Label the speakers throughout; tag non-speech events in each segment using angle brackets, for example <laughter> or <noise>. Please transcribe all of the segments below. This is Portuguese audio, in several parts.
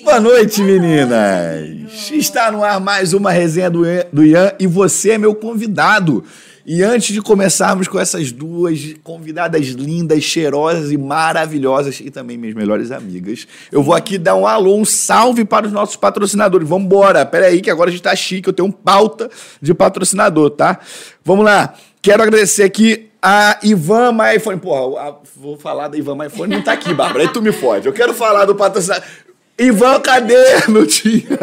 Speaker 1: Boa noite, meninas! Está no ar mais uma resenha do Ian, e você é meu convidado. E antes de começarmos com essas duas convidadas lindas, cheirosas e maravilhosas, e também minhas melhores amigas, eu vou aqui dar um alô, um salve para os nossos patrocinadores. Vamos embora, peraí, que agora a gente tá chique, eu tenho um pauta de patrocinador, tá? Vamos lá. Quero agradecer aqui a Ivan MyFone. Porra, a- vou falar da Ivan MyFone, não tá aqui, Bárbara, aí tu me fode. Eu quero falar do patrocinador. Ivan, cadê? <laughs> Não tinha.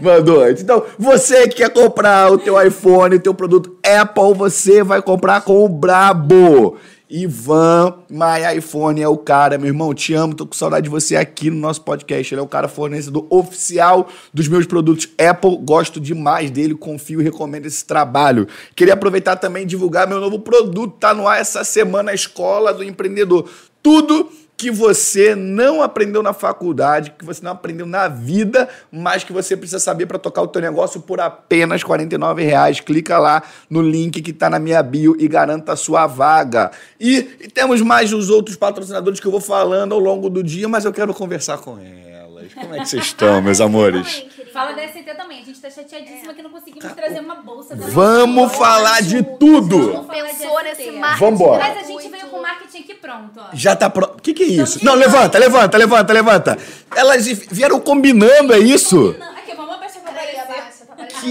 Speaker 1: Mandou. Então, você que quer comprar o teu iPhone, o teu produto Apple, você vai comprar com o Brabo. Ivan, My iPhone é o cara, meu irmão. Te amo, tô com saudade de você aqui no nosso podcast. Ele é o cara fornecedor oficial dos meus produtos Apple. Gosto demais dele, confio e recomendo esse trabalho. Queria aproveitar também e divulgar meu novo produto. Tá no ar essa semana, a Escola do Empreendedor. Tudo que você não aprendeu na faculdade, que você não aprendeu na vida, mas que você precisa saber para tocar o teu negócio por apenas 49 reais. Clica lá no link que está na minha bio e garanta a sua vaga. E, e temos mais os outros patrocinadores que eu vou falando ao longo do dia, mas eu quero conversar com elas. Como é que vocês estão, meus amores?
Speaker 2: Fala da ST também. A gente tá chateadíssima que não conseguimos trazer uma bolsa da
Speaker 1: Vamos falar de tudo.
Speaker 2: Vamos falar de ST.
Speaker 3: nesse marketing.
Speaker 1: Vambora.
Speaker 2: Mas a gente veio com o marketing aqui pronto, ó.
Speaker 1: Já tá pronto. O que, que é isso?
Speaker 2: Estamos
Speaker 1: Não, levanta, levanta, levanta, levanta. Elas vieram combinando, é isso?
Speaker 2: Não, aqui, vamos abaixar pra
Speaker 3: Peraí, abaixa, tá
Speaker 1: Que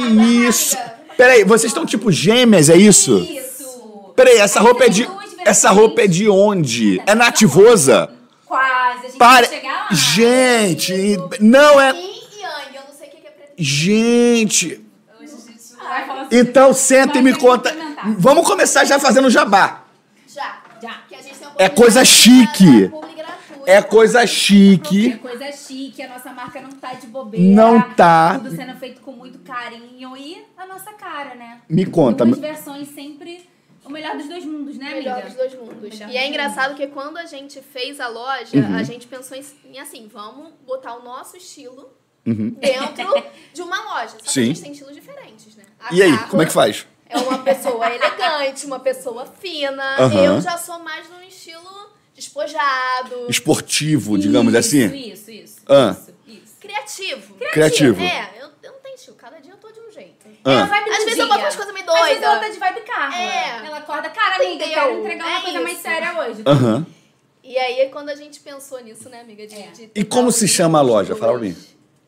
Speaker 1: isso? Peraí, vocês estão tipo gêmeas, é isso?
Speaker 2: Isso.
Speaker 1: Peraí, essa roupa é de. Essa roupa é de onde? É nativosa?
Speaker 2: Quase. A gente
Speaker 1: Para.
Speaker 2: vai chegar lá.
Speaker 1: Gente, não é.
Speaker 3: É.
Speaker 1: Gente. Então senta e me conta. Vamos começar já fazendo jabá. É coisa chique. É coisa
Speaker 2: É
Speaker 1: chique.
Speaker 2: coisa chique, a nossa marca não tá de bobeira.
Speaker 1: Não tá.
Speaker 2: Tudo sendo feito com muito carinho e a nossa cara, né?
Speaker 1: Me conta.
Speaker 2: Duas versões sempre o melhor dos dois mundos, né, amiga?
Speaker 3: Melhor dos dois mundos. E é engraçado que quando a gente fez a loja,
Speaker 1: Uhum.
Speaker 3: a gente pensou em, assim, vamos botar o nosso estilo
Speaker 1: Uhum.
Speaker 3: dentro <laughs> de uma loja. Só que
Speaker 1: Sim.
Speaker 3: a gente tem estilos diferentes, né? A
Speaker 1: E aí, como é que faz?
Speaker 3: É uma pessoa elegante, uma pessoa fina.
Speaker 1: Aham.
Speaker 3: Eu já sou mais num estilo despojado,
Speaker 1: Esportivo, digamos
Speaker 2: isso,
Speaker 1: assim.
Speaker 2: Isso, isso,
Speaker 1: Ah.
Speaker 2: isso, isso.
Speaker 3: criativo.
Speaker 1: Criativo.
Speaker 3: É, eu, eu não tenho estilo. Cada dia eu tô de um jeito.
Speaker 2: É
Speaker 1: Ah.
Speaker 2: vibe do
Speaker 3: Às vezes
Speaker 2: dia.
Speaker 3: eu boto umas coisas meio
Speaker 2: Às vezes ela tá
Speaker 3: doidas.
Speaker 2: de vibe Carla.
Speaker 3: É.
Speaker 2: Ela acorda, cara, amiga, eu
Speaker 3: Entendeu?
Speaker 2: quero entregar uma
Speaker 3: É
Speaker 2: coisa mais
Speaker 3: isso.
Speaker 2: séria hoje.
Speaker 1: Aham.
Speaker 3: E aí, quando a gente pensou nisso, né, amiga? De,
Speaker 2: É.
Speaker 3: de
Speaker 1: E como se chama a loja? Fala pra mim.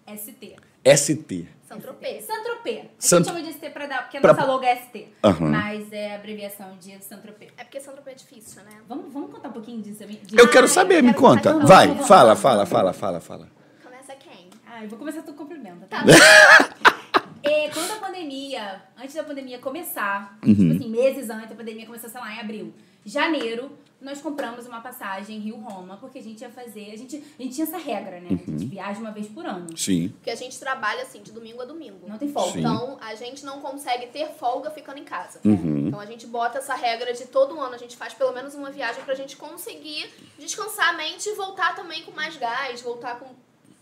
Speaker 2: ST.
Speaker 1: ST.
Speaker 3: Saint-Tropez.
Speaker 2: Saint-Tropez. A
Speaker 1: Sant-
Speaker 2: gente chama de ST pra dar, porque a
Speaker 1: Pra-
Speaker 2: nossa logo é ST.
Speaker 1: Aham.
Speaker 2: Mas é a abreviação de Saint-Tropez.
Speaker 3: É porque Saint-Tropez é difícil, né?
Speaker 2: Vamos, vamos contar um pouquinho disso? de-
Speaker 1: Eu quero
Speaker 3: Ah,
Speaker 1: saber,
Speaker 3: eu
Speaker 1: me
Speaker 3: quero
Speaker 1: conta.
Speaker 3: saber.
Speaker 1: Vai,
Speaker 2: Vamos,
Speaker 1: fala,
Speaker 2: vamos.
Speaker 1: fala, fala, fala, fala.
Speaker 3: Começa quem?
Speaker 2: Ah, eu vou começar tu cumprimento, tá? <laughs> É, quando a pandemia, antes da pandemia começar,
Speaker 1: Uhum.
Speaker 2: tipo assim, meses antes da pandemia começar, sei lá, em abril, janeiro, nós compramos uma passagem Rio-Roma, porque a gente ia fazer, a gente, a gente tinha essa regra, né? A
Speaker 1: Uhum.
Speaker 2: gente viaja uma vez por ano.
Speaker 1: Sim.
Speaker 3: Porque a gente trabalha, assim, de domingo a domingo.
Speaker 2: Não tem folga.
Speaker 1: Sim.
Speaker 3: Então, a gente não consegue ter folga ficando em casa.
Speaker 1: Uhum.
Speaker 3: Então, a gente bota essa regra de todo ano. A gente faz pelo menos uma viagem pra gente conseguir descansar a mente e voltar também com mais gás, voltar com,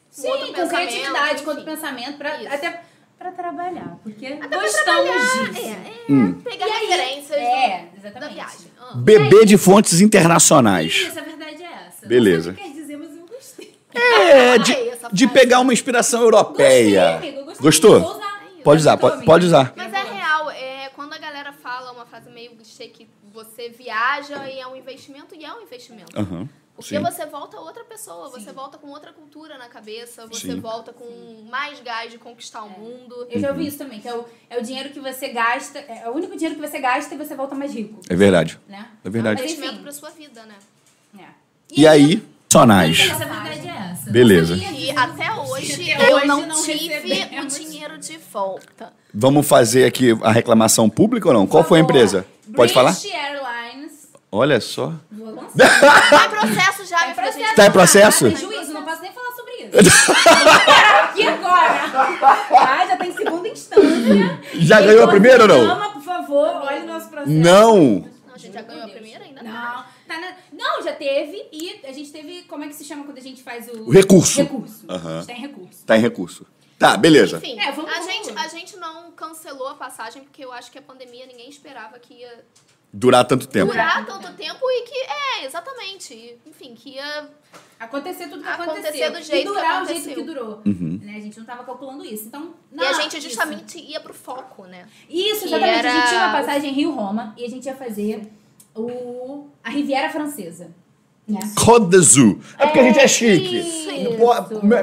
Speaker 2: Sim,
Speaker 3: outro
Speaker 2: com criatividade, com outro pensamento, pra,
Speaker 3: Isso.
Speaker 2: até pra trabalhar, porque
Speaker 3: Até pra
Speaker 2: gostamos
Speaker 3: trabalhar,
Speaker 2: disso.
Speaker 3: É, é.
Speaker 1: Hum.
Speaker 3: Pegar
Speaker 2: E aí?
Speaker 3: referências
Speaker 2: É,
Speaker 3: do- da
Speaker 2: exatamente.
Speaker 3: viagem. Ah.
Speaker 1: Bebê de fontes internacionais.
Speaker 2: Isso, a verdade é essa.
Speaker 1: Beleza.
Speaker 2: Não sei o que quer dizer, mas eu gostei.
Speaker 1: É, <laughs> de,
Speaker 3: Ai,
Speaker 1: de pegar uma inspiração europeia.
Speaker 2: Gostei, amigo, gostei.
Speaker 1: Gostou?
Speaker 2: Usar.
Speaker 1: Pode usar, pode, pode usar.
Speaker 3: Mas é real, é, quando a galera fala uma frase meio clichê que você viaja e é um investimento, e é um investimento.
Speaker 1: Aham.
Speaker 3: Porque
Speaker 1: Sim.
Speaker 3: você volta outra pessoa, você volta com outra cultura na cabeça, você
Speaker 1: Sim.
Speaker 3: volta com mais gás de conquistar o mundo.
Speaker 2: Eu já ouvi isso também, que é o, é o dinheiro que você gasta, é o único dinheiro que você gasta e você volta mais rico,
Speaker 1: É verdade.
Speaker 2: né?
Speaker 1: É verdade.
Speaker 3: É um investimento pra sua vida, né?
Speaker 2: É.
Speaker 1: E aí, sonais.
Speaker 2: Essa verdade é essa.
Speaker 1: Beleza.
Speaker 3: E até hoje eu
Speaker 2: hoje
Speaker 3: não,
Speaker 2: não
Speaker 3: tive
Speaker 2: recebemos.
Speaker 3: o dinheiro de volta.
Speaker 1: Vamos fazer aqui a reclamação pública ou não? Qual foi a empresa? Pode falar?
Speaker 2: British Airlines.
Speaker 1: Olha só.
Speaker 2: Vou lançar.
Speaker 3: Tá em processo já,
Speaker 2: Tá em
Speaker 3: filha,
Speaker 2: processo.
Speaker 1: Tá em processo?
Speaker 2: Tem juízo, não posso nem falar sobre isso. Aqui agora. Ah, já tem segunda instância.
Speaker 1: Já
Speaker 2: Quem
Speaker 1: ganhou a primeira ou não?
Speaker 2: Chama, por favor, olha o nosso processo.
Speaker 1: Não.
Speaker 3: Não, a gente já ganhou a primeira ainda?
Speaker 2: Não, tá na- não, já teve e a gente teve. Como é que se chama quando a gente faz o.
Speaker 1: O recurso.
Speaker 2: Recurso.
Speaker 1: Aham.
Speaker 2: A gente tem recurso.
Speaker 1: Tá em recurso. Tá, beleza.
Speaker 3: Enfim,
Speaker 2: É, vamos-
Speaker 3: a,
Speaker 2: vamos-
Speaker 3: gente, a gente não cancelou a passagem porque eu acho que a pandemia ninguém esperava que ia
Speaker 1: Durar tanto tempo.
Speaker 3: durar tanto tempo e que, é, exatamente. Enfim, que ia.
Speaker 2: Acontecer tudo que
Speaker 3: Acontecer
Speaker 2: aconteceu.
Speaker 3: do jeito
Speaker 2: e durar
Speaker 3: que
Speaker 2: o
Speaker 3: aconteceu.
Speaker 2: jeito que durou.
Speaker 1: Uhum.
Speaker 2: Né? A gente não tava calculando isso. Então,
Speaker 3: e
Speaker 2: não,
Speaker 3: a gente
Speaker 2: isso.
Speaker 3: justamente ia pro foco, né?
Speaker 2: Isso,
Speaker 3: que
Speaker 2: exatamente. A gente
Speaker 3: era-
Speaker 2: tinha uma passagem Rio-Roma e a gente ia fazer o, a Riviera Francesa.
Speaker 1: D'Azur. É porque a gente é chique.
Speaker 2: isso.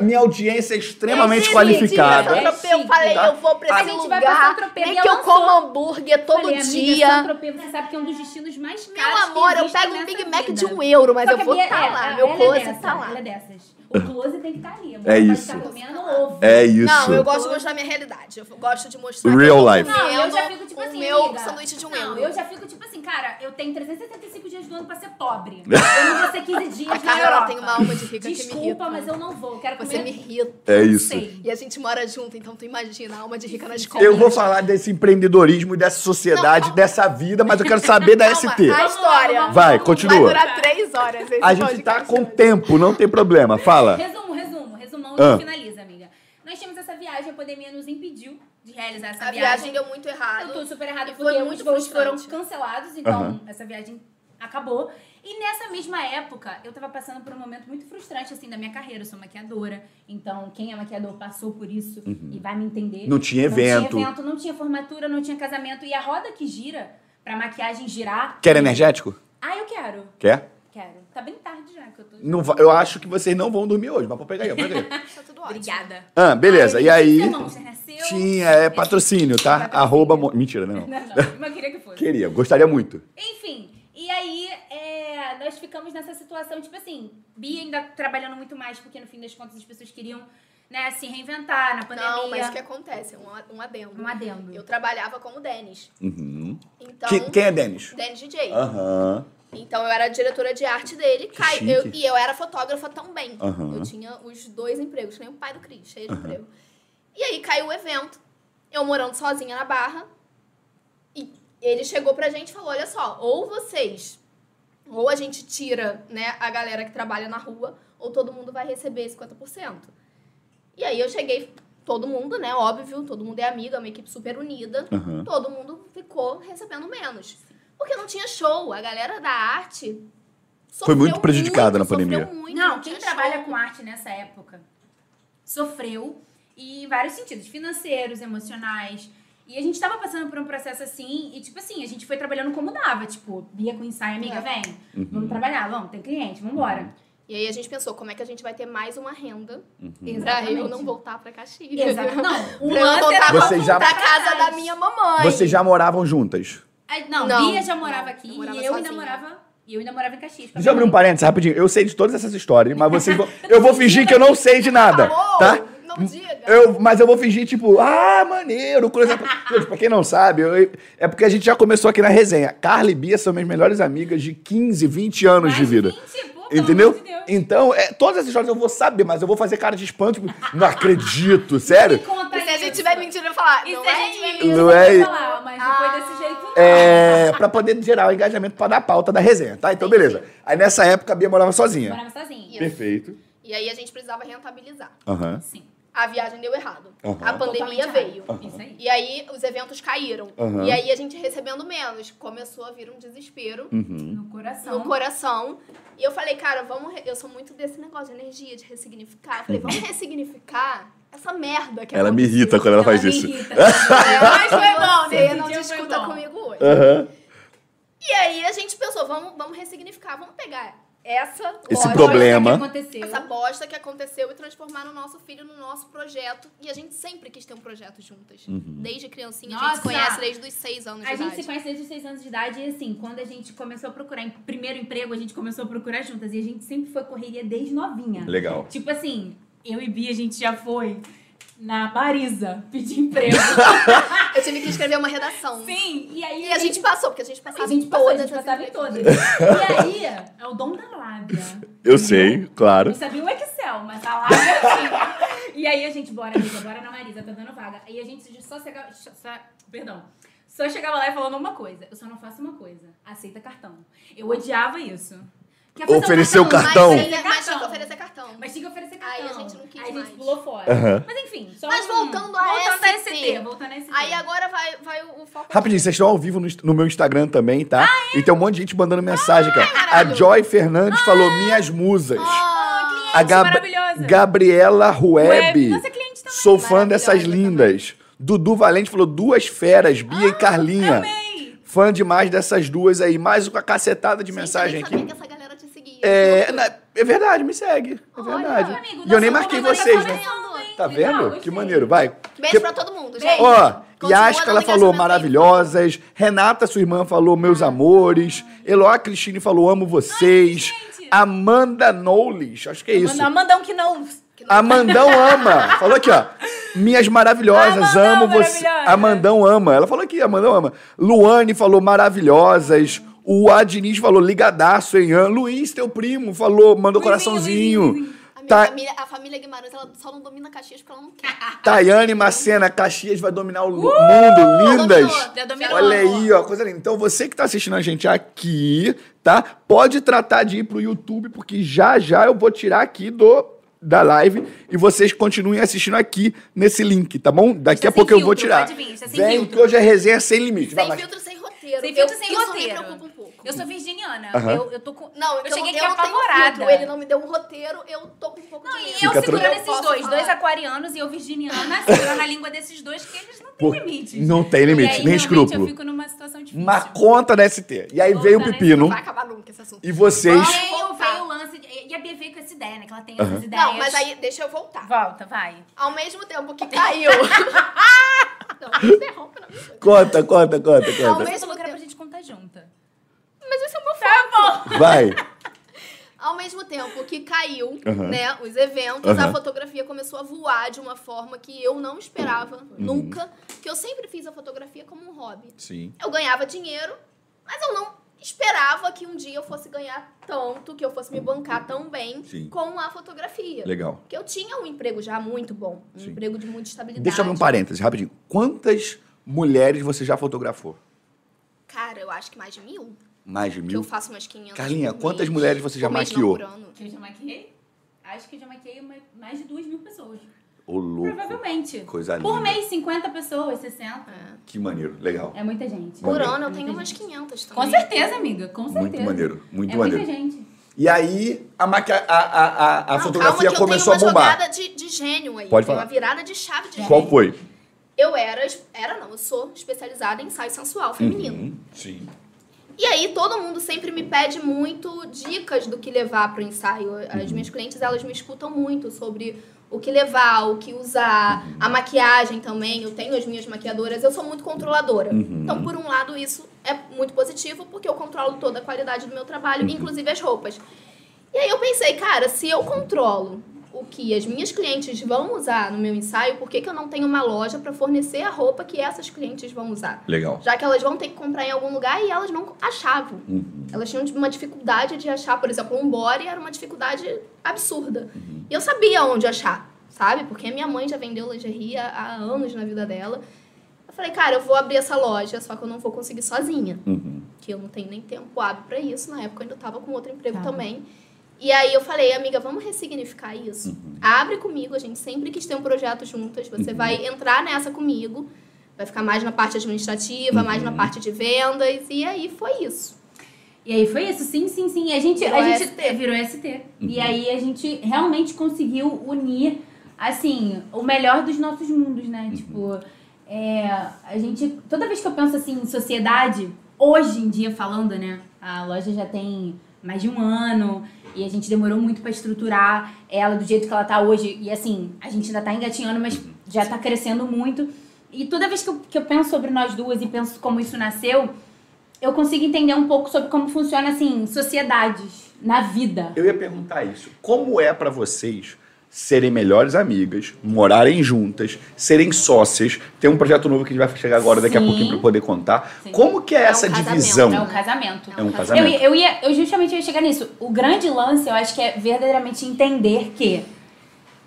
Speaker 1: Minha- audiência é extremamente
Speaker 3: Gente,
Speaker 1: qualificada.
Speaker 2: É
Speaker 3: Saint-Tropez, eu
Speaker 2: chique,
Speaker 3: falei,
Speaker 1: tá?
Speaker 3: eu vou pra
Speaker 2: A
Speaker 3: esse
Speaker 2: gente vai
Speaker 3: lugar.
Speaker 2: pra Saint-Tropez,
Speaker 3: Nem que eu como hambúrguer todo
Speaker 2: Falei, amiga,
Speaker 3: dia.
Speaker 2: Saint-Tropez, você sabe que é um dos destinos mais caros
Speaker 3: Meu amor,
Speaker 2: que
Speaker 3: eu pego um Big Mac
Speaker 2: vida.
Speaker 3: de um euro, mas
Speaker 2: Só
Speaker 3: eu vou estar
Speaker 2: é,
Speaker 3: lá. Meu
Speaker 2: é
Speaker 3: close
Speaker 2: dessa,
Speaker 3: tá lá.
Speaker 2: Ela é dessas. O close tem que estar ali. amor.
Speaker 1: É isso.
Speaker 2: estar comendo ovo.
Speaker 1: É isso.
Speaker 3: Não, eu gosto de mostrar minha realidade. Eu gosto de mostrar.
Speaker 1: Real
Speaker 3: que eu tô
Speaker 1: life.
Speaker 2: Não, eu já fico tipo
Speaker 3: o
Speaker 2: assim,
Speaker 3: meu
Speaker 2: amiga.
Speaker 3: sanduíche de um
Speaker 2: não,
Speaker 3: euro.
Speaker 2: eu já fico tipo assim, cara, eu tenho 375 dias do ano pra ser pobre. <laughs> Eu não vou ser 15 dias
Speaker 3: A
Speaker 2: na Europa.
Speaker 3: tem uma alma de rica que me
Speaker 2: Desculpa,
Speaker 3: irrita.
Speaker 2: mas eu não vou. Eu quero
Speaker 3: Você
Speaker 2: comer...
Speaker 3: me irrita.
Speaker 1: É
Speaker 2: Não
Speaker 1: isso.
Speaker 2: sei.
Speaker 3: E a gente mora junto, então tu imagina a alma de rica na escola.
Speaker 1: Eu vou falar desse empreendedorismo e dessa sociedade,
Speaker 3: Não,
Speaker 1: dessa vida, mas eu quero <laughs> saber da
Speaker 3: Calma,
Speaker 1: ST.
Speaker 3: a história.
Speaker 1: Vai,
Speaker 3: Vai
Speaker 1: continua.
Speaker 3: durar três horas esse
Speaker 1: A gente tá com
Speaker 3: hoje.
Speaker 1: tempo, não tem problema. Fala.
Speaker 2: Resumo, resumo, resumão
Speaker 1: Ah.
Speaker 2: e finaliza, amiga. Nós tínhamos essa viagem, a pandemia nos impediu de realizar essa
Speaker 3: A viagem deu muito
Speaker 2: Eu
Speaker 3: errado.
Speaker 2: tô super errada
Speaker 3: E
Speaker 2: porque
Speaker 3: foi
Speaker 2: os
Speaker 3: muito
Speaker 2: voos foram cancelados, então
Speaker 1: Aham.
Speaker 2: essa viagem acabou. E nessa mesma época, eu tava passando por um momento muito frustrante, assim, da minha carreira. Eu sou maquiadora, então quem é maquiador passou por isso e vai me entender.
Speaker 1: Uhum. Não tinha evento.
Speaker 2: Não tinha evento, não tinha formatura, não tinha casamento. E a roda que gira, pra maquiagem girar...
Speaker 1: Quer energético?
Speaker 2: Ah, eu quero.
Speaker 1: Quer?
Speaker 2: Quero. Tá bem tarde já que eu tô...
Speaker 1: Não va- eu acho que vocês não vão dormir hoje, mas pode pegar aí, pode pegar aí. <laughs>
Speaker 3: Tá tudo ótimo.
Speaker 2: Obrigada.
Speaker 1: Ah, beleza.
Speaker 2: Ai,
Speaker 1: E aí?
Speaker 2: Seu nasceu.
Speaker 1: Tinha, é patrocínio, tá?
Speaker 2: Patrocínio.
Speaker 1: Arroba. mo- Mentira, não. <laughs>
Speaker 2: Não, não, mas queria que fosse.
Speaker 1: Queria, gostaria muito.
Speaker 2: Enfim, e aí é, nós ficamos nessa situação, tipo assim, Bia ainda trabalhando muito mais, porque no fim das contas as pessoas queriam, né, se reinventar na pandemia.
Speaker 3: Não, mas o que acontece? Um, a- um adendo.
Speaker 2: Um adendo.
Speaker 3: Eu trabalhava com o Denis.
Speaker 1: Uhum.
Speaker 3: Então.
Speaker 1: Que- quem é Denis?
Speaker 3: Denis DJ.
Speaker 1: Aham.
Speaker 3: Então eu era diretora de arte dele. Eu- e eu era fotógrafa também.
Speaker 1: Aham.
Speaker 3: Eu tinha os dois empregos, nem o pai do Cris, cheio de emprego. E aí caiu o evento. Eu morando sozinha na Barra. E ele chegou pra gente e falou: olha só, ou vocês, ou a gente tira né, a galera que trabalha na rua, ou todo mundo vai receber 50%. E aí eu cheguei, todo mundo, né? Óbvio, todo mundo é amigo, é uma equipe super unida.
Speaker 1: Aham.
Speaker 3: Todo mundo ficou recebendo menos. Porque não tinha show. A galera da arte.
Speaker 1: Foi muito prejudicada na
Speaker 3: sofreu
Speaker 1: pandemia.
Speaker 3: muito,
Speaker 2: Não, quem
Speaker 3: tinha
Speaker 2: trabalha
Speaker 3: show.
Speaker 2: com arte nessa época sofreu e em vários sentidos, financeiros, emocionais. E a gente tava passando por um processo assim, e tipo assim, a gente foi trabalhando como dava. Tipo, Bia com ensaio, amiga,
Speaker 3: É.
Speaker 2: vem,
Speaker 1: Uhum.
Speaker 2: vamos trabalhar, vamos, tem cliente, vambora.
Speaker 3: E aí a gente pensou, como é que a gente vai ter mais uma renda
Speaker 1: Uhum.
Speaker 3: pra
Speaker 2: Exatamente.
Speaker 3: eu não voltar pra Caxias?
Speaker 2: Exato. Não, <laughs> o lance
Speaker 3: voltar
Speaker 2: era
Speaker 1: já-
Speaker 3: pra casa da minha mamãe.
Speaker 1: Vocês já moravam juntas?
Speaker 2: Não,
Speaker 3: Não,
Speaker 2: Bia já morava
Speaker 3: não,
Speaker 2: aqui
Speaker 3: eu morava
Speaker 2: e eu ainda morava. E eu ainda morava em Caxias.
Speaker 1: Deixa eu abrir um parênteses rapidinho. Eu sei de todas essas histórias, mas vocês vão. <laughs> Eu vou fingir que eu não sei de nada, tá?
Speaker 3: Não diga.
Speaker 1: Eu, mas eu vou fingir, tipo, ah, maneiro. Coisa... Gente, pra quem não sabe, eu- é porque a gente já começou aqui na resenha. Carla e Bia são minhas melhores amigas de 15, 20 anos de vida. Entendeu? Então, é, todas essas histórias eu vou saber, mas eu vou fazer cara de espanto, tipo, não acredito, <laughs> sério?
Speaker 3: E se a gente tiver mentindo, eu falar,
Speaker 2: E
Speaker 3: não
Speaker 2: se a
Speaker 3: é?
Speaker 2: gente mentir,
Speaker 1: Não
Speaker 2: não
Speaker 1: é-
Speaker 2: falar, mas não foi desse jeito. não.
Speaker 1: É, pra poder gerar o engajamento pra dar a pauta da resenha, tá? Então, beleza. Aí nessa época a Bia morava sozinha.
Speaker 2: Morava sozinha.
Speaker 3: Isso.
Speaker 1: Perfeito.
Speaker 3: E aí a gente precisava rentabilizar.
Speaker 1: Aham.
Speaker 2: Sim.
Speaker 3: A viagem deu errado.
Speaker 1: Aham.
Speaker 3: A pandemia
Speaker 2: Totalmente
Speaker 3: veio.
Speaker 2: Isso aí.
Speaker 3: E aí os eventos caíram.
Speaker 1: Aham.
Speaker 3: E aí a gente recebendo menos. Começou a vir um desespero
Speaker 1: Uhum.
Speaker 2: No coração.
Speaker 3: no coração. E eu falei, cara, vamos. re- Eu sou muito desse negócio de energia, de ressignificar. Eu falei, vamos ressignificar essa merda que
Speaker 1: Uhum. Ela me irrita quando ela faz
Speaker 2: me
Speaker 1: isso.
Speaker 2: irrita. <laughs> Mas foi bom,
Speaker 3: Você
Speaker 2: nesse
Speaker 3: não discuta
Speaker 2: bom.
Speaker 3: comigo hoje.
Speaker 1: Aham.
Speaker 3: E aí a gente pensou, vamos, vamos ressignificar, vamos pegar essa
Speaker 1: Esse
Speaker 3: lógica,
Speaker 1: problema.
Speaker 2: que aconteceu.
Speaker 3: essa bosta que aconteceu e transformar no nosso filho no nosso projeto. E a gente sempre quis ter um projeto juntas.
Speaker 1: Uhum.
Speaker 3: Desde criancinha, a gente
Speaker 2: Nossa!
Speaker 3: se conhece desde os seis anos
Speaker 2: A
Speaker 3: de
Speaker 2: gente
Speaker 3: idade.
Speaker 2: se conhece desde os seis anos de idade e assim, quando a gente começou a procurar em primeiro emprego, a gente começou a procurar juntas. E a gente sempre foi correria desde novinha.
Speaker 1: Legal.
Speaker 2: Tipo assim, eu e Bia, a gente já foi na Marisa pedir emprego. <laughs>
Speaker 3: Eu tive que escrever uma redação.
Speaker 2: Sim, e aí.
Speaker 3: E a gente passou, porque a gente passava
Speaker 2: a gente
Speaker 3: em
Speaker 2: passou, a
Speaker 3: todas
Speaker 2: gente
Speaker 3: as
Speaker 2: passava em todas. E aí, é o dom da lábia.
Speaker 1: Eu sei, claro.
Speaker 2: Eu sabia o Excel, mas a lábia assim. E aí a gente, bora, amiga, bora na Marisa, tá dando vaga. Aí a gente só chegava. Só, perdão. Só chegava lá e falando uma coisa. Eu só não faço uma coisa. Aceita cartão. Eu odiava isso. Um
Speaker 1: Ofereceu
Speaker 2: cartão?
Speaker 3: Mas,
Speaker 2: Oferecer
Speaker 3: mas tinha que oferecer cartão.
Speaker 2: Mas tinha que oferecer cartão.
Speaker 3: Aí a gente não quis
Speaker 2: Aí a gente pulou fora.
Speaker 1: Aham.
Speaker 2: Mas enfim, só
Speaker 3: Mas
Speaker 2: um-
Speaker 3: voltando a
Speaker 2: voltando a
Speaker 3: ST.
Speaker 2: ST. Voltando a ST.
Speaker 3: Aí agora vai, vai o foco.
Speaker 1: Rapidinho, vocês estão ao vivo no, no meu Instagram também, tá? E tem um monte de gente mandando mensagem, cara. A
Speaker 3: maravilhoso.
Speaker 1: Joy Fernandes falou minhas musas.
Speaker 3: Ah,
Speaker 1: A Gab-
Speaker 2: maravilhosa.
Speaker 1: Gabriela Rueb.
Speaker 2: Nossa cliente também.
Speaker 1: Sou fã dessas lindas. Dudu Valente falou duas feras, Bia e Carlinha.
Speaker 2: Amei.
Speaker 1: Fã demais dessas duas aí. Mais uma cacetada de
Speaker 3: gente,
Speaker 1: mensagem aqui. É, na- é verdade, me segue. É
Speaker 3: Olha,
Speaker 1: verdade.
Speaker 2: Amigo,
Speaker 1: e eu nem marquei vocês,
Speaker 2: tá
Speaker 1: né? Tá
Speaker 2: Legal,
Speaker 1: vendo?
Speaker 2: gostei.
Speaker 1: Que maneiro, vai.
Speaker 3: Beijo
Speaker 1: Que-
Speaker 3: pra todo mundo, gente.
Speaker 1: Ó,
Speaker 3: Continua
Speaker 1: Yasca, ela falou maravilhosas. Renata, sua irmã, falou meus amores. Eloá Cristine falou amo vocês.
Speaker 2: gente.
Speaker 1: Amanda Knowles, acho que é isso.
Speaker 2: Manda- Mandão que não.
Speaker 1: Amandão ama. Falou aqui, ó. Minhas maravilhosas,
Speaker 2: Amandão,
Speaker 1: amo você. Amandão ama. Ela falou aqui, Amandão ama. Luane falou maravilhosas. O Adnis falou ligadaço, hein? Luiz, teu primo, falou, mandou coraçãozinho.
Speaker 3: Minha
Speaker 1: Ta-
Speaker 3: família, a família Guimarães, ela só não domina Caxias porque ela não quer. <laughs>
Speaker 1: Tayane Macena, Caxias vai dominar o
Speaker 2: Uh!
Speaker 1: mundo, lindas.
Speaker 3: dominou.
Speaker 1: Olha aí, ó, coisa linda. Então você que tá assistindo a gente aqui, tá? Pode tratar de ir pro YouTube, porque já já eu vou tirar aqui do da live e vocês continuem assistindo aqui nesse link, tá bom? Daqui
Speaker 2: Está
Speaker 1: a
Speaker 2: sem
Speaker 1: pouco eu vou
Speaker 2: filtro,
Speaker 1: tirar.
Speaker 2: vir, está sem
Speaker 1: Vem,
Speaker 2: filtro.
Speaker 1: que hoje é resenha sem limite. Vai,
Speaker 3: Sem
Speaker 1: mas-
Speaker 3: filtro, sem roteiro.
Speaker 2: Sem filtro,
Speaker 3: Eu-
Speaker 2: sem
Speaker 3: isso
Speaker 2: roteiro.
Speaker 3: me preocupa um pouco.
Speaker 2: Eu sou virginiana. Eu, eu tô com.
Speaker 3: Não,
Speaker 2: eu
Speaker 3: eu,
Speaker 2: cheguei
Speaker 3: eu
Speaker 2: aqui apavorada.
Speaker 3: filtro. Ele não me deu um roteiro, eu tô com um pouco
Speaker 2: Não,
Speaker 3: de
Speaker 2: e
Speaker 3: medo.
Speaker 2: eu
Speaker 1: Fica
Speaker 2: segurando esses dois,
Speaker 3: falar.
Speaker 2: dois aquarianos e eu virginiana, segurando a língua desses dois, que eles não têm
Speaker 1: Por-
Speaker 2: limites.
Speaker 1: não tem
Speaker 2: E
Speaker 1: limite,
Speaker 2: aí,
Speaker 1: nem escrúpulo.
Speaker 2: Eu fico numa situação difícil.
Speaker 1: Uma conta da ST. E aí
Speaker 2: Conta
Speaker 1: veio o pepino.
Speaker 3: Não vai acabar nunca esse assunto.
Speaker 1: E vocês.
Speaker 2: Veio, o lance. E a Bia veio com essa ideia, né? Que ela tem essas ideias.
Speaker 3: Não, mas aí, deixa eu voltar.
Speaker 2: Volta, vai.
Speaker 3: Ao mesmo tempo que caiu... <laughs> não, não interrompe, não.
Speaker 1: Conta, conta, conta,
Speaker 3: Ao
Speaker 1: conta.
Speaker 3: Mesmo
Speaker 2: falou que era
Speaker 3: tempo-
Speaker 2: pra gente contar junta.
Speaker 3: Mas esse é o meu
Speaker 2: Tá bom.
Speaker 1: Vai. <laughs>
Speaker 3: Ao mesmo tempo que caiu,
Speaker 1: Aham.
Speaker 3: né, os eventos,
Speaker 1: Aham.
Speaker 3: a fotografia começou a voar de uma forma que eu não esperava nunca, que eu sempre fiz a fotografia como um hobby.
Speaker 1: Sim.
Speaker 3: Eu ganhava dinheiro, mas eu não esperava que um dia eu fosse ganhar tanto, que eu fosse me bancar tão bem
Speaker 1: Sim.
Speaker 3: com a fotografia.
Speaker 1: Legal.
Speaker 3: Porque eu tinha um emprego já muito bom, um
Speaker 1: Sim.
Speaker 3: emprego de muita estabilidade.
Speaker 1: Deixa eu abrir um parênteses, rapidinho. Quantas mulheres você já fotografou?
Speaker 3: Cara, eu acho que mais de mil.
Speaker 1: Mais de
Speaker 3: Que
Speaker 1: mil?
Speaker 3: eu faço umas 500
Speaker 1: Quinhentas,
Speaker 3: por
Speaker 1: quantas
Speaker 3: mês,
Speaker 1: mulheres você já maquiou?
Speaker 2: Que eu já maquiei? Acho que eu já maquiei mais de duas mil pessoas.
Speaker 1: Ô, louco.
Speaker 2: Provavelmente.
Speaker 1: Coisa
Speaker 2: Por
Speaker 1: linda.
Speaker 2: mês, 50 pessoas, 60.
Speaker 3: É.
Speaker 1: Que maneiro. Legal.
Speaker 2: É muita gente.
Speaker 3: Por
Speaker 1: Maneiro.
Speaker 3: ano eu
Speaker 2: É
Speaker 3: tenho
Speaker 2: muita
Speaker 3: umas
Speaker 2: gente.
Speaker 3: 500 também.
Speaker 2: Com certeza, amiga. Com certeza.
Speaker 1: Muito maneiro. Muito
Speaker 2: é
Speaker 1: maneiro.
Speaker 2: muita gente.
Speaker 1: E aí, a, maqui... a, a, a, a
Speaker 3: Não,
Speaker 1: fotografia começou a bombar.
Speaker 3: uma jogada de, de gênio aí.
Speaker 1: Pode
Speaker 3: Tem
Speaker 1: falar.
Speaker 3: uma virada de chave de
Speaker 1: Qual
Speaker 3: gênio.
Speaker 1: foi?
Speaker 3: Eu era, era não, eu sou especializada em ensaio sensual feminino.
Speaker 1: Uhum, Sim.
Speaker 3: E aí todo mundo sempre me pede muito dicas do que levar pro ensaio. As
Speaker 1: Uhum.
Speaker 3: minhas clientes, elas me escutam muito sobre o que levar, o que usar, a maquiagem também. Eu tenho as minhas maquiadoras, eu sou muito controladora.
Speaker 1: Uhum.
Speaker 3: Então, por um lado, isso é muito positivo, porque eu controlo toda a qualidade do meu trabalho,
Speaker 1: Uhum.
Speaker 3: inclusive as roupas. E aí eu pensei, cara, se eu controlo o que as minhas clientes vão usar no meu ensaio, por que, que eu não tenho uma loja para fornecer a roupa que essas clientes vão usar?
Speaker 1: Legal.
Speaker 3: Já que elas vão ter que comprar em algum lugar e elas não achavam.
Speaker 1: Uhum.
Speaker 3: Elas tinham uma dificuldade de achar, por exemplo, um body era uma dificuldade absurda. E eu sabia onde achar, sabe? Porque minha mãe já vendeu lingerie há, há anos na vida dela. Eu falei, cara, eu vou abrir essa loja, só que eu não vou conseguir sozinha.
Speaker 1: Uhum.
Speaker 3: Que eu não tenho nem tempo hábil pra isso. Na época eu ainda tava com outro emprego
Speaker 2: Tá.
Speaker 3: também. E aí eu falei, amiga, vamos ressignificar isso. Abre comigo, a gente sempre quis ter um projeto juntas. Você vai entrar nessa comigo. Vai ficar mais na parte administrativa, mais na parte de vendas. E aí foi isso.
Speaker 2: E aí foi isso, sim, sim, sim. A gente,
Speaker 3: Virou
Speaker 2: a gente
Speaker 3: ST.
Speaker 2: virou ST. E aí a gente realmente conseguiu unir, assim, o melhor dos nossos mundos, né? Tipo, é, a gente. Toda vez que eu penso assim em sociedade, hoje em dia falando, né? A loja já tem mais de um ano e a gente demorou muito pra estruturar ela do jeito que ela tá hoje. E assim, a gente ainda tá engatinhando, mas já tá crescendo muito. E toda vez que eu, que eu penso sobre nós duas e penso como isso nasceu, eu consigo entender um pouco sobre como funciona, assim, sociedades na vida.
Speaker 1: Eu ia perguntar isso. Como é pra vocês serem melhores amigas, morarem juntas, serem sócias? Tem um projeto novo que a gente vai chegar agora daqui a
Speaker 2: Sim.
Speaker 1: pouquinho pra poder contar.
Speaker 2: Sim.
Speaker 1: Como que é,
Speaker 3: É um
Speaker 1: essa
Speaker 3: casamento,
Speaker 1: divisão?
Speaker 2: É um casamento.
Speaker 1: É um
Speaker 2: Eu,
Speaker 1: casamento.
Speaker 2: ia- eu ia, eu justamente ia chegar nisso. O grande lance, eu acho que é verdadeiramente entender que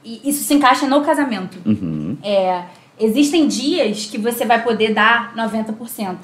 Speaker 2: isso se encaixa no casamento.
Speaker 1: Uhum.
Speaker 2: É, existem dias que você vai poder dar 90%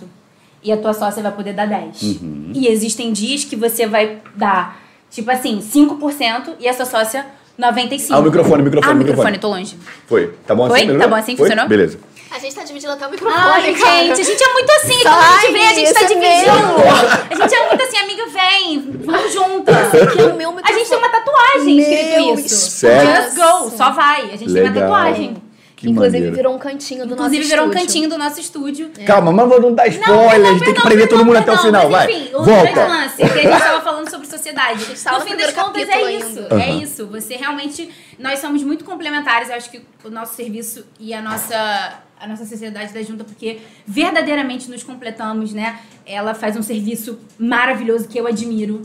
Speaker 2: e a tua sócia vai poder dar 10%.
Speaker 1: Uhum.
Speaker 2: E existem dias que você vai dar Tipo assim, 5% e essa sócia 95%.
Speaker 1: Ah, o microfone, o microfone,
Speaker 2: Ah, microfone,
Speaker 1: microfone.
Speaker 2: tô longe.
Speaker 1: Foi. Tá bom assim?
Speaker 2: Foi?
Speaker 1: melhorou?
Speaker 2: Tá bom assim?
Speaker 1: Foi?
Speaker 2: Funcionou?
Speaker 1: Beleza.
Speaker 3: A gente tá dividindo até o microfone,
Speaker 2: Ai,
Speaker 3: cara.
Speaker 2: gente, a gente é muito assim. Quando a
Speaker 3: Ai,
Speaker 2: gente vê, a gente tá dividindo. A gente é muito assim, amiga, vem, vamos juntas.
Speaker 3: Aqui é o meu
Speaker 2: A gente tem uma tatuagem escrito
Speaker 3: Meu
Speaker 2: isso.
Speaker 1: Sério?
Speaker 2: Just go, só vai. A gente tem uma
Speaker 1: Legal.
Speaker 2: tatuagem.
Speaker 1: Que
Speaker 3: Inclusive
Speaker 1: maneiro.
Speaker 3: virou um cantinho do
Speaker 2: Inclusive
Speaker 3: nosso
Speaker 2: virou um
Speaker 3: estúdio.
Speaker 2: cantinho do nosso estúdio.
Speaker 1: Calma, mas vou não dar spoiler,
Speaker 2: Não,
Speaker 1: a gente tem que prever todo mundo até o final,
Speaker 2: mas,
Speaker 1: vai.
Speaker 2: Enfim, o grande
Speaker 1: Volta.
Speaker 2: lance que a gente estava falando sobre sociedade. <laughs> No fim das contas, é isso.
Speaker 3: ainda.
Speaker 2: É isso. Você realmente... Nós somos muito complementares. Eu acho que o nosso serviço e a nossa... A nossa sociedade da junta, porque verdadeiramente nos completamos, né? Ela faz um serviço maravilhoso que eu admiro.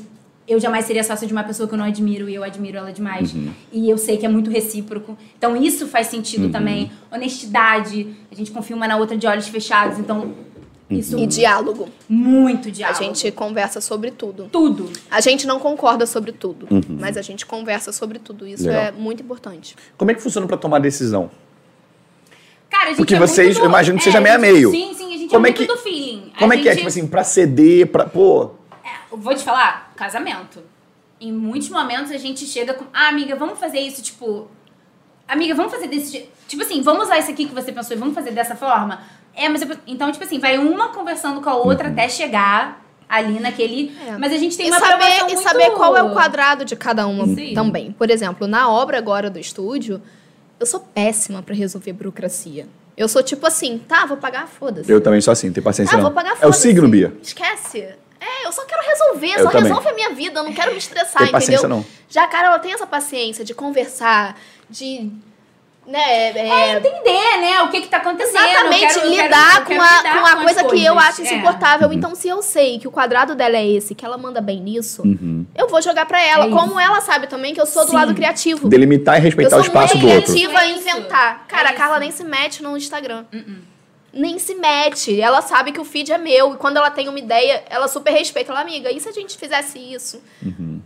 Speaker 2: Eu jamais seria sócia de uma pessoa que eu não admiro e eu admiro ela demais.
Speaker 1: Uhum.
Speaker 2: E eu sei que é muito recíproco. Então isso faz sentido também. Honestidade, a gente confia uma na outra de olhos fechados. Então, isso
Speaker 3: E diálogo.
Speaker 2: muito
Speaker 3: A
Speaker 2: diálogo.
Speaker 3: gente conversa sobre tudo.
Speaker 2: Tudo.
Speaker 3: A gente não concorda sobre tudo, mas a gente conversa sobre tudo. Isso
Speaker 1: Legal.
Speaker 3: é muito importante.
Speaker 1: Como é que funciona pra tomar decisão?
Speaker 2: Cara, a gente
Speaker 1: Porque
Speaker 2: é
Speaker 1: vocês,
Speaker 2: muito do-
Speaker 1: eu imagino que
Speaker 2: é,
Speaker 1: seja meio a
Speaker 2: a gente-
Speaker 1: meio.
Speaker 2: Sim, sim, a gente
Speaker 1: Como
Speaker 2: é
Speaker 1: é
Speaker 2: muito
Speaker 1: que-
Speaker 2: do feeling. A
Speaker 1: Como é que é,
Speaker 2: gente-
Speaker 1: tipo assim, pra ceder, pra. Pô.
Speaker 2: Vou te falar, casamento. Em muitos momentos a gente chega com, ah, amiga, vamos fazer isso, tipo, amiga, vamos fazer desse jeito. Tipo assim, vamos usar isso aqui que você pensou e vamos fazer dessa forma? É, mas eu, então, tipo assim, vai uma conversando com a outra até chegar ali naquele.
Speaker 3: É.
Speaker 2: Mas a gente tem
Speaker 3: E
Speaker 2: uma
Speaker 3: saber,
Speaker 2: aprovação
Speaker 3: e
Speaker 2: muito...
Speaker 3: saber qual é o quadrado de cada uma
Speaker 2: Sim.
Speaker 3: também. Por exemplo, na obra agora do estúdio, eu sou péssima pra resolver burocracia. Eu sou tipo assim, tá, vou pagar, foda-se.
Speaker 1: Eu também sou assim, não tem paciência
Speaker 3: Ah,
Speaker 1: não.
Speaker 3: vou pagar
Speaker 1: é o
Speaker 3: foda-se.
Speaker 1: signo, Bia.
Speaker 3: Esquece. É, eu só quero resolver,
Speaker 1: Eu
Speaker 3: só
Speaker 1: também.
Speaker 3: resolve a minha vida, eu não quero me estressar,
Speaker 1: Tem
Speaker 3: entendeu?
Speaker 1: não.
Speaker 3: Já a Carol tem essa paciência de conversar, de. Né, é,
Speaker 2: Entender, né? O que que tá acontecendo. eu
Speaker 3: Exatamente,
Speaker 2: quero- eu quero-
Speaker 3: lidar
Speaker 2: eu
Speaker 3: com
Speaker 2: quero
Speaker 3: a,
Speaker 2: lidar
Speaker 3: com a coisa que eu acho
Speaker 2: É.
Speaker 3: insuportável. Então, se eu sei que o quadrado dela é esse, que ela manda bem nisso,
Speaker 1: Uhum.
Speaker 3: eu vou jogar pra ela.
Speaker 2: É.
Speaker 3: Como ela sabe também que eu sou do
Speaker 2: Sim.
Speaker 3: lado criativo.
Speaker 1: Delimitar e
Speaker 3: Eu
Speaker 1: respeitar
Speaker 3: sou
Speaker 1: o espaço
Speaker 3: muito
Speaker 1: do outro.
Speaker 3: criativa
Speaker 2: É
Speaker 3: em
Speaker 2: isso.
Speaker 3: inventar. Cara,
Speaker 2: É
Speaker 3: a Carla nem se mete no Instagram. Nem se mete. Ela sabe que o feed é meu. E quando ela tem uma ideia, ela super respeita. Ela, amiga, e se a gente fizesse isso?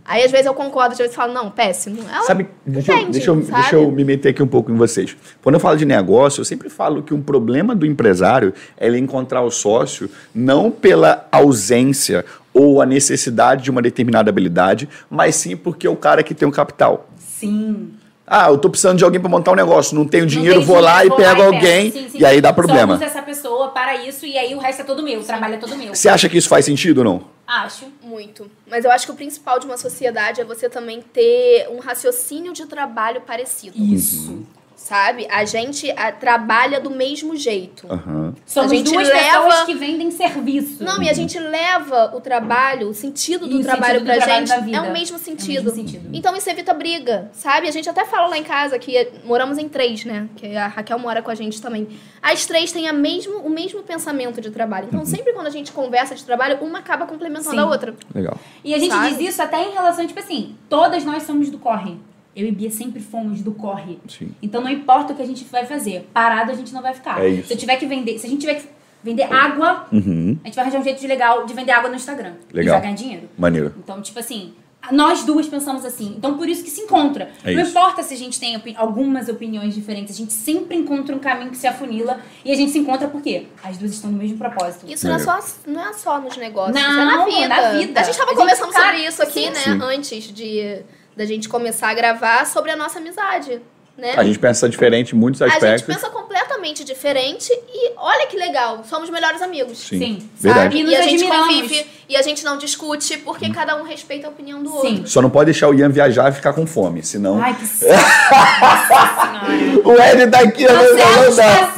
Speaker 3: Aí, às vezes, eu concordo. Às vezes, eu falo, não, péssimo. Ela,
Speaker 1: Sabe, deixa, eu,
Speaker 3: entende,
Speaker 1: deixa, eu,
Speaker 3: sabe?
Speaker 1: deixa eu me meter aqui um pouco em vocês. Quando eu falo de negócio, eu sempre falo que um problema do empresário é ele encontrar o sócio não pela ausência ou a necessidade de uma determinada habilidade, mas sim porque é o cara que tem o capital.
Speaker 2: Sim.
Speaker 1: Ah, eu tô precisando de alguém para montar um negócio, não tenho
Speaker 2: Não
Speaker 1: dinheiro,
Speaker 2: tem
Speaker 1: vou lá e
Speaker 2: vou
Speaker 1: pego
Speaker 2: e
Speaker 1: alguém
Speaker 2: Sim, sim.
Speaker 1: e aí dá
Speaker 2: Só
Speaker 1: problema.
Speaker 2: usa essa pessoa para isso e aí o resto é todo meu. O trabalho é todo meu.
Speaker 1: Você acha que isso faz sentido ou não?
Speaker 2: Acho.
Speaker 3: Muito. Mas eu acho que o principal de uma sociedade é você também ter um raciocínio de trabalho parecido.
Speaker 2: Isso.
Speaker 3: Sabe? A gente ah, trabalha do mesmo jeito.
Speaker 1: Aham.
Speaker 2: Somos
Speaker 3: A gente
Speaker 2: duas
Speaker 3: leva-
Speaker 2: pessoas que vendem serviço.
Speaker 3: Não, e a gente leva o trabalho, o sentido do
Speaker 2: E
Speaker 3: trabalho
Speaker 2: sentido do
Speaker 3: pra
Speaker 2: trabalho
Speaker 3: gente
Speaker 2: vida.
Speaker 3: é o mesmo
Speaker 2: É o
Speaker 3: sentido.
Speaker 2: mesmo sentido.
Speaker 3: Então isso evita briga, sabe? A gente até fala lá em casa que moramos em três, né? Que a Raquel mora com a gente também. As três têm a mesmo, o mesmo pensamento de trabalho. Então sempre quando a gente conversa de trabalho, uma acaba complementando
Speaker 2: Sim.
Speaker 3: a outra.
Speaker 1: Legal.
Speaker 2: E a gente
Speaker 3: Sabe?
Speaker 2: diz isso até em relação, tipo assim, todas nós somos do corre. Eu e Bia sempre fomos do corre.
Speaker 1: Sim.
Speaker 2: Então não importa o que a gente vai fazer, parado a gente não vai ficar.
Speaker 1: É isso.
Speaker 2: Se eu tiver que vender, se a gente tiver que vender água,
Speaker 1: Uhum.
Speaker 2: a gente vai arranjar um jeito de legal de vender água no Instagram.
Speaker 1: Legal.
Speaker 2: E vai ganhar dinheiro.
Speaker 1: Maneiro.
Speaker 2: Então, tipo assim, nós duas pensamos assim. Então, por isso que se encontra.
Speaker 1: É
Speaker 2: não
Speaker 1: isso.
Speaker 2: importa se a gente tem opi- algumas opiniões diferentes, a gente sempre encontra um caminho que se afunila e a gente se encontra por quê? As duas estão no mesmo propósito.
Speaker 3: Isso não é, só, não é só nos negócios,
Speaker 2: Não,
Speaker 3: isso é na vida.
Speaker 2: na vida.
Speaker 3: A gente tava
Speaker 2: A gente
Speaker 3: conversando
Speaker 2: tá-
Speaker 3: sobre isso aqui,
Speaker 2: Sim.
Speaker 3: né?
Speaker 1: Sim.
Speaker 3: Antes de da gente começar a gravar sobre a nossa amizade, né?
Speaker 1: A gente pensa diferente em muitos
Speaker 3: A gente
Speaker 1: aspectos.
Speaker 3: pensa completamente diferente e olha que legal, somos melhores amigos.
Speaker 1: Sim.
Speaker 2: Sim.
Speaker 1: Verdade.
Speaker 2: E nos
Speaker 3: E a gente
Speaker 2: admiramos.
Speaker 3: convive e a gente não discute porque cada um respeita a opinião do
Speaker 2: Sim.
Speaker 3: outro.
Speaker 1: Só não pode deixar o Ian viajar e ficar com fome, senão.
Speaker 2: Ai, que. <laughs>
Speaker 1: O Ed tá aqui, não, não dá.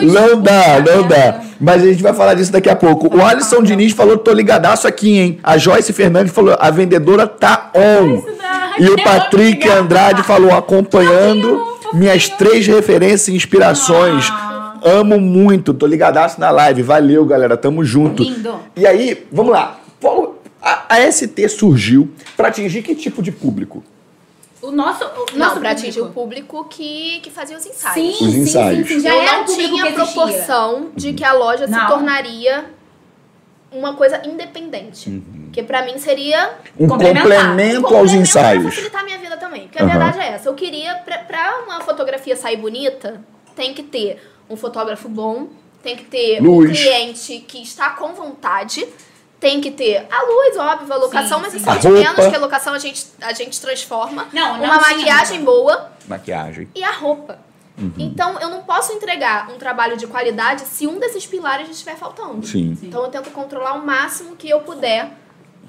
Speaker 1: Não dá, não dá.
Speaker 2: merda.
Speaker 1: Mas a gente vai falar disso daqui a pouco. O Alisson Diniz falou, tô ligadaço aqui, hein? A Joyce Fernandes falou, a vendedora tá on.
Speaker 2: dá.
Speaker 1: E o Patrick
Speaker 2: obrigada.
Speaker 1: Andrade falou, acompanhando minhas três referências e inspirações.
Speaker 2: Ah.
Speaker 1: Amo muito, tô ligadaço na live. Valeu, galera, tamo junto.
Speaker 2: Lindo.
Speaker 1: E aí, vamos lá. A, a ST surgiu pra atingir que tipo de público?
Speaker 2: O nosso, o
Speaker 3: Não,
Speaker 2: nosso
Speaker 3: pra atingir o
Speaker 2: público.
Speaker 3: que, que fazia os ensaios.
Speaker 2: Sim,
Speaker 1: Os
Speaker 2: sim, sim,
Speaker 1: ensaios.
Speaker 2: sim, Já
Speaker 3: eu
Speaker 2: era
Speaker 3: não tinha proporção de que a loja se
Speaker 2: Não.
Speaker 3: tornaria uma coisa independente. Que pra mim seria
Speaker 1: Um
Speaker 2: Complementar.
Speaker 1: complemento,
Speaker 3: um
Speaker 1: aos
Speaker 3: complemento
Speaker 1: ensaios.
Speaker 3: Pra facilitar a minha vida também. Porque a
Speaker 1: Aham.
Speaker 3: verdade é essa. Eu queria, pra, pra uma fotografia sair bonita, tem que ter um fotógrafo bom, tem que ter
Speaker 1: Luz.
Speaker 3: um cliente que está com vontade, tem que ter a luz, óbvio, a locação,
Speaker 2: Sim,
Speaker 3: mas
Speaker 2: sim.
Speaker 3: assim,
Speaker 1: A
Speaker 3: de
Speaker 1: roupa.
Speaker 3: menos que a locação a gente, a gente transforma.
Speaker 2: Não, não
Speaker 3: uma maquiagem boa
Speaker 1: Maquiagem.
Speaker 3: e a roupa.
Speaker 1: Uhum.
Speaker 3: Então, eu não posso entregar um trabalho de qualidade se um desses pilares estiver faltando.
Speaker 1: Sim.
Speaker 3: Então, eu tento controlar o máximo que eu puder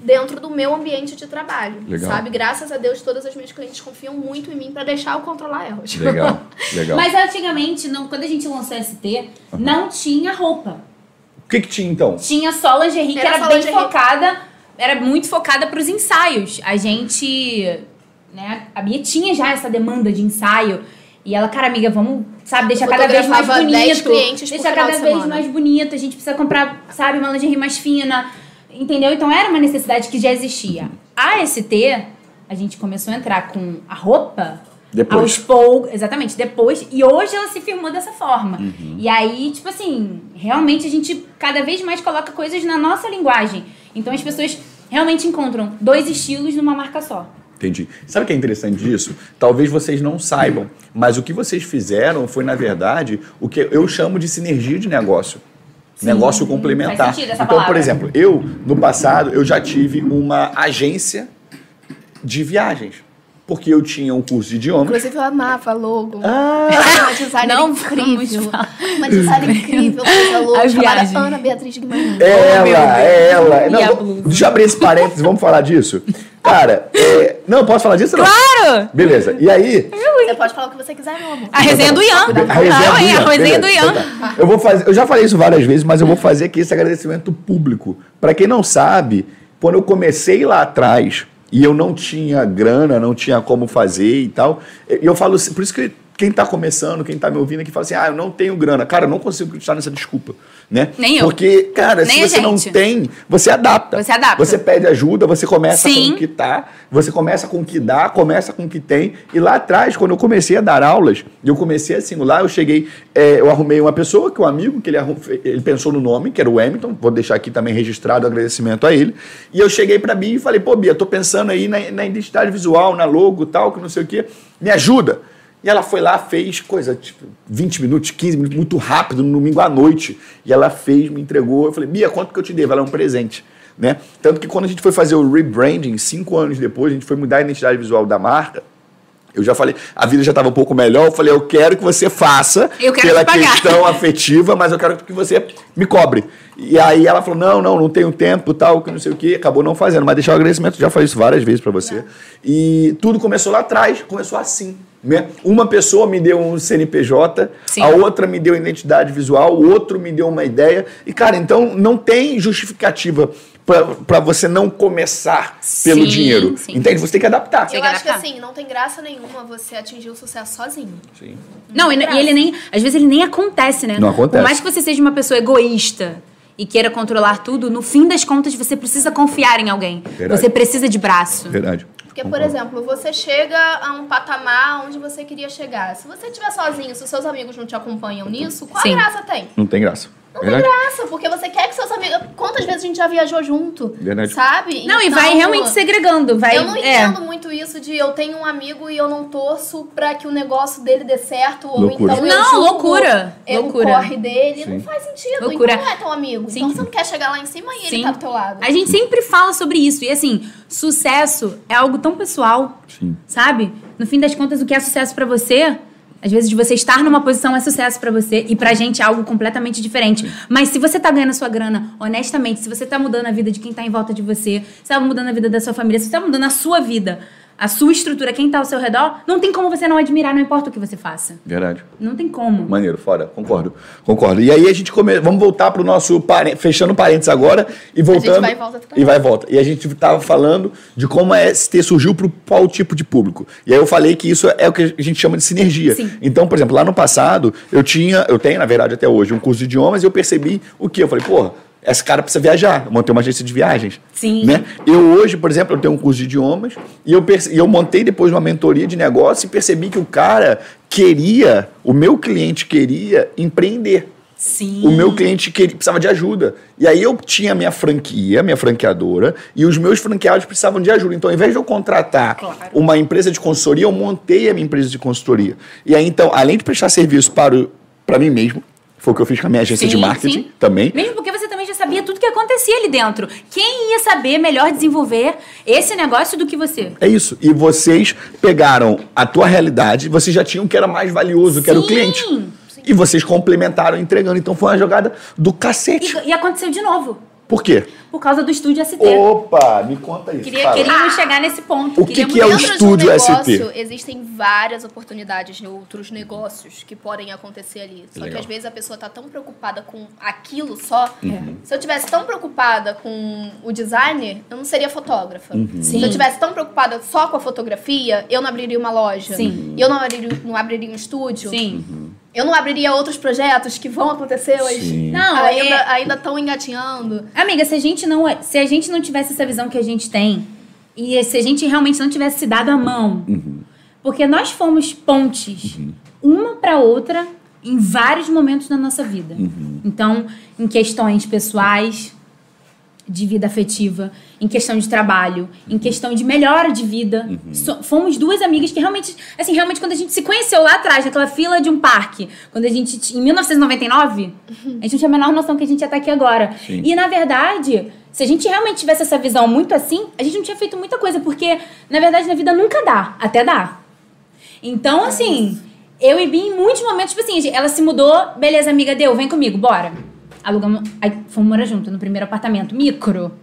Speaker 3: dentro do meu ambiente de trabalho.
Speaker 1: Legal.
Speaker 3: Sabe? Graças a Deus, todas as minhas clientes confiam muito em mim pra deixar eu controlar elas.
Speaker 1: Legal, <laughs> legal.
Speaker 2: Mas antigamente, não, quando a gente lançou ST, não tinha roupa.
Speaker 1: O que que tinha então?
Speaker 2: Tinha só lingerie, que
Speaker 3: Era
Speaker 2: era bem focada, era muito focada pros ensaios. A gente, né, a Bia tinha já essa demanda de ensaio. E ela, cara, amiga, vamos, sabe, deixar cada vez mais
Speaker 3: Fotografava 10
Speaker 2: bonito. Deixar cada
Speaker 3: de
Speaker 2: vez
Speaker 3: semana.
Speaker 2: mais bonito. A gente precisa comprar, sabe, uma lingerie mais fina. Entendeu? Então era uma necessidade que já existia. A ST, a gente começou a entrar com a roupa
Speaker 1: Depois.
Speaker 2: aos poucos, exatamente, depois. E hoje ela se firmou dessa forma.
Speaker 1: Uhum.
Speaker 2: E aí, tipo assim, realmente a gente cada vez mais coloca coisas na nossa linguagem. Então as pessoas realmente encontram dois estilos numa marca só.
Speaker 1: Entendi. Sabe o que é interessante disso? Talvez vocês não saibam, mas o que vocês fizeram foi, na verdade, o que eu chamo de sinergia de negócio. negócio complementar. então, por
Speaker 2: palavra.
Speaker 1: exemplo, eu, no passado, eu já tive uma agência de viagens. Porque eu tinha um curso de idiomas.
Speaker 3: Inclusive, eu amava logo.
Speaker 1: Ah,
Speaker 3: Uma designer
Speaker 2: Não
Speaker 3: incrível. Uma designer incrível. Fez a logo.
Speaker 2: A
Speaker 3: chamada
Speaker 2: viagem.
Speaker 3: Ana Beatriz Guimarães.
Speaker 1: É ela, é ela. Não, vou- deixa eu abrir esse parênteses, vamos falar disso? Cara, é, não, posso falar disso? Não?
Speaker 2: Claro!
Speaker 1: Beleza. E aí,
Speaker 3: Você pode falar o que você quiser, meu amor.
Speaker 2: A resenha do Ian.
Speaker 1: A resenha
Speaker 2: Não,
Speaker 1: do
Speaker 2: é, a
Speaker 1: Ian,
Speaker 2: resenha do
Speaker 1: beleza.
Speaker 2: Ian.
Speaker 1: Então tá. Eu vou fazer, eu já falei isso várias vezes, mas eu vou fazer aqui esse agradecimento público. Para quem não sabe, quando eu comecei lá atrás e eu não tinha grana, não tinha como fazer e tal, e eu falo, assim, por isso que quem tá começando, quem tá me ouvindo aqui fala assim: "Ah, eu não tenho grana". Cara, eu não consigo acreditar nessa desculpa, né?
Speaker 2: Nem eu.
Speaker 1: Porque, cara,
Speaker 2: Nem
Speaker 1: se
Speaker 2: a
Speaker 1: você não tem, você adapta.
Speaker 2: Você adapta.
Speaker 1: Você pede ajuda, você começa
Speaker 2: Sim.
Speaker 1: com o que tá, você começa com o que dá, começa com o que tem. E lá atrás, quando eu comecei a dar aulas, eu comecei assim, lá eu cheguei, é, eu arrumei uma pessoa, que é um amigo, que ele, arrum- ele pensou no nome, que era o Hamilton, vou deixar aqui também registrado o agradecimento a ele. E eu cheguei pra Bia e falei, pô, Bia, tô pensando aí na, na identidade visual, na logo tal, que não sei o quê, me ajuda. E ela foi lá, fez coisa, tipo, 20 minutos, 15 minutos, muito rápido, no domingo à noite. E ela fez, me entregou. Eu falei, Bia, quanto que eu te devo? Ela é um presente. Né? Tanto que quando a gente foi fazer o rebranding, cinco anos depois, a gente foi mudar a identidade visual da marca. Eu já falei, a vida já estava um pouco melhor. Eu falei, eu quero que você faça
Speaker 2: Eu quero
Speaker 1: pela questão afetiva, mas eu quero que você me cobre. E aí ela falou, não, não, não tenho tempo, tal, que não sei o quê. Acabou não fazendo, mas deixar o agradecimento. Já falei isso várias vezes para você. E tudo começou lá atrás, começou assim. Né? Uma pessoa me deu um CNPJ,
Speaker 2: Sim.
Speaker 1: a outra me deu identidade visual, o outro me deu uma ideia. E, cara, então não tem justificativa para você não começar pelo
Speaker 2: Sim,
Speaker 1: dinheiro.
Speaker 2: sim.
Speaker 1: Entende? Você tem que adaptar.
Speaker 3: Eu
Speaker 2: que
Speaker 3: acho que
Speaker 2: adaptar.
Speaker 3: assim, não tem graça nenhuma você atingir o sucesso sozinho.
Speaker 1: Sim.
Speaker 2: Não, e, e ele nem. Às vezes ele nem acontece, né?
Speaker 1: Não acontece.
Speaker 2: Por mais que você seja uma pessoa egoísta e queira controlar tudo, no fim das contas você precisa confiar em alguém.
Speaker 1: Verdade.
Speaker 2: Você precisa de braço.
Speaker 1: Verdade.
Speaker 3: Porque, por
Speaker 1: Concordo.
Speaker 3: exemplo, você chega a um patamar onde você queria chegar. Se você estiver sozinho, se os seus amigos não te acompanham nisso, qual
Speaker 2: Sim.
Speaker 3: graça tem?
Speaker 1: Não tem graça.
Speaker 3: Não
Speaker 1: Verdade?
Speaker 3: tem graça, porque você quer que seus amigos. Quantas vezes a gente já viajou junto?
Speaker 1: Verdade.
Speaker 3: Sabe?
Speaker 2: Não, e
Speaker 3: Então,
Speaker 2: vai realmente segregando. Vai,
Speaker 3: Eu não
Speaker 2: é.
Speaker 3: entendo muito isso de eu tenho um amigo e eu não torço pra que o negócio dele dê certo. Ou
Speaker 1: Loucura.
Speaker 3: então eu
Speaker 2: Não, loucura.
Speaker 3: é,
Speaker 2: Loucura.
Speaker 3: o corre dele.
Speaker 1: Sim.
Speaker 3: Não faz sentido.
Speaker 2: Loucura.
Speaker 3: Então não é teu amigo.
Speaker 2: Sim.
Speaker 3: Então você não quer chegar lá em cima e ele
Speaker 2: Sim.
Speaker 3: tá do teu lado.
Speaker 2: A gente sempre fala sobre isso. E assim, sucesso é algo tão pessoal,
Speaker 1: Sim.
Speaker 2: sabe? No fim das contas, o que é sucesso pra você, às vezes você estar numa posição é sucesso pra você e pra gente é algo completamente diferente. Mas se você tá ganhando a sua grana honestamente, se você tá mudando a vida de quem tá em volta de você, se tá mudando a vida da sua família, se você tá mudando a sua vida, a sua estrutura, quem tá ao seu redor, não tem como você não admirar, não importa o que você faça.
Speaker 1: Verdade.
Speaker 2: Não tem como.
Speaker 1: Maneiro, fora, concordo. Concordo. E aí a gente come... vamos voltar pro nosso parê- fechando parênteses agora e voltando.
Speaker 3: vai e volta também.
Speaker 1: E vai e volta. E a gente tava falando de como a ST surgiu pro qual tipo de público. E aí eu falei que isso é o que a gente chama de sinergia.
Speaker 2: Sim.
Speaker 1: Então, por exemplo, lá no passado, eu tinha, eu tenho, na verdade, até hoje, um curso de idiomas e eu percebi o quê? Eu falei, porra, esse cara precisa viajar. Eu montei uma agência de viagens.
Speaker 2: Sim.
Speaker 1: Né? Eu hoje, por exemplo, eu tenho um curso de idiomas e eu, e eu montei depois uma mentoria de negócio e percebi que o cara queria, o meu cliente queria empreender.
Speaker 2: Sim.
Speaker 1: O meu cliente queria, precisava de ajuda. E aí eu tinha minha franquia, minha franqueadora, e os meus franqueados precisavam de ajuda. Então, ao invés de eu contratar
Speaker 2: Claro.
Speaker 1: uma empresa de consultoria, eu montei a minha empresa de consultoria. E aí, então, além de prestar serviço para, o- para mim mesmo, foi o que eu fiz com a minha agência
Speaker 2: Sim,
Speaker 1: de marketing
Speaker 2: sim.
Speaker 1: também.
Speaker 2: Mesmo porque você também já sabia tudo que acontecia ali dentro. Quem ia saber melhor desenvolver esse negócio do que você?
Speaker 1: É isso. E vocês pegaram a tua realidade, vocês já tinham o que era mais valioso, que era o
Speaker 2: Sim.
Speaker 1: cliente. E vocês complementaram entregando. Então foi uma jogada do cacete.
Speaker 2: E, e aconteceu de novo.
Speaker 1: Por quê?
Speaker 2: Por causa do estúdio ST.
Speaker 1: Opa, me conta isso.
Speaker 2: Queria, queríamos chegar nesse ponto.
Speaker 1: O que que é o
Speaker 3: Dentro
Speaker 1: estúdio
Speaker 3: de um
Speaker 1: ST?
Speaker 3: negócio, existem várias oportunidades de outros negócios que podem acontecer ali. Só
Speaker 1: Legal.
Speaker 3: que às vezes a pessoa tá tão preocupada com aquilo só.
Speaker 1: Uhum.
Speaker 3: Se eu tivesse tão preocupada com o designer, eu não seria fotógrafa.
Speaker 1: Uhum.
Speaker 2: Sim.
Speaker 3: Se eu tivesse tão preocupada só com a fotografia, eu não abriria uma loja.
Speaker 2: Sim.
Speaker 3: Eu não abriria, não abriria um estúdio.
Speaker 2: Sim.
Speaker 3: Eu não abriria outros projetos que vão acontecer hoje.
Speaker 1: Sim.
Speaker 2: Não,
Speaker 3: ainda
Speaker 2: é-
Speaker 3: ainda estão engatinhando.
Speaker 2: Amiga, se a gente não, é, se a gente não tivesse essa visão que a gente tem e se a gente realmente não tivesse se dado a mão, porque nós fomos pontes uma para outra em vários momentos da nossa vida. Então, em questões pessoais, de vida afetiva, em questão de trabalho, em questão de melhora de vida. So- fomos duas amigas que realmente, assim, realmente quando a gente se conheceu lá atrás, naquela fila de um parque, quando a gente, em 1999, a gente não tinha a menor noção que a gente ia estar aqui agora.
Speaker 1: Sim.
Speaker 2: E na verdade, se a gente realmente tivesse essa visão muito assim, a gente não tinha feito muita coisa, porque na verdade na vida nunca dá, até dá. Então, assim, eu e Bim, em muitos momentos, tipo assim, ela se mudou, beleza, amiga, deu, vem comigo, bora. Alugamos, aí fomos morar junto no primeiro apartamento, micro.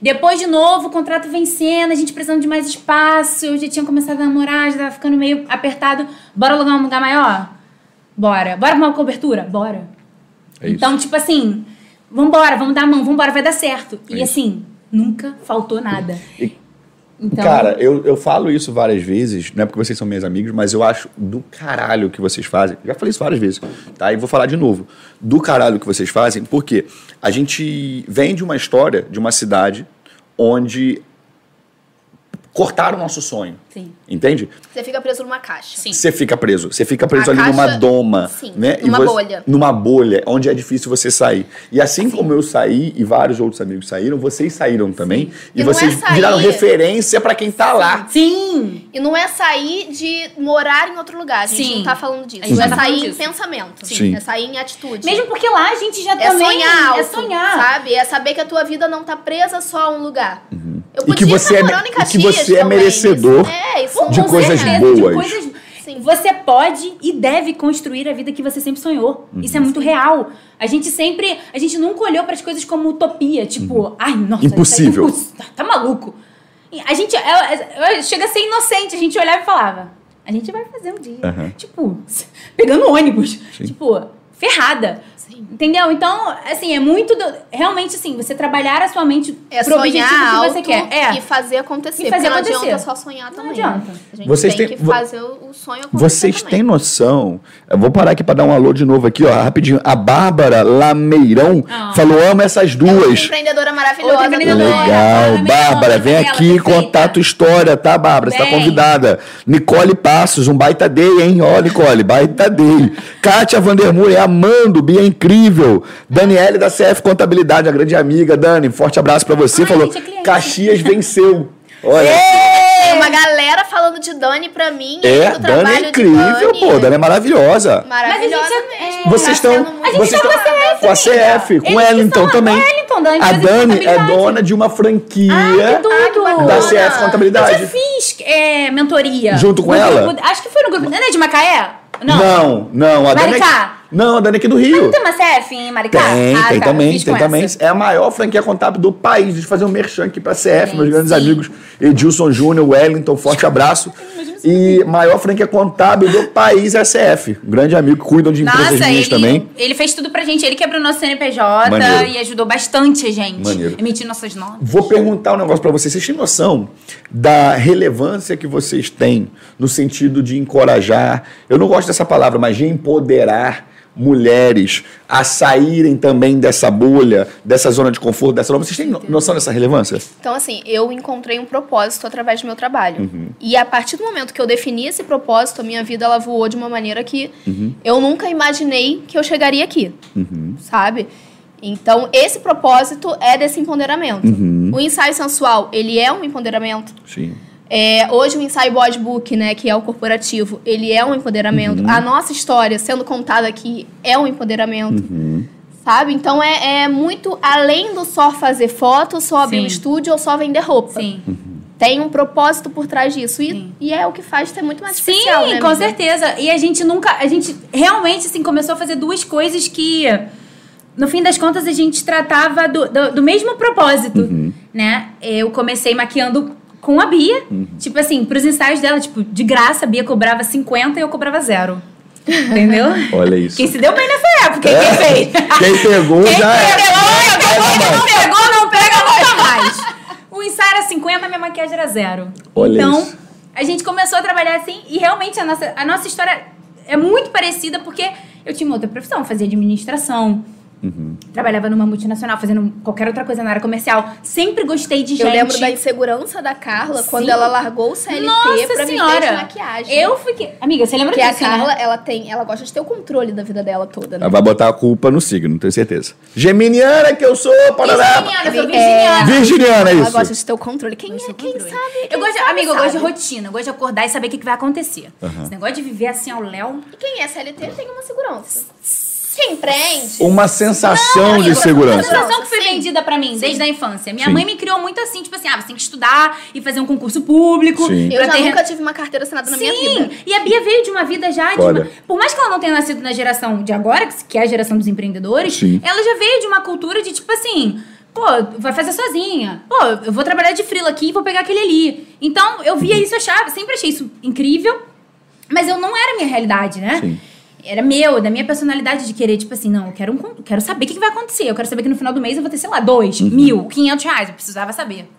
Speaker 2: Depois, de novo, o contrato vencendo, a gente precisando de mais espaço, eu já tinha começado a namorar, já tava ficando meio apertado. Bora alugar um lugar maior? Bora. Bora arrumar uma cobertura? Bora.
Speaker 1: É
Speaker 2: então, tipo assim, vambora, vamos dar a mão, vambora, vai dar certo.
Speaker 1: É
Speaker 2: e
Speaker 1: isso.
Speaker 2: assim, nunca faltou nada.
Speaker 1: E-
Speaker 2: Então,
Speaker 1: Cara, eu, eu falo isso várias vezes, não é porque vocês são meus amigos, mas eu acho do caralho que vocês fazem. Já falei isso várias vezes, tá? E vou falar de novo. Do caralho que vocês fazem, porque a gente vem de uma história de uma cidade onde cortaram o nosso sonho.
Speaker 2: Sim.
Speaker 1: Entende?
Speaker 3: Você fica preso numa caixa.
Speaker 2: Sim.
Speaker 1: Você fica preso. Você fica preso
Speaker 3: A
Speaker 1: ali numa
Speaker 3: caixa-
Speaker 1: doma.
Speaker 3: sim,
Speaker 1: né? E
Speaker 3: numa
Speaker 1: você-
Speaker 3: bolha.
Speaker 1: Numa bolha, onde é difícil você sair. E assim como eu saí e vários outros amigos saíram, vocês saíram também. E,
Speaker 3: E não é
Speaker 1: vocês
Speaker 3: sair-
Speaker 1: viraram referência pra quem tá lá.
Speaker 2: Sim!
Speaker 3: E não é sair de morar em outro lugar. A gente
Speaker 2: Sim.
Speaker 3: não tá falando disso.
Speaker 2: A gente
Speaker 3: é
Speaker 2: não tá
Speaker 3: sair em pensamento.
Speaker 1: Sim.
Speaker 3: É sair em atitude.
Speaker 2: Mesmo porque lá a gente já
Speaker 3: é
Speaker 2: também...
Speaker 3: sonhar alto,
Speaker 2: É sonhar.
Speaker 3: sabe? É saber que a tua vida não tá presa só a um lugar. Eu
Speaker 1: Uhum. E que
Speaker 3: podia
Speaker 1: você
Speaker 3: estar
Speaker 1: é-
Speaker 3: morando em
Speaker 1: e que
Speaker 3: Caxias
Speaker 1: você é merecedor
Speaker 3: Isso- é, isso
Speaker 1: de
Speaker 3: não
Speaker 1: coisas
Speaker 3: é.
Speaker 1: boas.
Speaker 2: De coisas...
Speaker 3: Sim.
Speaker 2: Você pode e deve construir a vida que você sempre sonhou. Isso
Speaker 1: Uhum.
Speaker 2: é muito real. A gente sempre... A gente nunca olhou para as coisas como utopia. Tipo, ai, nossa...
Speaker 1: Uhum. Impossível.
Speaker 2: isso é imposs- Tá, tá maluco. A gente... é- é- chega a ser inocente. A gente olhava e falava... A gente vai fazer um dia.
Speaker 1: Aham.
Speaker 2: Tipo, <laughs> pegando ônibus.
Speaker 1: Sim.
Speaker 2: Tipo, ferrada.
Speaker 3: Sim.
Speaker 2: Entendeu? Então, assim, é muito. do- realmente, assim, você trabalhar a sua mente
Speaker 3: É
Speaker 2: pro objetivo que você quer. É.
Speaker 3: e fazer acontecer.
Speaker 2: E fazer
Speaker 3: porque
Speaker 2: acontecer.
Speaker 3: não adianta só sonhar
Speaker 2: Não
Speaker 3: também.
Speaker 2: adianta.
Speaker 3: A gente
Speaker 1: Vocês
Speaker 3: tem
Speaker 1: têm-
Speaker 3: que fazer o o sonho acontecer
Speaker 1: Vocês
Speaker 3: também.
Speaker 1: têm noção? Eu vou parar aqui pra dar um alô de novo aqui, ó, rapidinho. A Bárbara Lameirão
Speaker 2: Ah.
Speaker 1: falou: amo essas
Speaker 3: É uma
Speaker 1: duas.
Speaker 3: empreendedora maravilhosa.
Speaker 2: Outra empreendedora.
Speaker 1: Legal,
Speaker 2: Bárbara,
Speaker 1: Bárbara, vem
Speaker 2: ela,
Speaker 1: aqui
Speaker 2: perfeita.
Speaker 1: contar tua história, tá, Bárbara? Você tá convidada. Nicole Passos, um baita day, hein? Ó, Nicole, baita day. <laughs> Kátia Vandermoer, amando, Bia é incrível. Daniele da CF Contabilidade, a grande amiga. Dani, forte abraço pra você.
Speaker 2: Ai,
Speaker 1: Falou,
Speaker 2: é.
Speaker 1: Caxias venceu. Olha.
Speaker 3: Tem uma galera falando de Dani pra mim.
Speaker 1: É,
Speaker 3: do
Speaker 1: Dani
Speaker 3: trabalho
Speaker 1: é incrível,
Speaker 3: Dani.
Speaker 1: pô. Dani é maravilhosa.
Speaker 3: Maravilhosa
Speaker 2: Mas a gente é-
Speaker 3: mesmo.
Speaker 2: é,
Speaker 1: Vocês estão. Vocês
Speaker 2: tá
Speaker 1: estão
Speaker 2: CF,
Speaker 1: com a CF,
Speaker 2: amiga.
Speaker 1: com o Wellington
Speaker 2: estão-
Speaker 1: também.
Speaker 2: Wellington, Dani,
Speaker 1: A Dani é
Speaker 2: contabilidade.
Speaker 1: dona de uma franquia!
Speaker 3: Ah,
Speaker 1: da. CF
Speaker 2: Eu já
Speaker 1: Contabilidade.
Speaker 2: fiz é, mentoria.
Speaker 1: Junto com
Speaker 2: No
Speaker 1: ela?
Speaker 2: grupo- acho que foi no grupo. Não é de Macaé? Não.
Speaker 1: Não, não. A Dani é... Não, a Dani é aqui do Rio.
Speaker 2: Não tem uma CF em Maricá?
Speaker 1: Tem,
Speaker 2: Ah,
Speaker 1: tem
Speaker 2: tá,
Speaker 1: também, tem também.
Speaker 2: essa.
Speaker 1: É a maior franquia contábil do país. Deixa eu fazer um merchan aqui pra CF, meus grandes
Speaker 2: sim.
Speaker 1: amigos. Edilson Júnior, Wellington, forte abraço. E maior franquia contábil do país é a CF. Um grande amigo, cuidam de empresas
Speaker 2: Nossa,
Speaker 1: minhas
Speaker 2: ele,
Speaker 1: também.
Speaker 2: ele fez tudo pra gente. Ele quebrou nosso CNPJ
Speaker 1: Maneiro.
Speaker 2: e ajudou bastante a gente.
Speaker 1: Maneiro.
Speaker 2: Emitir nossas notas.
Speaker 1: Vou perguntar um negócio pra vocês. Vocês têm noção da relevância que vocês têm no sentido de encorajar, eu não gosto dessa palavra, mas de empoderar mulheres a saírem também dessa bolha, dessa zona de conforto, dessa Vocês têm no- noção dessa relevância?
Speaker 3: Então, assim, eu encontrei um propósito através do meu trabalho.
Speaker 1: Uhum.
Speaker 3: E a partir do momento que eu defini esse propósito, a minha vida ela voou de uma maneira que
Speaker 1: Uhum.
Speaker 3: eu nunca imaginei que eu chegaria aqui. Sabe? Então, esse propósito é desse empoderamento.
Speaker 1: Uhum.
Speaker 3: O ensaio sensual, ele é um empoderamento.
Speaker 1: Sim.
Speaker 3: É, hoje o ensaio Boys Book, né, que é o corporativo, ele é um empoderamento.
Speaker 1: Uhum.
Speaker 3: A nossa história sendo contada aqui é um empoderamento.
Speaker 1: Uhum.
Speaker 3: Sabe? Então é, é muito além do só fazer foto, só abrir
Speaker 2: Sim.
Speaker 3: um estúdio ou só vender roupa.
Speaker 2: Sim.
Speaker 3: Tem um propósito por trás disso. E,
Speaker 2: Sim.
Speaker 3: e é o que faz ser muito mais
Speaker 2: Sim,
Speaker 3: especial, né,
Speaker 2: com certeza. E a gente nunca. A gente realmente, assim, começou a fazer duas coisas que. No fim das contas, a gente tratava do, do, do mesmo propósito, né? Eu comecei maquiando com a Bia. Tipo assim, pros ensaios dela, tipo, de graça, a Bia cobrava 50 e eu cobrava zero. Entendeu?
Speaker 1: Olha isso.
Speaker 2: Quem se deu bem nessa época, quem fez?
Speaker 1: Quem pegou
Speaker 2: Quem
Speaker 1: já é.
Speaker 2: pegou, pegou, quem
Speaker 1: mais.
Speaker 2: não pegou, não pega nunca mais. O ensaio era 50, a minha maquiagem era zero.
Speaker 1: Olha
Speaker 2: então,
Speaker 1: isso.
Speaker 2: a gente começou a trabalhar assim e realmente a nossa, a nossa história é muito parecida porque eu tinha uma outra profissão, fazia administração.
Speaker 1: Uhum.
Speaker 2: Trabalhava numa multinacional, fazendo qualquer outra coisa na área comercial. Sempre gostei de gente.
Speaker 3: Eu lembro da insegurança da Carla quando
Speaker 2: Sim.
Speaker 3: ela largou o CLT
Speaker 2: Nossa
Speaker 3: pra
Speaker 2: senhora.
Speaker 3: de maquiagem.
Speaker 2: Eu fiquei. Amiga, você lembra
Speaker 3: Porque a
Speaker 2: disso, né?
Speaker 3: Carla, ela tem, ela gosta de ter o controle da vida dela toda, né?
Speaker 1: Ela vai botar a culpa no signo, tenho certeza. Geminiana que eu sou, parará.
Speaker 2: Virginiana, eu sou
Speaker 3: É,
Speaker 2: virginiana.
Speaker 1: Virginiana,
Speaker 3: Ela
Speaker 1: isso.
Speaker 3: gosta de ter o controle. Quem,
Speaker 2: Gosto
Speaker 3: é, quem
Speaker 2: controle.
Speaker 3: sabe?
Speaker 2: Eu
Speaker 3: quem
Speaker 2: gosto de,
Speaker 3: sabe,
Speaker 2: amiga, eu gosto de
Speaker 3: sabe.
Speaker 2: rotina, eu gosto de acordar e saber o que, que vai acontecer. Esse negócio de viver assim ao léu.
Speaker 3: E quem é CLT tem uma segurança. Quem empreende.
Speaker 1: Uma sensação
Speaker 2: Não,
Speaker 1: de segurança.
Speaker 2: A sensação que foi
Speaker 3: Sim.
Speaker 2: vendida pra mim desde a infância. Minha
Speaker 1: Sim.
Speaker 2: mãe me criou muito assim, tipo assim, ah, você tem que estudar e fazer um concurso público.
Speaker 1: Sim.
Speaker 3: Eu já
Speaker 2: ter-
Speaker 3: nunca tive uma carteira assinada na minha
Speaker 2: Sim,
Speaker 3: vida.
Speaker 2: e a Bia veio de uma vida já de uma... Por mais que ela não tenha nascido na geração de agora, que é a geração dos empreendedores,
Speaker 1: Sim.
Speaker 2: ela já veio de uma cultura de tipo assim... Pô, vai fazer sozinha. Pô, eu vou trabalhar de frila aqui e vou pegar aquele ali. Então, eu via isso, eu achava, sempre achei isso incrível. Mas eu não era a minha realidade, né?
Speaker 1: Sim.
Speaker 2: Era meu, da minha personalidade de querer, tipo assim, não, eu quero, um, quero saber o que, que vai acontecer. Eu quero saber que no final do mês eu vou ter, sei lá, dois, mil, quinhentos reais. Eu precisava saber.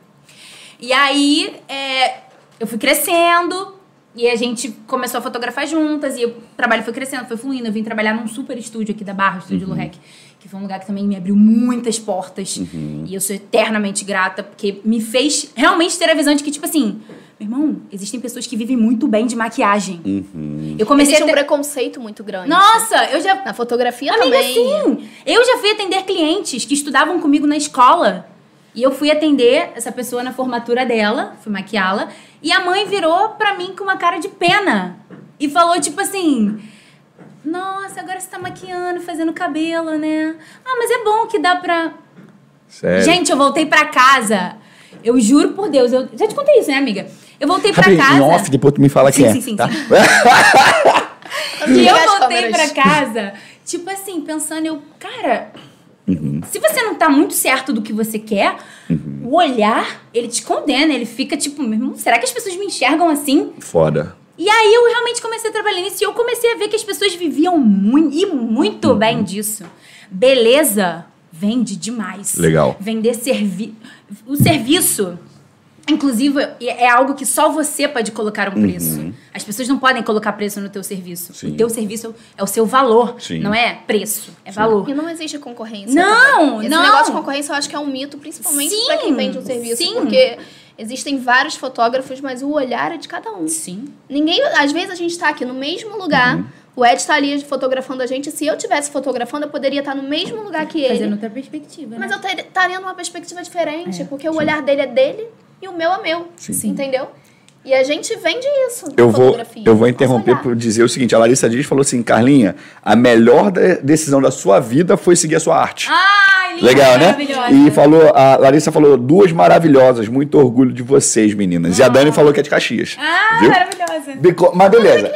Speaker 2: E aí, é, eu fui crescendo e a gente começou a fotografar juntas e o trabalho foi crescendo, foi fluindo. Eu vim trabalhar num super estúdio aqui da Barra, o Estúdio Lurec, que foi um lugar que também me abriu muitas portas. E eu sou eternamente grata, porque me fez realmente ter a visão de que, tipo assim, meu irmão, existem pessoas que vivem muito bem de maquiagem. Eu comecei
Speaker 3: Existe
Speaker 2: a
Speaker 3: um
Speaker 2: ter...
Speaker 3: preconceito muito grande.
Speaker 2: Nossa, eu já
Speaker 3: Na fotografia
Speaker 2: Amiga,
Speaker 3: também.
Speaker 2: sim! Eu já fui atender clientes que estudavam comigo na escola. E eu fui atender essa pessoa na formatura dela, fui maquiá-la. E a mãe virou pra mim com uma cara de pena. E falou, tipo assim... Nossa, agora você tá maquiando, fazendo cabelo, né? Ah, mas é bom que dá pra...
Speaker 1: Sério.
Speaker 2: Gente, eu voltei pra casa. Eu juro por Deus. Eu já te contei isso, né, amiga? Eu voltei pra
Speaker 1: Rapidinho,
Speaker 2: casa...
Speaker 1: em off, depois tu me fala
Speaker 2: Sim,
Speaker 1: quem é.
Speaker 2: sim, sim,
Speaker 1: tá?
Speaker 2: sim.
Speaker 3: Vamos <laughs>
Speaker 2: E eu voltei pra casa, tipo assim, pensando, eu, cara,
Speaker 1: Uhum.
Speaker 2: se você não tá muito certo do que você quer, o olhar, ele te condena, ele fica tipo, será que as pessoas me enxergam assim?
Speaker 1: Foda.
Speaker 2: E aí eu realmente comecei a trabalhar nisso e eu comecei a ver que as pessoas viviam muito, e muito
Speaker 1: Uhum.
Speaker 2: bem disso. Beleza vende demais.
Speaker 1: Legal.
Speaker 2: Vender servi o serviço Inclusive, é é algo que só você pode colocar um preço. As pessoas não podem colocar preço no teu serviço.
Speaker 1: Uhum. Sim.
Speaker 2: O teu serviço é o seu valor,
Speaker 1: Sim.
Speaker 2: não é preço, é valor.
Speaker 3: E não existe concorrência.
Speaker 2: Não.
Speaker 3: Esse
Speaker 2: não.
Speaker 3: negócio de concorrência eu acho que é um mito, principalmente
Speaker 2: Sim,
Speaker 3: pra quem vende um serviço.
Speaker 2: sim.
Speaker 3: Porque existem vários fotógrafos, mas o olhar é de cada um.
Speaker 2: Sim.
Speaker 3: Ninguém. Às vezes a gente tá aqui no mesmo lugar.
Speaker 1: Uhum.
Speaker 3: O Ed tá ali fotografando a gente. Se eu tivesse fotografando, eu poderia estar no mesmo lugar que ele.
Speaker 2: Fazendo outra perspectiva.
Speaker 3: Mas
Speaker 2: né?
Speaker 3: eu ter- estaria numa perspectiva diferente,
Speaker 2: É,
Speaker 3: porque o olhar dele é dele e o meu é meu.
Speaker 1: Sim.
Speaker 3: Entendeu? E a gente vende isso. na
Speaker 1: Eu vou, eu vou interromper para dizer o seguinte: a Larissa Dias falou assim, Carlinha, a melhor de- decisão da sua vida foi seguir a sua arte.
Speaker 2: Ai, linda,
Speaker 1: Legal, né?
Speaker 2: maravilhosa.
Speaker 1: E falou, a Larissa falou duas maravilhosas, muito orgulho de vocês, meninas. E a Dani falou que é de Caxias.
Speaker 2: Ah,
Speaker 1: viu?
Speaker 2: maravilhosa.
Speaker 1: Bico- Mas beleza.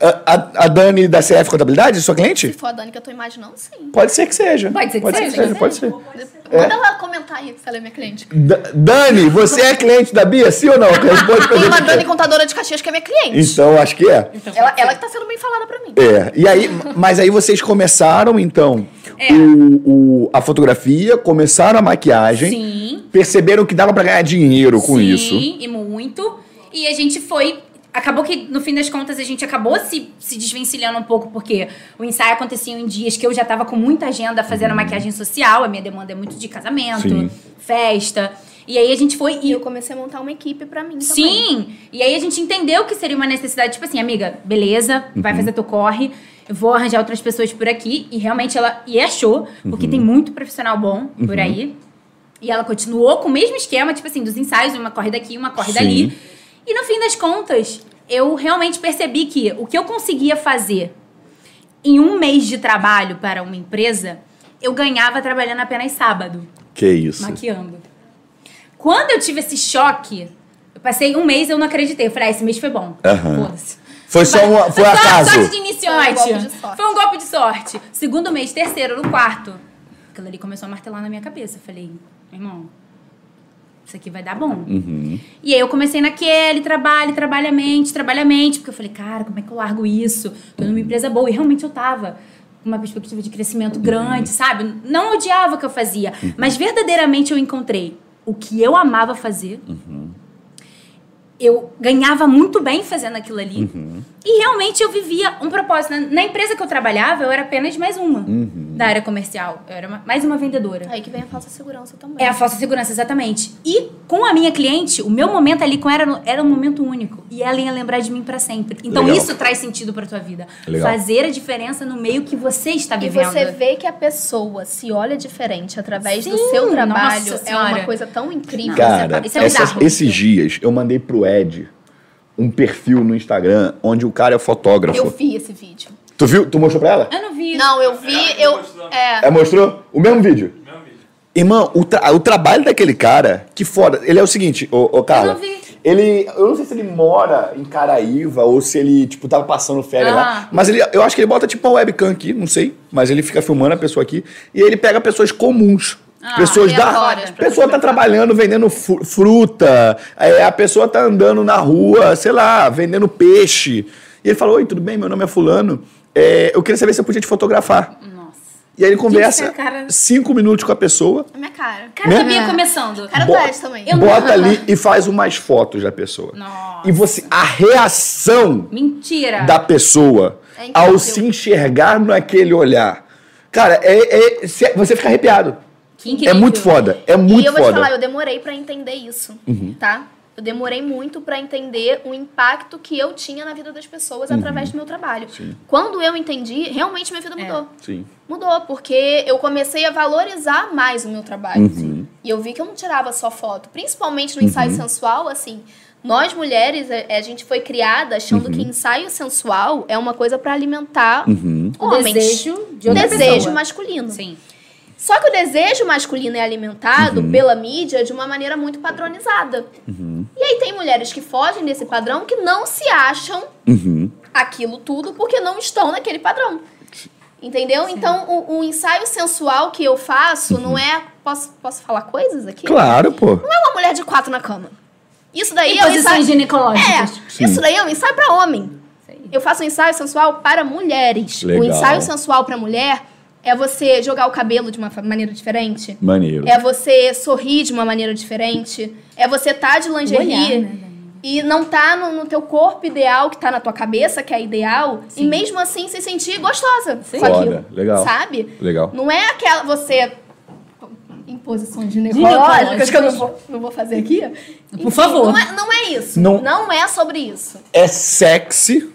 Speaker 1: A, a- a Dani da CF Contabilidade, sua
Speaker 3: se
Speaker 1: cliente?
Speaker 3: for a Dani que eu tô imaginando, sim.
Speaker 1: Pode ser que seja.
Speaker 2: Pode ser que seja,
Speaker 1: pode ser.
Speaker 3: Manda ela comentar aí se ela é minha cliente.
Speaker 1: Da- Dani, você é cliente da Bia, sim ou não? <laughs> Responde
Speaker 3: Tem uma. Dani contadora de Caxias que é minha cliente.
Speaker 1: Então, acho que é.
Speaker 3: Ela, ela que tá sendo bem falada pra mim.
Speaker 1: É. E aí, <laughs> mas aí vocês começaram, então,
Speaker 2: É.
Speaker 1: o, o- a fotografia, começaram a maquiagem,
Speaker 2: Sim.
Speaker 1: perceberam que dava pra ganhar dinheiro com
Speaker 2: Sim,
Speaker 1: isso.
Speaker 2: e muito. E a gente foi. Acabou que, no fim das contas, a gente acabou se, se desvencilhando um pouco, porque o ensaio acontecia em dias que eu já tava com muita agenda fazendo maquiagem social, a minha demanda é muito de casamento,
Speaker 1: Sim.
Speaker 2: festa. E aí a gente foi.
Speaker 3: E
Speaker 2: E
Speaker 3: eu comecei a montar uma equipe pra mim também.
Speaker 2: Sim! E aí a gente entendeu que seria uma necessidade, tipo assim, amiga, beleza, vai fazer teu corre, vou arranjar outras pessoas por aqui. E realmente ela. E achou, porque tem muito profissional bom por aí. E ela continuou com o mesmo esquema, tipo assim, dos ensaios, uma corre daqui, uma corre
Speaker 1: Sim.
Speaker 2: dali. E no fim das contas, eu realmente percebi que o que eu conseguia fazer em um mês de trabalho para uma empresa, eu ganhava trabalhando apenas sábado,
Speaker 1: Que isso.
Speaker 2: maquiando. Quando eu tive esse choque, eu passei um mês eu não acreditei. Eu falei, ah, esse mês foi bom. Foda-se.
Speaker 1: Foi só um, foi
Speaker 2: só
Speaker 1: acaso.
Speaker 2: sorte de iniciante.
Speaker 3: Foi um golpe de sorte.
Speaker 2: Foi um golpe de sorte. Segundo mês, terceiro, no quarto. Aquilo ali começou a martelar na minha cabeça. Eu falei, meu irmão, isso aqui vai dar bom.
Speaker 1: Uhum.
Speaker 2: E aí eu comecei naquele trabalho, trabalhamente, trabalhamente, porque eu falei, cara, como é que eu largo isso? Tô numa empresa boa. E realmente eu tava com uma perspectiva de crescimento grande, sabe? Não odiava o que eu fazia, mas verdadeiramente eu encontrei o que eu amava fazer. Eu ganhava muito bem fazendo aquilo ali. E realmente eu vivia um propósito. Na, na empresa que eu trabalhava, eu era apenas mais uma da área comercial. Eu era uma- mais uma vendedora.
Speaker 3: Aí que vem a falsa segurança também.
Speaker 2: É a falsa segurança, exatamente. E com a minha cliente, o meu momento ali com ela era um momento único. E ela ia lembrar de mim pra sempre. Então
Speaker 1: Legal.
Speaker 2: isso traz sentido pra tua vida.
Speaker 1: Legal.
Speaker 2: Fazer a diferença no meio que você está
Speaker 3: E
Speaker 2: vivendo.
Speaker 3: você vê que a pessoa se olha diferente através do
Speaker 2: Sim,
Speaker 3: seu trabalho é uma coisa tão incrível.
Speaker 1: Cara,
Speaker 2: Isso é
Speaker 1: esses dias eu mandei pro Ed um perfil no Instagram onde o cara é fotógrafo.
Speaker 3: Eu vi esse vídeo.
Speaker 1: Tu viu? Tu mostrou pra ela?
Speaker 2: Eu não vi.
Speaker 3: Não, eu vi, eu. É.
Speaker 1: É, mostrou? O mesmo vídeo?
Speaker 4: Mesmo vídeo.
Speaker 1: Irmão, o, tra- o trabalho daquele cara, que foda. Ele é o seguinte, ô, ô Carla.
Speaker 2: Eu não vi.
Speaker 1: Ele, eu não sei se ele mora em Caraíva ou se ele, tipo, tava passando férias
Speaker 2: Ah.
Speaker 1: lá. Mas ele, eu acho que ele bota, tipo, uma webcam aqui, não sei. Mas ele fica filmando a pessoa aqui. E ele pega pessoas comuns.
Speaker 2: Ah,
Speaker 1: pessoas da. A pessoa tá trabalhando vendendo fruta. é, a pessoa tá andando na rua, sei lá, vendendo peixe. E ele falou: Oi, tudo bem? Meu nome é Fulano. É, eu queria saber se eu podia te fotografar.
Speaker 2: Nossa.
Speaker 1: E aí ele conversa
Speaker 2: cara-
Speaker 1: cinco minutos com a pessoa,
Speaker 3: É minha cara.
Speaker 2: Cara,
Speaker 1: Né?
Speaker 2: sabia
Speaker 3: É.
Speaker 2: começando.
Speaker 3: Cara do
Speaker 1: Bota-
Speaker 3: Ed também.
Speaker 2: Eu-
Speaker 1: bota ali e faz umas fotos da pessoa.
Speaker 2: Nossa.
Speaker 1: E você, a reação
Speaker 2: Mentira.
Speaker 1: da pessoa
Speaker 3: É
Speaker 1: ao se enxergar naquele olhar. Cara, é, é- se- você fica arrepiado. É muito foda. É muito
Speaker 3: e eu vou
Speaker 1: foda.
Speaker 3: te falar, eu demorei pra entender isso, tá? Eu demorei muito pra entender o impacto que eu tinha na vida das pessoas através do meu trabalho. Quando eu entendi, realmente minha vida mudou.
Speaker 1: Sim.
Speaker 3: Mudou, porque eu comecei a valorizar mais o meu trabalho.
Speaker 1: Uhum.
Speaker 3: E eu vi que eu não tirava só foto. Principalmente no ensaio sensual, assim. Nós mulheres, a, a gente foi criada achando
Speaker 1: Uhum.
Speaker 3: que ensaio sensual é uma coisa pra alimentar
Speaker 1: Uhum.
Speaker 2: O
Speaker 3: homens.
Speaker 2: desejo de outra
Speaker 3: Desejo
Speaker 2: pessoa.
Speaker 3: masculino.
Speaker 2: Sim.
Speaker 3: Só que o desejo masculino é alimentado
Speaker 1: Uhum.
Speaker 3: pela mídia de uma maneira muito padronizada. E aí tem mulheres que fogem desse padrão que não se acham
Speaker 1: Uhum.
Speaker 3: aquilo tudo porque não estão naquele padrão. Entendeu? Então, o, o ensaio sensual que eu faço não é. Posso, posso falar coisas aqui?
Speaker 1: Uhum. Claro, pô.
Speaker 3: Não é uma mulher de quatro na cama. Isso daí
Speaker 2: E
Speaker 3: é um
Speaker 2: posições
Speaker 3: ensaio.
Speaker 2: ginecológicas.
Speaker 3: É, isso daí é um ensaio para homem. Eu faço um ensaio sensual para mulheres.
Speaker 1: Legal.
Speaker 3: O ensaio sensual para mulher é você jogar o cabelo de uma maneira diferente.
Speaker 1: Maneiro.
Speaker 3: É você sorrir de uma maneira diferente. É você tá de lingerie
Speaker 2: olhar, né,
Speaker 3: e não tá no, no teu corpo ideal, que tá na tua cabeça, que é ideal, e mesmo assim se sentir gostosa
Speaker 2: Sim.
Speaker 3: com aquilo.
Speaker 1: Foda, legal.
Speaker 3: Sabe?
Speaker 1: Legal.
Speaker 3: Não é aquela você em posições
Speaker 2: Ginecológicas.
Speaker 3: que eu não vou, <laughs> não vou fazer aqui. Enfim,
Speaker 2: favor.
Speaker 3: Não é, não é isso.
Speaker 1: Não-
Speaker 3: Não... é sobre isso.
Speaker 1: É sexy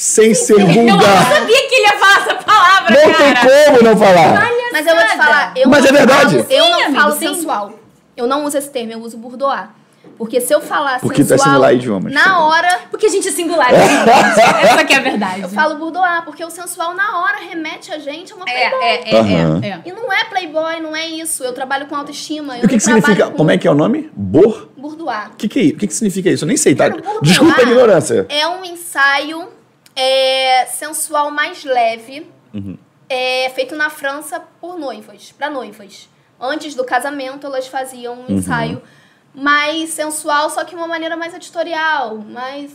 Speaker 1: sem ser
Speaker 2: Eu não
Speaker 1: vulgar.
Speaker 2: sabia que ele ia falar essa palavra,
Speaker 1: Não
Speaker 2: cara.
Speaker 1: tem como não falar.
Speaker 3: Mas eu vou te falar, eu
Speaker 1: Mas
Speaker 3: não
Speaker 1: é verdade.
Speaker 3: Falo, eu
Speaker 2: Sim,
Speaker 3: não
Speaker 2: amigo,
Speaker 3: falo
Speaker 2: sim.
Speaker 3: sensual. Eu não uso esse termo, eu uso burdoar. Porque se eu falar
Speaker 1: Porque tu é
Speaker 3: sensual,
Speaker 1: similar a idiomas.
Speaker 3: na hora
Speaker 2: Porque a gente é singular. né? <laughs> Essa que é a verdade.
Speaker 3: eu falo burdoar, porque o sensual na hora remete a gente a uma
Speaker 2: É,
Speaker 3: playboy.
Speaker 2: é, é,
Speaker 1: Aham.
Speaker 2: é, é.
Speaker 3: E não é playboy, não é isso. Eu trabalho com autoestima.
Speaker 1: E o que, que significa?
Speaker 3: com
Speaker 1: Como é que é o nome? Bor?
Speaker 3: Burdoar.
Speaker 1: O que, que, o que, que significa isso? Eu nem sei, tá?
Speaker 3: Cara,
Speaker 1: Desculpa a ignorância.
Speaker 3: É um ensaio é, sensual mais leve,
Speaker 1: Uhum.
Speaker 3: é, feito na França por noivas, para noivas. Antes do casamento, elas faziam
Speaker 1: Uhum.
Speaker 3: um ensaio mais sensual, só que de uma maneira mais editorial, mais,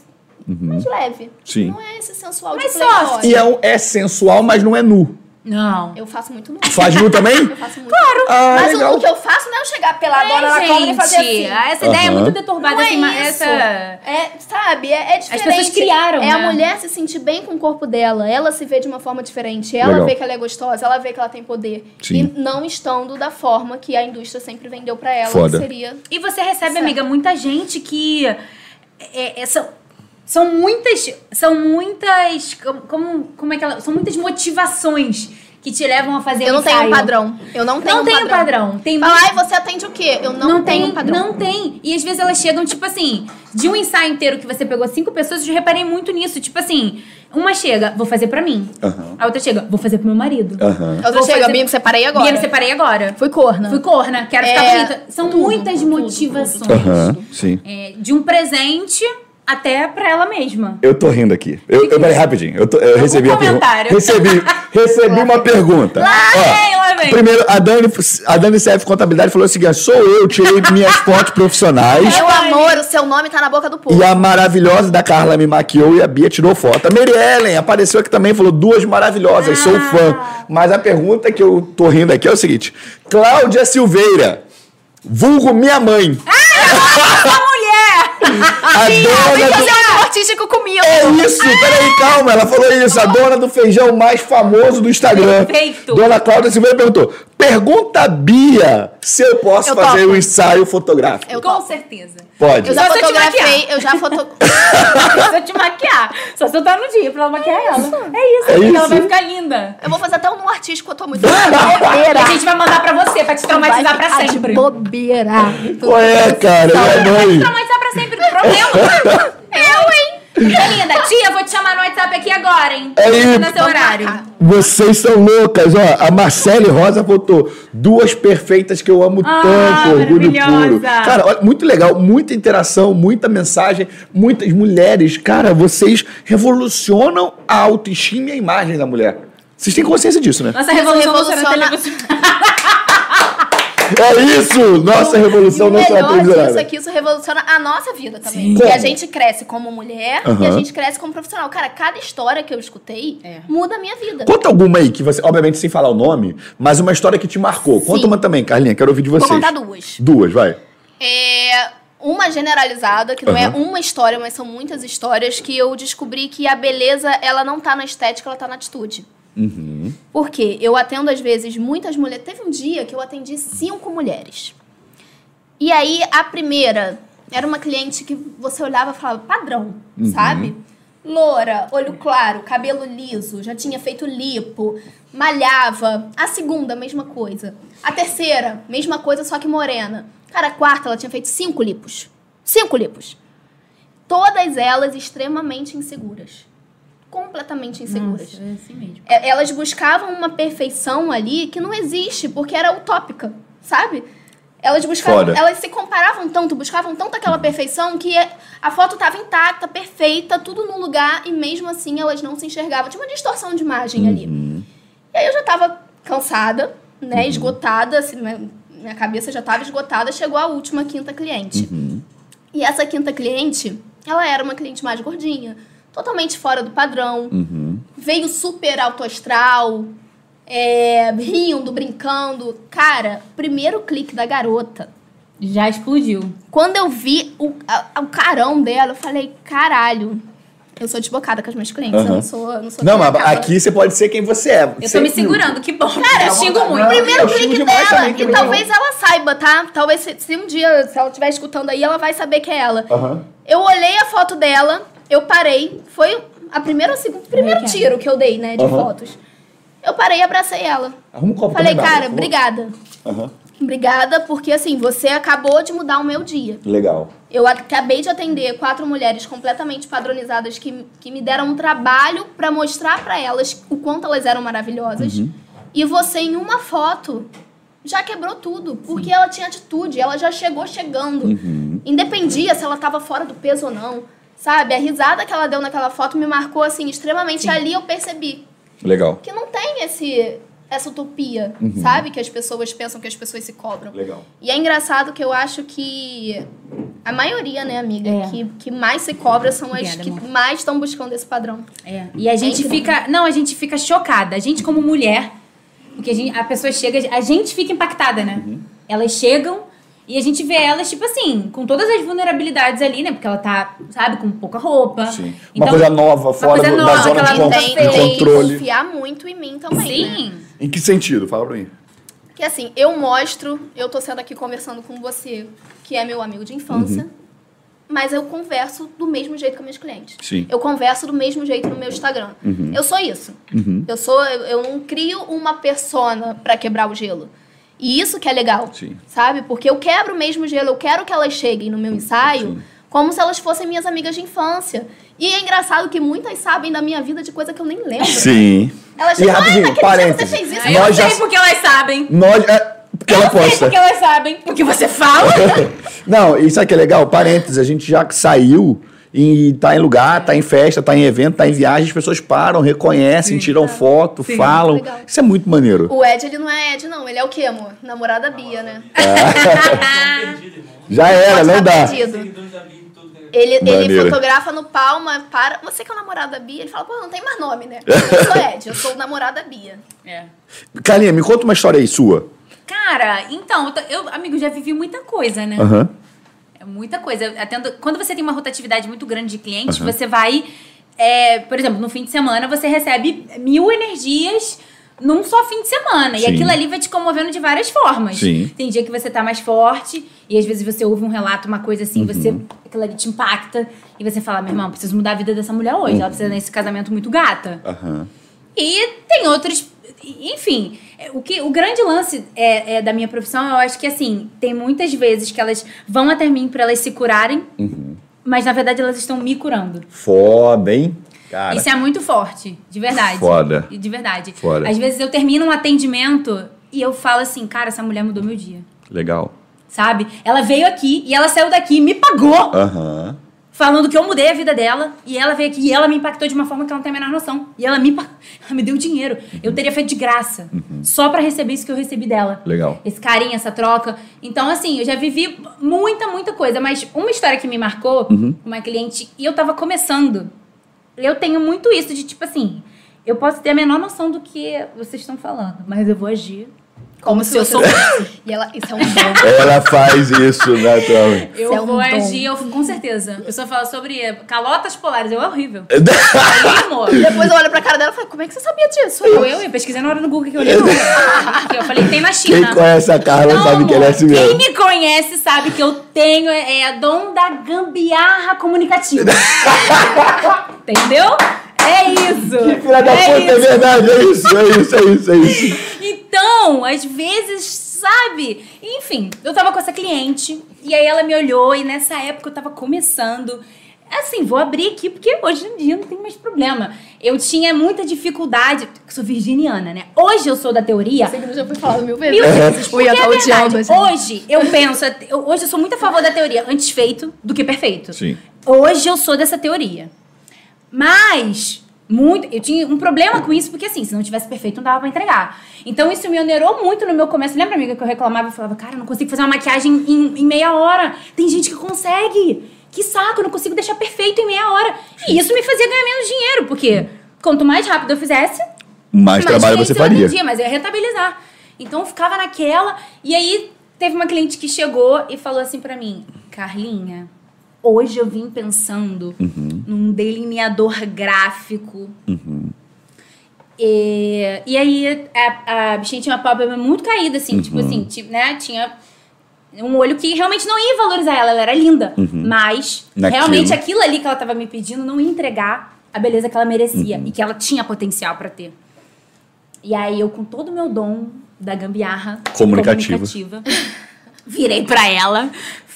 Speaker 3: mais leve.
Speaker 1: Uhum. Sim.
Speaker 3: Não é esse sensual
Speaker 2: Mais
Speaker 3: de playboy.
Speaker 1: E é, um- é sensual, mas não é nu.
Speaker 2: Não.
Speaker 3: Eu faço muito nu.
Speaker 1: Faz nu também?
Speaker 3: Eu faço muito. Claro.
Speaker 1: Ah,
Speaker 3: Mas o
Speaker 1: legal.
Speaker 3: nu que eu faço não é eu chegar peladona
Speaker 2: É,
Speaker 3: na câmera e fazer assim.
Speaker 2: essa ideia é muito deturbada.
Speaker 3: Não é
Speaker 2: assim, essa...
Speaker 3: É, sabe, é, é diferente.
Speaker 2: pessoas criaram,
Speaker 3: É a
Speaker 2: né?
Speaker 3: mulher se sentir bem com o corpo dela. Ela se vê de uma forma diferente. Ela
Speaker 1: Legal.
Speaker 3: vê que ela é gostosa, ela vê que ela tem poder.
Speaker 1: Sim.
Speaker 3: E não estando da forma que a indústria sempre vendeu pra ela,
Speaker 1: Foda.
Speaker 3: que seria.
Speaker 2: E você recebe,
Speaker 3: Certo.
Speaker 2: amiga, muita gente que... é, é, são, são muitas... São muitas... Como, como é que ela... São muitas motivações que te levam a fazer
Speaker 3: Eu não tenho um
Speaker 2: ensaio.
Speaker 3: padrão. Eu não tenho
Speaker 2: Não
Speaker 3: um
Speaker 2: tem um
Speaker 3: padrão.
Speaker 2: padrão. Tem
Speaker 3: Fala,
Speaker 2: muito-
Speaker 3: ai, você atende o quê? Eu não, tenho um padrão.
Speaker 2: Não tem. E às vezes elas chegam, tipo assim, de um ensaio inteiro que você pegou cinco pessoas, eu já reparei muito nisso. Tipo assim, uma chega, vou fazer pra mim.
Speaker 1: Aham.
Speaker 2: A outra chega, vou fazer pro meu marido.
Speaker 1: Aham.
Speaker 3: Eu
Speaker 2: Vou
Speaker 3: vou chegar,
Speaker 2: fazer-
Speaker 3: Bia, me separei agora.
Speaker 2: Bia, me separei agora.
Speaker 3: Fui corna.
Speaker 2: Fui corna, quero ficar
Speaker 3: É,
Speaker 2: bonita. São
Speaker 3: tudo,
Speaker 2: muitas
Speaker 3: tudo,
Speaker 2: motivações.
Speaker 1: Aham, sim.
Speaker 2: É, de um presente até pra ela mesma.
Speaker 1: Eu tô rindo aqui. Eu, eu peraí, rapidinho. Eu, tô- eu recebi a pergunta.
Speaker 2: comentário.
Speaker 1: Recebi, <laughs> recebi uma pergunta. Ó,
Speaker 2: vem, lá vem.
Speaker 1: Primeiro, a Dani, a Dani CF Contabilidade falou o seguinte: sou eu, tirei minhas <laughs> fotos profissionais.
Speaker 3: Meu amor, o seu nome tá na boca do povo.
Speaker 1: E a maravilhosa da Carla me maquiou e a Bia tirou foto. A Mary Ellen apareceu aqui também, falou duas maravilhosas, sou
Speaker 2: Ah.
Speaker 1: fã. Mas a pergunta que eu tô rindo aqui é o seguinte: Cláudia Silveira, vulgo minha mãe.
Speaker 2: Mulher! <laughs>
Speaker 1: A
Speaker 3: Vem
Speaker 1: dona do...
Speaker 3: fazer um artístico comigo.
Speaker 1: É isso, peraí, calma, ela falou isso. A dona do feijão mais famoso do Instagram.
Speaker 2: Perfeito.
Speaker 1: Dona Cláudia Silveira perguntou: pergunta a Bia se eu posso
Speaker 3: Eu
Speaker 1: fazer
Speaker 3: topo.
Speaker 1: um ensaio fotográfico.
Speaker 3: Eu
Speaker 2: Com certeza.
Speaker 1: Pode.
Speaker 3: Eu já
Speaker 2: Só se eu te
Speaker 3: fotografei,
Speaker 2: maquiar.
Speaker 3: eu já <laughs> <laughs>
Speaker 2: te maquiar. Só se eu tá no dia pra ela maquiar ela. É isso,
Speaker 1: É isso.
Speaker 2: ela vai ficar linda.
Speaker 3: Eu vou fazer até um artístico, eu tô muito <laughs> bobeira.
Speaker 2: a gente vai mandar pra você, pra te traumatizar pra
Speaker 3: Vai
Speaker 2: sempre.
Speaker 3: Bobeira.
Speaker 1: Qual é, cara? Minha mãe.
Speaker 2: Traumatizar pra sempre, não problema. Eu, hein? Tá linda. Tia, vou te chamar no WhatsApp aqui agora, hein?
Speaker 1: É isso.
Speaker 2: No seu horário.
Speaker 1: Vocês são loucas, ó. A Marcele Rosa botou duas perfeitas que eu amo
Speaker 2: Ah,
Speaker 1: tanto, orgulho puro. Cara, olha, muito legal, muita interação, muita mensagem, muitas mulheres. Cara, vocês revolucionam a autoestima e a imagem da mulher. Vocês têm consciência disso, né?
Speaker 2: Nossa revolução
Speaker 3: revoluciona-
Speaker 2: televisão. <laughs>
Speaker 1: É isso! Nossa revolução
Speaker 3: E
Speaker 1: não
Speaker 3: disso
Speaker 1: televisionada.
Speaker 3: é que isso revoluciona a nossa vida também.
Speaker 1: Sim.
Speaker 3: E a gente cresce como mulher e a gente cresce como profissional. Cara, cada história que eu escutei
Speaker 2: É.
Speaker 3: muda a minha vida.
Speaker 1: Conta alguma aí, que você, obviamente sem falar o nome, mas uma história que te marcou. Conta
Speaker 3: Sim.
Speaker 1: uma também, Carlinha, quero ouvir de
Speaker 3: Vou
Speaker 1: vocês.
Speaker 3: contar duas.
Speaker 1: Duas, vai.
Speaker 3: É uma generalizada, que não é
Speaker 1: Aham.
Speaker 3: uma história, mas são muitas histórias, que eu descobri que a beleza, ela não tá na estética, ela tá na atitude.
Speaker 1: Uhum.
Speaker 3: Por quê? Eu atendo, às vezes, muitas mulheres. Teve um dia que eu atendi cinco mulheres. E aí, a primeira era uma cliente que você olhava e falava, padrão,
Speaker 1: Uhum.
Speaker 3: sabe? Loura, olho claro, cabelo liso, já tinha feito lipo, malhava. A segunda, mesma coisa. A terceira, mesma coisa, só que morena. Cara, a quarta, ela tinha feito cinco lipos. Cinco lipos. Todas elas extremamente inseguras. Completamente inseguras.
Speaker 2: Nossa, é assim mesmo.
Speaker 3: É, elas buscavam uma perfeição ali que não existe, porque era utópica, sabe? Elas buscavam,
Speaker 1: Fora.
Speaker 3: elas se comparavam tanto, buscavam tanto aquela perfeição que a foto estava intacta, perfeita, tudo no lugar e mesmo assim elas não se enxergavam. Tinha uma distorção de imagem ali. E aí eu já tava cansada, né, esgotada, assim, minha, minha cabeça já tava esgotada, chegou a última quinta cliente. E essa quinta cliente, ela era uma cliente mais gordinha, totalmente fora do padrão, veio super alto astral, é, rindo, brincando. Cara, primeiro clique da garota.
Speaker 2: Já explodiu.
Speaker 3: Quando eu vi o, a- o carão dela, eu falei, caralho. Eu sou desbocada com as minhas clientes, eu
Speaker 1: Aham.
Speaker 3: não sou, eu não sou
Speaker 1: Não, mas
Speaker 3: acaba.
Speaker 1: aqui você pode ser quem você é.
Speaker 2: Eu tô me segurando, que bom. Cara, eu xingo muito.
Speaker 3: Primeiro
Speaker 1: eu
Speaker 3: clique dela. e
Speaker 1: eu
Speaker 3: talvez ela saiba, tá? Talvez se, se um dia, se ela estiver escutando aí, ela vai saber que é ela.
Speaker 1: Aham.
Speaker 3: Eu olhei a foto dela, eu parei. Foi a primeira, o segundo, primeiro
Speaker 2: é é?
Speaker 3: tiro que eu dei, né, de
Speaker 1: Aham.
Speaker 3: fotos. Eu parei e abracei ela.
Speaker 1: Arruma um copo
Speaker 3: Falei, cara,
Speaker 1: favor.
Speaker 3: obrigada.
Speaker 1: Aham.
Speaker 3: Obrigada, porque assim, você acabou de mudar o meu dia.
Speaker 1: Legal.
Speaker 3: Eu acabei de atender quatro mulheres completamente padronizadas que, que me deram um trabalho pra mostrar pra elas o quanto elas eram maravilhosas.
Speaker 1: Uhum.
Speaker 3: E você, em uma foto, já quebrou tudo. Porque ela tinha atitude, ela já chegou chegando.
Speaker 1: Uhum.
Speaker 3: Independia se ela tava fora do peso ou não. Sabe? A risada que ela deu naquela foto me marcou, assim, extremamente. Ali eu percebi
Speaker 1: Legal.
Speaker 3: que não tem esse, essa utopia,
Speaker 1: Uhum.
Speaker 3: sabe? Que as pessoas pensam que as pessoas se cobram.
Speaker 1: Legal.
Speaker 3: E é engraçado que eu acho que a maioria, né, amiga,
Speaker 2: É.
Speaker 3: que, que mais se cobra são as
Speaker 2: Obrigada,
Speaker 3: que
Speaker 2: amor.
Speaker 3: mais estão buscando esse padrão.
Speaker 2: É. E a gente
Speaker 3: incrível.
Speaker 2: fica. Não, a gente fica chocada. A gente, como mulher, porque a, gente, a pessoa chega, a gente fica impactada, né?
Speaker 1: Uhum.
Speaker 2: Elas chegam e a gente vê elas, tipo assim, com todas as vulnerabilidades ali, né? Porque ela tá, sabe, com pouca roupa.
Speaker 1: Sim.
Speaker 2: Então,
Speaker 1: uma coisa nova, fora
Speaker 2: coisa
Speaker 1: do- da
Speaker 2: nova,
Speaker 1: zona
Speaker 2: que
Speaker 1: de,
Speaker 2: ela
Speaker 1: con-
Speaker 3: tem,
Speaker 1: de
Speaker 2: fez.
Speaker 3: tem que
Speaker 1: controle.
Speaker 3: confiar muito em mim também, né?
Speaker 2: Sim.
Speaker 1: Em que sentido? Fala pra mim.
Speaker 3: Que assim, eu mostro, eu tô sendo aqui conversando com você, que é meu amigo de infância. mas eu converso do mesmo jeito com minhas clientes.
Speaker 1: Sim.
Speaker 3: Eu converso do mesmo jeito no meu Instagram. Eu sou isso. Eu sou, eu, eu não crio uma persona pra quebrar o gelo. E isso que é legal,
Speaker 1: Sim.
Speaker 3: sabe? Porque eu quebro o mesmo gelo, eu quero que elas cheguem no meu ensaio como se elas fossem minhas amigas de infância. E é engraçado que muitas sabem da minha vida de coisa que eu nem lembro.
Speaker 1: Sim.
Speaker 3: Elas
Speaker 1: E rapidinho,
Speaker 3: "Ai, naquele dia
Speaker 1: parênteses.
Speaker 3: você fez isso.
Speaker 2: Ah,
Speaker 1: Nós
Speaker 2: eu
Speaker 1: já-
Speaker 2: sei porque elas sabem.
Speaker 1: Nós. É, porque ela
Speaker 2: eu sei
Speaker 1: posta.
Speaker 2: porque elas sabem. Porque você fala. <laughs>
Speaker 1: Não, isso aqui é legal, parênteses, a gente já saiu e tá em lugar, tá em festa, tá em evento, tá em viagem, as pessoas param, reconhecem, tiram foto,
Speaker 2: Sim.
Speaker 1: falam.
Speaker 3: Legal.
Speaker 1: Isso é muito maneiro.
Speaker 3: O Ed, ele não é Ed, não. Ele é o quê, amor? Namorada Bia, né? <laughs>
Speaker 1: Já era, não
Speaker 3: tá
Speaker 1: dá.
Speaker 3: perdido.
Speaker 4: É-
Speaker 3: Ele, ele fotografa no Palma para. Você que é o namorado da Bia, ele fala, pô, não tem mais nome, né? Eu sou Ed, eu sou o namorado da Bia.
Speaker 2: É.
Speaker 1: Carlinha, me conta uma história aí sua.
Speaker 2: Cara, então, eu, amigo, já vivi muita coisa, né?
Speaker 1: Aham.
Speaker 2: É muita coisa. Atendo, quando você tem uma rotatividade muito grande de clientes, você vai. é, por exemplo, no fim de semana você recebe mil energias num só fim de semana.
Speaker 1: Sim.
Speaker 2: E aquilo ali vai te comovendo de várias formas.
Speaker 1: Sim.
Speaker 2: Tem dia que você tá mais forte, e às vezes você ouve um relato, uma coisa assim, você.
Speaker 1: Uhum.
Speaker 2: Aquilo ali te impacta, e você fala, meu irmão, preciso mudar a vida dessa mulher hoje. Ela precisa desse casamento muito gata.
Speaker 1: Aham.
Speaker 2: E tem outros. Enfim, é, o, que, o grande lance é, é da minha profissão, eu acho que assim, tem muitas vezes que elas vão até mim pra elas se curarem,
Speaker 1: Uhum.
Speaker 2: mas na verdade elas estão me curando.
Speaker 1: Foda, hein? Cara.
Speaker 2: Isso é muito forte, de verdade.
Speaker 1: Foda.
Speaker 2: De verdade.
Speaker 1: Foda.
Speaker 2: Às vezes eu termino um atendimento e eu falo assim, cara, essa mulher mudou meu dia.
Speaker 1: Legal.
Speaker 2: Sabe? Ela veio aqui e ela saiu daqui e me pagou
Speaker 1: Aham.
Speaker 2: Falando que eu mudei a vida dela e ela veio aqui e ela me impactou de uma forma que ela não tem a menor noção. E ela me, <laughs> ela me deu dinheiro. Eu teria feito de graça. Só pra receber isso que eu recebi dela.
Speaker 1: Legal.
Speaker 2: Esse carinho, essa troca. Então, assim, eu já vivi muita, muita coisa. Mas uma história que me marcou, uma cliente, e eu tava começando. Eu tenho muito isso de tipo assim, eu posso ter a menor noção do que vocês estão falando, mas eu vou agir como, se eu soubesse.
Speaker 3: E ela, isso é um dom.
Speaker 1: Ela faz isso naturalmente.
Speaker 2: Eu
Speaker 3: Isso é um
Speaker 2: vou
Speaker 3: dom.
Speaker 2: agir, eu, com certeza. A pessoa fala sobre calotas polares, eu é horrível. <laughs> Aí, amor.
Speaker 3: Depois eu olho pra cara dela e falo, como é que você sabia disso?
Speaker 2: Eu, eu, eu pesquisei na hora no Google que eu olhei. Que eu falei, tem na China.
Speaker 1: Quem conhece a Carla
Speaker 2: Não,
Speaker 1: sabe que ela é assim
Speaker 2: Quem
Speaker 1: mesmo.
Speaker 2: me conhece sabe que eu tenho é, é dom da gambiarra comunicativa. <laughs> Entendeu? É isso.
Speaker 1: Filha da
Speaker 2: é
Speaker 1: puta, é
Speaker 2: isso.
Speaker 1: verdade. É isso, é isso, é isso, é isso.
Speaker 2: Então, às vezes, sabe? Enfim, eu tava com essa cliente e aí ela me olhou e nessa época eu tava começando. Assim, vou abrir aqui porque hoje em dia não tem mais problema. Eu tinha muita dificuldade. eu Sou virginiana, né? Hoje eu sou da teoria.
Speaker 3: Aqui já foi falado mil vezes.
Speaker 2: Mil vezes, porque é verdade.
Speaker 3: gente.
Speaker 2: Hoje eu penso, hoje eu sou muito a favor da teoria antes feito do que perfeito.
Speaker 1: Sim.
Speaker 2: Hoje eu sou dessa teoria. Mas, muito, eu tinha um problema com isso, porque assim, se não tivesse perfeito, não dava pra entregar. Então isso me onerou muito no meu começo. Lembra, amiga, que eu reclamava e falava, cara, eu não consigo fazer uma maquiagem em, em meia hora. Tem gente que consegue. Que saco, eu não consigo deixar perfeito em meia hora. E isso me fazia ganhar menos dinheiro, porque quanto mais rápido eu fizesse,
Speaker 1: Mais trabalho
Speaker 2: clientes
Speaker 1: você faria.
Speaker 2: mas eu ia rentabilizar. Então eu ficava naquela. E aí teve uma cliente que chegou e falou assim pra mim: Carlinha, hoje eu vim pensando
Speaker 1: Uhum.
Speaker 2: num delineador gráfico. E, e aí a, a bichinha tinha uma pálpebra muito caída, assim, tipo
Speaker 1: Uhum.
Speaker 2: assim, ti- né? Tinha um olho que realmente não ia valorizar ela, ela era linda. Mas
Speaker 1: Uhum. Naquilo.
Speaker 2: realmente aquilo ali que ela tava me pedindo não ia entregar a beleza que ela merecia
Speaker 1: Uhum.
Speaker 2: e que ela tinha potencial pra ter. E aí eu, com todo o meu dom da gambiarra
Speaker 1: Comunicativa.
Speaker 2: comunicativa, <laughs> virei pra ela,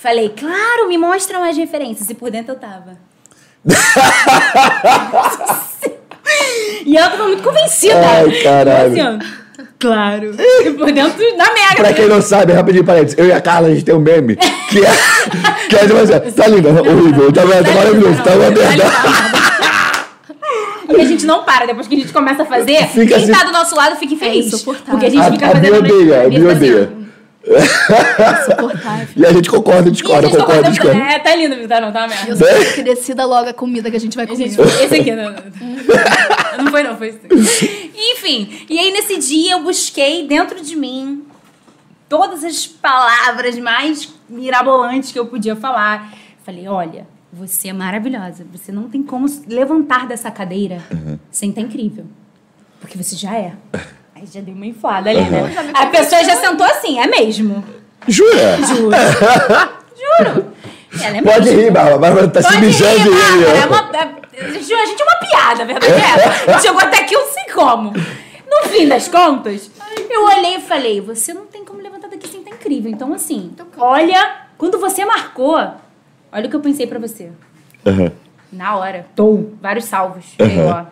Speaker 2: falei, claro, me mostra umas referências. E por dentro eu tava. <laughs> e ela tava muito convencida.
Speaker 1: Ai, caralho.
Speaker 2: Assim, ó, claro. E por dentro, na merda.
Speaker 1: Pra quem não sabe, rapidinho, parênteses, eu e a Carla, a gente tem um meme que é. <laughs> Que é tipo assim, tá linda, horrível, tá, tá maravilhoso, tá uma merda. <laughs>
Speaker 2: E a gente não para, depois que a gente começa a fazer,
Speaker 1: Fica
Speaker 2: quem
Speaker 1: assim-
Speaker 2: tá do nosso lado fica infeliz.
Speaker 3: É
Speaker 2: porque a gente
Speaker 1: A-
Speaker 2: fica
Speaker 1: a
Speaker 2: fazendo
Speaker 1: Bia
Speaker 2: meio-
Speaker 1: odeia, a
Speaker 2: meio
Speaker 3: Insuportável.
Speaker 1: E a gente concorda, discorda, concorda, discorda.
Speaker 2: É, tá lindo, Vitor, não, tá uma merda.
Speaker 3: Eu que decida logo a comida que a gente vai comer.
Speaker 2: Gente, esse aqui, não, não. Não foi, não, foi isso. Enfim, e aí nesse dia eu busquei dentro de mim todas as palavras mais mirabolantes que eu podia falar. Falei, olha, você é maravilhosa. Você não tem como levantar dessa cadeira sem estar incrível. Porque você já é. Aí já deu uma inflada ali, né? A pessoa já sentou assim, é mesmo.
Speaker 1: Jura?
Speaker 2: Juro. <laughs> Juro. Ela é
Speaker 1: Pode
Speaker 2: mesmo.
Speaker 1: rir, Bárbara. Bárbara tá se
Speaker 2: Pode
Speaker 1: mijando de
Speaker 2: rir. Bárbara, é uma- é- a gente é uma piada, a verdade é essa. A gente Chegou até aqui, eu não sei como. No fim das contas, eu olhei e falei, você não tem como levantar daqui sem tá incrível. Então, assim, olha, quando você marcou, olha o que eu pensei pra você.
Speaker 1: Aham.
Speaker 2: Na hora. Tô. Vários salvos. Eu, ó.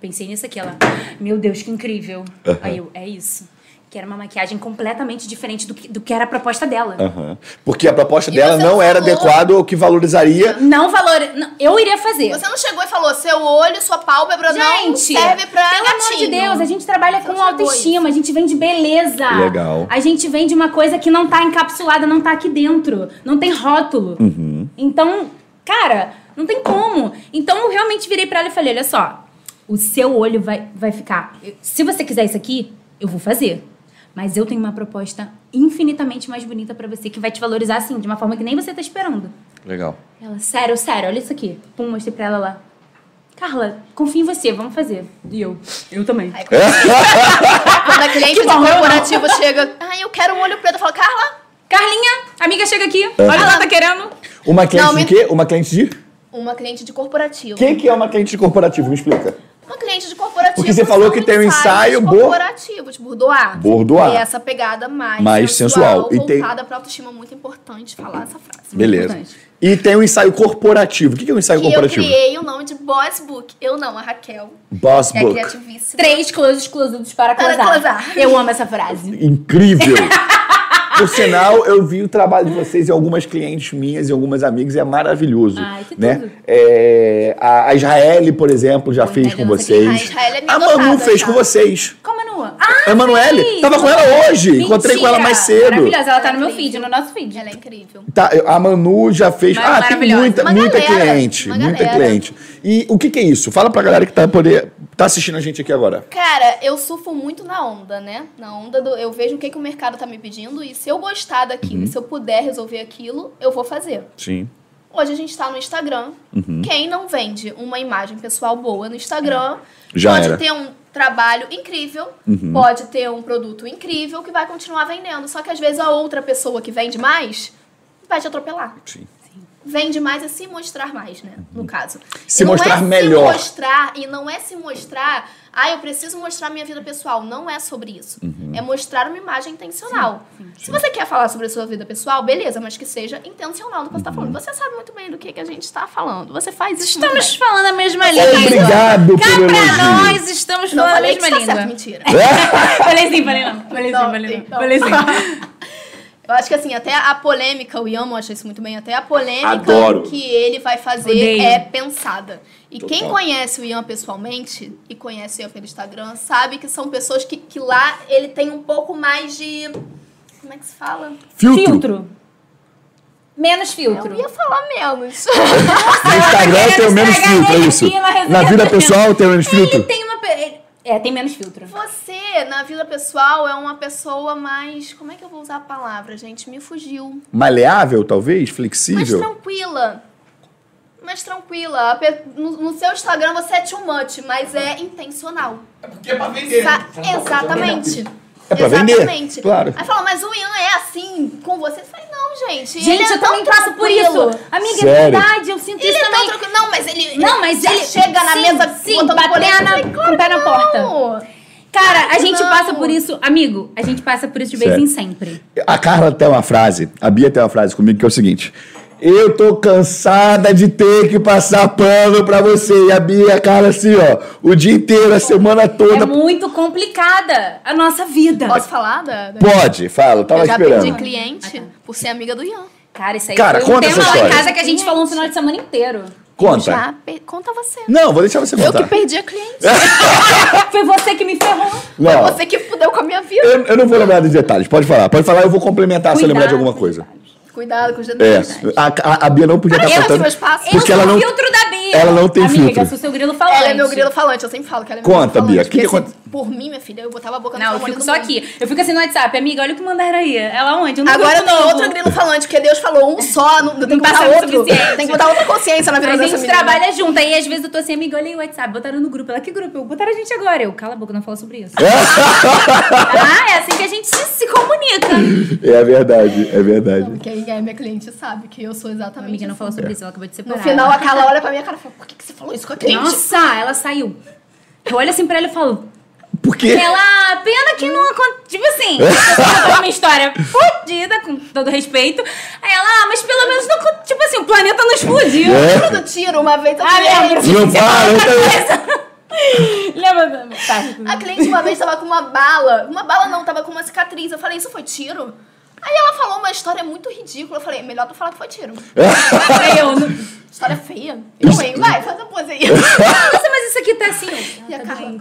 Speaker 2: Pensei nisso aqui, ela. Meu Deus, que incrível.
Speaker 1: Aham.
Speaker 2: Aí eu, é isso. Que era uma maquiagem completamente diferente do que, do que era a proposta dela.
Speaker 1: Aham. Porque a proposta
Speaker 3: E
Speaker 1: dela não
Speaker 3: não
Speaker 1: era
Speaker 3: falou.
Speaker 1: adequado ao que valorizaria.
Speaker 2: Não valor. não, eu iria fazer.
Speaker 3: Você não chegou e falou, seu olho, sua pálpebra não
Speaker 2: Gente,
Speaker 3: serve pra
Speaker 2: pelo
Speaker 3: gatinho.
Speaker 2: amor de Deus, a gente trabalha
Speaker 3: Você
Speaker 2: com
Speaker 3: não
Speaker 2: autoestima, a gente vende beleza.
Speaker 1: Legal.
Speaker 2: A gente vende uma coisa que não tá encapsulada, não tá aqui dentro. Não tem rótulo.
Speaker 1: Uhum.
Speaker 2: Então, cara, não tem como. Então eu realmente virei pra ela e falei: olha só, o seu olho vai, vai ficar. Se você quiser isso aqui, eu vou fazer. Mas eu tenho uma proposta infinitamente mais bonita pra você que vai te valorizar assim, de uma forma que nem você tá esperando.
Speaker 1: Legal.
Speaker 2: Ela, sério, sério, olha isso aqui. Pum, mostrei pra ela lá. Carla, confio em você, vamos fazer. E eu, eu também.
Speaker 3: Aí, quando, <laughs> quando a cliente
Speaker 2: Que
Speaker 3: do corporativo chega, ai, eu quero um olho preto, eu falo, Carla,
Speaker 2: Carlinha, amiga, chega aqui. Olha o que ela tá querendo.
Speaker 1: Uma cliente
Speaker 3: Não,
Speaker 1: de
Speaker 3: me-
Speaker 1: quê? Uma cliente de.
Speaker 3: uma cliente de corporativo.
Speaker 1: O que, que é uma cliente de corporativo? Me explica.
Speaker 3: Uma cliente de corporativo.
Speaker 1: Porque você falou que tem um ensaio bo-
Speaker 3: corporativos, boudoir.
Speaker 1: Boudoir.
Speaker 3: E essa pegada mais,
Speaker 1: Mais sensual. E tem-
Speaker 3: voltada pra autoestima, muito importante falar essa frase.
Speaker 1: Beleza. E tem um ensaio corporativo. O que é um ensaio
Speaker 3: Que eu
Speaker 1: corporativo?
Speaker 3: criei o nome de Boss Book. Eu não, a Raquel.
Speaker 1: Boss
Speaker 3: É
Speaker 1: Book.
Speaker 3: criativíssima.
Speaker 2: Três closes exclusivos para
Speaker 3: Para
Speaker 2: closar.
Speaker 3: closar.
Speaker 2: Eu amo essa frase.
Speaker 1: Incrível! <laughs> Por sinal, eu vi o trabalho de vocês em algumas clientes minhas e algumas amigas, e é maravilhoso.
Speaker 2: Ai, que
Speaker 1: né?
Speaker 2: tudo.
Speaker 1: É, a, a Israele, por exemplo, já
Speaker 2: Pô,
Speaker 1: fez
Speaker 2: Israele,
Speaker 1: com vocês.
Speaker 3: A é
Speaker 1: a Manu
Speaker 3: adotada,
Speaker 1: fez com vocês.
Speaker 2: É nua? Ah,
Speaker 1: Emanuele,
Speaker 2: sim!
Speaker 1: tava com ela hoje. Encontrei com ela mais
Speaker 2: Mentira.
Speaker 1: cedo.
Speaker 2: Maravilhosa, ela tá no meu feed, no nosso feed.
Speaker 3: Ela é incrível.
Speaker 1: Tá, a Manu já fez.
Speaker 2: Mar-
Speaker 1: ah, tem muita,
Speaker 3: Uma
Speaker 1: muita
Speaker 3: galera,
Speaker 1: cliente.
Speaker 3: uma
Speaker 1: Muita
Speaker 3: galera.
Speaker 1: cliente. E o que, que é isso? Fala pra galera que tá, poder, tá assistindo a gente aqui agora.
Speaker 3: Cara, eu surfo muito na onda, né? Na onda do. Eu vejo o que, que o mercado tá me pedindo e se eu gostar daquilo,
Speaker 1: Uhum.
Speaker 3: e se eu puder resolver aquilo, eu vou fazer.
Speaker 1: Sim.
Speaker 3: Hoje a gente tá no Instagram.
Speaker 1: Uhum.
Speaker 3: Quem não vende uma imagem pessoal boa no Instagram
Speaker 1: Já
Speaker 3: pode
Speaker 1: era.
Speaker 3: ter um trabalho incrível,
Speaker 1: Uhum.
Speaker 3: pode ter um produto incrível que vai continuar vendendo. Só que às vezes a outra pessoa que vende mais vai te atropelar.
Speaker 1: Sim.
Speaker 3: Vende mais é se mostrar mais, né? No caso.
Speaker 1: Uhum. Se
Speaker 3: E não
Speaker 1: mostrar
Speaker 3: é
Speaker 1: melhor.
Speaker 3: Se mostrar, e não é se mostrar, ah, eu preciso mostrar minha vida pessoal. Não é sobre isso.
Speaker 1: Uhum.
Speaker 3: É mostrar uma imagem intencional. Se você quer falar sobre a sua vida pessoal, beleza, mas que seja intencional do que você
Speaker 1: Uhum.
Speaker 3: está falando. Você sabe muito bem do que, que a gente está falando. Você faz isso muito
Speaker 2: Estamos
Speaker 3: bem.
Speaker 2: falando a mesma língua.
Speaker 1: Obrigado
Speaker 2: Cá
Speaker 1: pelo
Speaker 2: pra
Speaker 1: elogio.
Speaker 2: nós, estamos
Speaker 3: Não
Speaker 2: falando a mesma
Speaker 3: certo,
Speaker 2: língua.
Speaker 3: mentira. <laughs>
Speaker 2: falei sim, falei não. Falei sim, falei não.
Speaker 3: então.
Speaker 2: Falei sim. <laughs>
Speaker 3: Eu acho que assim, até a polêmica, o Yamo acha isso muito bem, até a polêmica
Speaker 1: Adoro.
Speaker 3: que ele vai fazer
Speaker 2: Odeio.
Speaker 3: é pensada. E
Speaker 1: Total.
Speaker 3: quem conhece o Ian pessoalmente e conhece o Ian pelo Instagram, sabe que são pessoas que, que lá ele tem um pouco mais de. Como é que se fala?
Speaker 1: Filtro.
Speaker 2: Filtro. Menos filtro.
Speaker 3: Eu ia falar menos. <laughs>
Speaker 1: No Instagram eu tenho menos filtro, é isso.
Speaker 2: na
Speaker 1: vida pessoal eu tenho menos filtro.
Speaker 2: Ele tem uma. ele- É, tem menos filtro.
Speaker 3: Você, na vida pessoal, é uma pessoa mais. Como é que eu vou usar a palavra, gente? Me fugiu.
Speaker 1: Maleável, talvez?
Speaker 3: Mais
Speaker 1: Flexível?
Speaker 3: tranquila. Mais tranquila. A pe- No, no seu Instagram você é too much, mas é intencional.
Speaker 1: É porque é pra vender.
Speaker 3: Sa- Exatamente.
Speaker 1: É pra vender,
Speaker 3: Exatamente.
Speaker 1: claro.
Speaker 3: Aí fala, mas o Ian é assim com você? Falei, não, gente.
Speaker 2: Gente,
Speaker 3: ele é
Speaker 2: eu também
Speaker 3: tão
Speaker 2: passo por isso. Amiga, é
Speaker 1: Sério?
Speaker 2: verdade, eu sinto
Speaker 3: Ele
Speaker 2: isso
Speaker 3: é tão
Speaker 2: também.
Speaker 3: tranquilo. Não, mas ele.
Speaker 2: Não, mas
Speaker 3: já
Speaker 2: ele
Speaker 3: chega na
Speaker 2: sim,
Speaker 3: mesa
Speaker 2: sim, bater na-
Speaker 3: Eu falei, claro
Speaker 2: com o pé na porta. Cara, a gente
Speaker 3: Não.
Speaker 2: passa por isso, amigo, a gente passa por isso de vez em sempre.
Speaker 1: A Carla tem uma frase, a Bia tem uma frase comigo que é o seguinte: Eu tô cansada de ter que passar pano pra você. E a Bia a Carla assim, ó, o dia inteiro, a semana
Speaker 2: É
Speaker 1: toda.
Speaker 2: muito complicada a nossa vida.
Speaker 3: Posso falar da. da-
Speaker 1: Pode, fala, tava
Speaker 3: eu já
Speaker 1: esperando.
Speaker 3: perdi cliente por ser amiga do Ian.
Speaker 2: Cara, isso aí
Speaker 1: Cara,
Speaker 2: foi um tema
Speaker 1: essa
Speaker 2: lá em casa que a gente falou um final de semana inteiro.
Speaker 1: Conta.
Speaker 3: Já pe- Conta você.
Speaker 1: Não, vou deixar você
Speaker 3: Eu
Speaker 1: contar.
Speaker 3: que perdi a cliente. <laughs>
Speaker 2: Foi você que me ferrou.
Speaker 1: Não,
Speaker 3: Você que fudeu com a minha vida.
Speaker 1: eu, eu não vou lembrar dos detalhes. Pode falar, pode falar, eu vou complementar se eu lembrar de
Speaker 2: Cuidado
Speaker 1: alguma coisa.
Speaker 2: detalhes.
Speaker 3: Cuidado com os
Speaker 1: É,
Speaker 3: dedos.
Speaker 1: a, a, a Bia não podia estar
Speaker 3: eu
Speaker 1: contando. Porque
Speaker 2: sou
Speaker 1: ela
Speaker 2: o
Speaker 1: não-
Speaker 2: filtro da Bia.
Speaker 1: ela não tem
Speaker 2: Amiga,
Speaker 1: filtro.
Speaker 2: sou seu grilo falante.
Speaker 3: Ela é meu grilo falante, eu sempre falo que ela é meu
Speaker 1: Conta,
Speaker 3: grilo
Speaker 1: Bia,
Speaker 3: falante.
Speaker 1: que que aconte-
Speaker 3: se- Por mim, minha filha, eu botava a boca no
Speaker 2: Não, eu fico só
Speaker 3: mundo.
Speaker 2: aqui. Eu fico assim no WhatsApp. Amiga, olha o que mandaram aí. Ela onde? Eu não
Speaker 3: Agora tem outro grilo falante, porque Deus falou um só, não, tem que botar
Speaker 2: passa o
Speaker 3: outro.
Speaker 2: suficiente.
Speaker 3: Tem que botar outra consciência na vida
Speaker 2: A
Speaker 3: dessa
Speaker 2: gente
Speaker 3: menina.
Speaker 2: trabalha junto. Aí às vezes eu tô assim, amiga, olha aí o WhatsApp. Botaram no grupo. Ela, que grupo? Eu, botaram a gente agora. Eu, cala a boca, não fala sobre isso. <laughs> ah, é assim que a gente se, se comunica.
Speaker 1: É verdade, é verdade.
Speaker 3: Quem é minha cliente sabe que eu sou
Speaker 2: A
Speaker 3: exatamente
Speaker 2: amiga não
Speaker 3: assim.
Speaker 2: falou sobre isso, ela acabou de separar.
Speaker 3: No final, a Carla olha pra minha cara e fala, por que, que você falou isso com a cliente?
Speaker 2: Nossa, ela saiu. Eu olho assim pra ela e falo,
Speaker 1: Por quê?
Speaker 2: ela, pena que não aconteceu. Tipo assim, <laughs> eu uma história fodida, com todo respeito. Aí ela, ah, mas pelo menos não. Tipo assim, o planeta não explodiu.
Speaker 1: É?
Speaker 3: Lembra do tiro uma vez?
Speaker 2: Ah, lembro.
Speaker 1: Não para, eu também. <laughs>
Speaker 2: Lembra? Tá.
Speaker 3: A cliente uma vez tava com uma bala. Uma bala não, tava com uma cicatriz. Eu falei, isso foi tiro? Aí ela falou uma história muito ridícula. Eu falei, melhor tu falar que foi tiro. <laughs>
Speaker 2: Aí eu, não-
Speaker 3: História feia. Eu, hein? Vai, faz a pose aí.
Speaker 2: Nossa, mas isso aqui tá assim.
Speaker 3: E a
Speaker 2: tá
Speaker 3: Carla?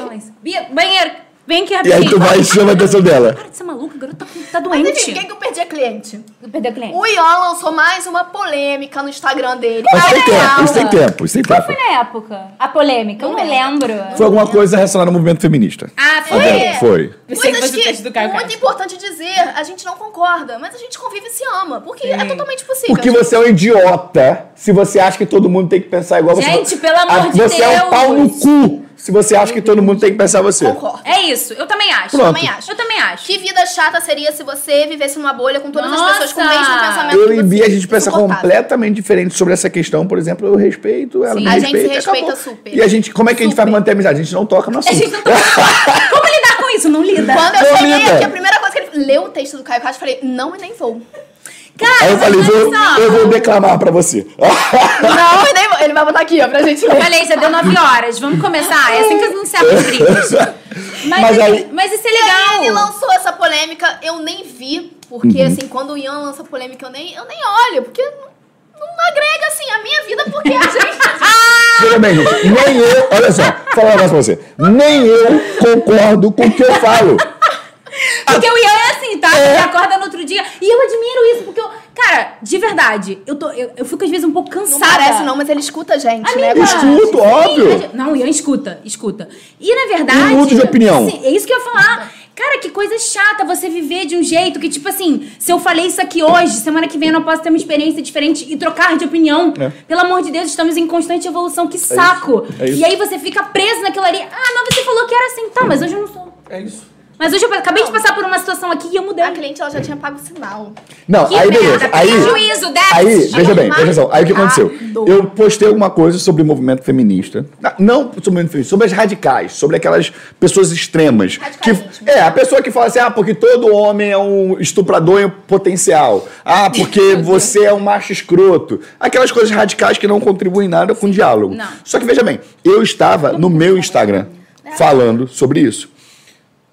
Speaker 2: Fala isso. Bia, banheiro. Vem aqui
Speaker 1: E aí
Speaker 2: rapidinho.
Speaker 1: tu vai e chama a atenção dela.
Speaker 2: Para de ser maluca, a garota tá, tá
Speaker 3: Mas
Speaker 2: doente.
Speaker 3: enfim, quem que eu perdi a cliente?
Speaker 2: Perdeu a cliente.
Speaker 3: O Ian lançou mais uma polêmica no Instagram dele.
Speaker 1: Mas tem tempo, isso tem tempo, isso tem
Speaker 2: Qual
Speaker 1: tempo.
Speaker 2: foi na época? A polêmica? Eu não
Speaker 3: Não
Speaker 2: lembro.
Speaker 1: Foi alguma coisa relacionada ao movimento feminista.
Speaker 2: Ah,
Speaker 1: Tá
Speaker 2: foi.
Speaker 1: vendo? Foi.
Speaker 2: Que
Speaker 3: Coisas
Speaker 2: o texto do Caio
Speaker 3: muito importante dizer, a gente não concorda, mas a gente convive e se ama, porque é totalmente possível.
Speaker 1: Porque você é um idiota se você acha que todo mundo tem que pensar igual você.
Speaker 2: Gente, pelo amor
Speaker 1: Ah,
Speaker 2: de
Speaker 1: Você é um
Speaker 2: Deus.
Speaker 1: pau no cu se você acha que todo mundo tem que pensar você.
Speaker 3: Concordo.
Speaker 2: É isso, eu também acho.
Speaker 1: Pronto.
Speaker 3: Também acho.
Speaker 2: Eu também acho.
Speaker 3: Que vida chata seria se você vivesse numa bolha com todas
Speaker 2: Nossa!
Speaker 3: as pessoas com o mesmo pensamento
Speaker 1: Eu e. Bia, a gente pensa completamente diferente sobre essa questão. Por exemplo, eu respeito, ela
Speaker 2: Sim.
Speaker 1: me
Speaker 3: A gente se
Speaker 1: respeita.
Speaker 3: respeita
Speaker 1: acabou.
Speaker 3: super.
Speaker 1: E a gente, como é que a gente vai
Speaker 3: Super.
Speaker 1: manter a amizade? A gente não toca no
Speaker 2: A
Speaker 1: assunto.
Speaker 2: gente não tá... <laughs> Como lidar com isso? Não lida.
Speaker 3: Quando eu
Speaker 1: Não
Speaker 3: cheguei
Speaker 1: lida.
Speaker 3: aqui, a primeira coisa que ele leu o texto do Caio Castro, eu falei, não e nem vou.
Speaker 2: Cara,
Speaker 1: Aí eu falei,
Speaker 2: só.
Speaker 1: eu vou declamar pra você.
Speaker 3: não e nem vou. Ele vai botar aqui, ó, pra gente
Speaker 2: Eu
Speaker 3: ver.
Speaker 2: falei, já deu 9 horas, vamos começar. É assim que não se abre brigas. Mas,
Speaker 1: Mas aí-
Speaker 2: mas isso é
Speaker 3: E aí ele
Speaker 2: legal.
Speaker 3: lançou essa polêmica, eu nem vi, porque
Speaker 1: Uhum.
Speaker 3: assim, quando o Ian lança polêmica, eu nem, eu nem olho, porque não, não agrega assim a minha vida, porque a gente. <laughs> <laughs>
Speaker 1: Veja bem, gente, nem eu, olha só, vou falar um negócio pra você. Nem eu concordo com o que eu falo.
Speaker 2: Porque o Ian é assim, tá? Ele acorda no outro dia. E eu admiro isso, porque eu. Cara, de verdade, eu, tô, eu, eu fico às vezes um pouco
Speaker 3: Não
Speaker 2: cansada.
Speaker 3: parece não, mas ele escuta a gente, né?
Speaker 2: Amiga,
Speaker 1: Escuto,
Speaker 2: sim,
Speaker 1: óbvio.
Speaker 2: Não, o Ian escuta, escuta. E na verdade.
Speaker 1: Mudo de opinião.
Speaker 2: Sim, é isso que eu ia falar. Cara, que coisa chata você viver de um jeito que, tipo assim, se eu falei isso aqui hoje, semana que vem eu não posso ter uma experiência diferente e trocar de opinião.
Speaker 1: É.
Speaker 2: Pelo amor de Deus, estamos em constante evolução. Que saco!
Speaker 1: é isso.
Speaker 2: E aí você fica preso naquilo ali. Ah, mas você falou que era assim. Tá, mas hoje eu não sou.
Speaker 1: É isso.
Speaker 2: Mas hoje eu acabei de passar por uma situação aqui e eu mudei.
Speaker 3: A cliente ela já tinha pago o sinal.
Speaker 1: Não,
Speaker 2: Que
Speaker 1: aí
Speaker 2: merda,
Speaker 1: beleza. Aí,
Speaker 2: prejuízo, déficit.
Speaker 1: aí, veja bem, veja só. Aí o que aconteceu?
Speaker 3: Marcado.
Speaker 1: Eu postei alguma coisa sobre o movimento feminista. Não sobre o movimento feminista, sobre as radicais, sobre aquelas pessoas extremas. Que, é, a pessoa que fala assim, ah, porque todo homem é um estuprador em potencial. Ah, porque você é um macho escroto. Aquelas coisas radicais que não contribuem nada com o diálogo.
Speaker 2: Não.
Speaker 1: Só que veja bem, eu estava no meu Instagram falando sobre isso.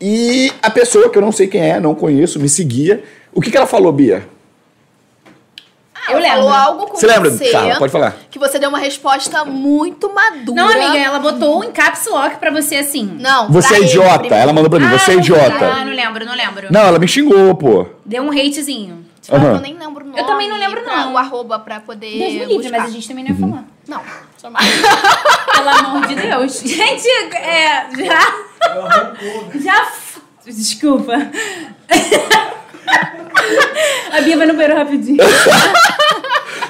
Speaker 1: E a pessoa, que eu não sei quem é, não conheço, me seguia. O que, que ela falou, Bia?
Speaker 3: Ah,
Speaker 2: Eu
Speaker 3: ela falou
Speaker 2: lembro.
Speaker 3: algo com
Speaker 1: Você lembra?
Speaker 3: você.
Speaker 1: Fala, pode falar.
Speaker 3: Que você deu uma resposta muito madura.
Speaker 2: Não, amiga, ela botou em caps lock pra você assim.
Speaker 3: Não,
Speaker 1: Você é
Speaker 3: ele
Speaker 1: idiota.
Speaker 3: primeiro.
Speaker 1: Ela mandou pra mim, você é
Speaker 2: Ah,
Speaker 1: idiota.
Speaker 2: Ah, não lembro, não lembro.
Speaker 1: Não, ela me xingou, pô.
Speaker 2: Deu um hatezinho.
Speaker 3: Tipo,
Speaker 1: Aham.
Speaker 3: Eu nem lembro o nome.
Speaker 2: Eu também não lembro,
Speaker 3: pra-
Speaker 2: não.
Speaker 3: O arroba pra poder
Speaker 2: Deus me livre, mas a gente também não ia falar.
Speaker 3: Não, só mais. <laughs>
Speaker 2: Pelo amor de Deus. <laughs> Gente, é. Já. Já. f- Desculpa. A Bia vai no banheiro rapidinho.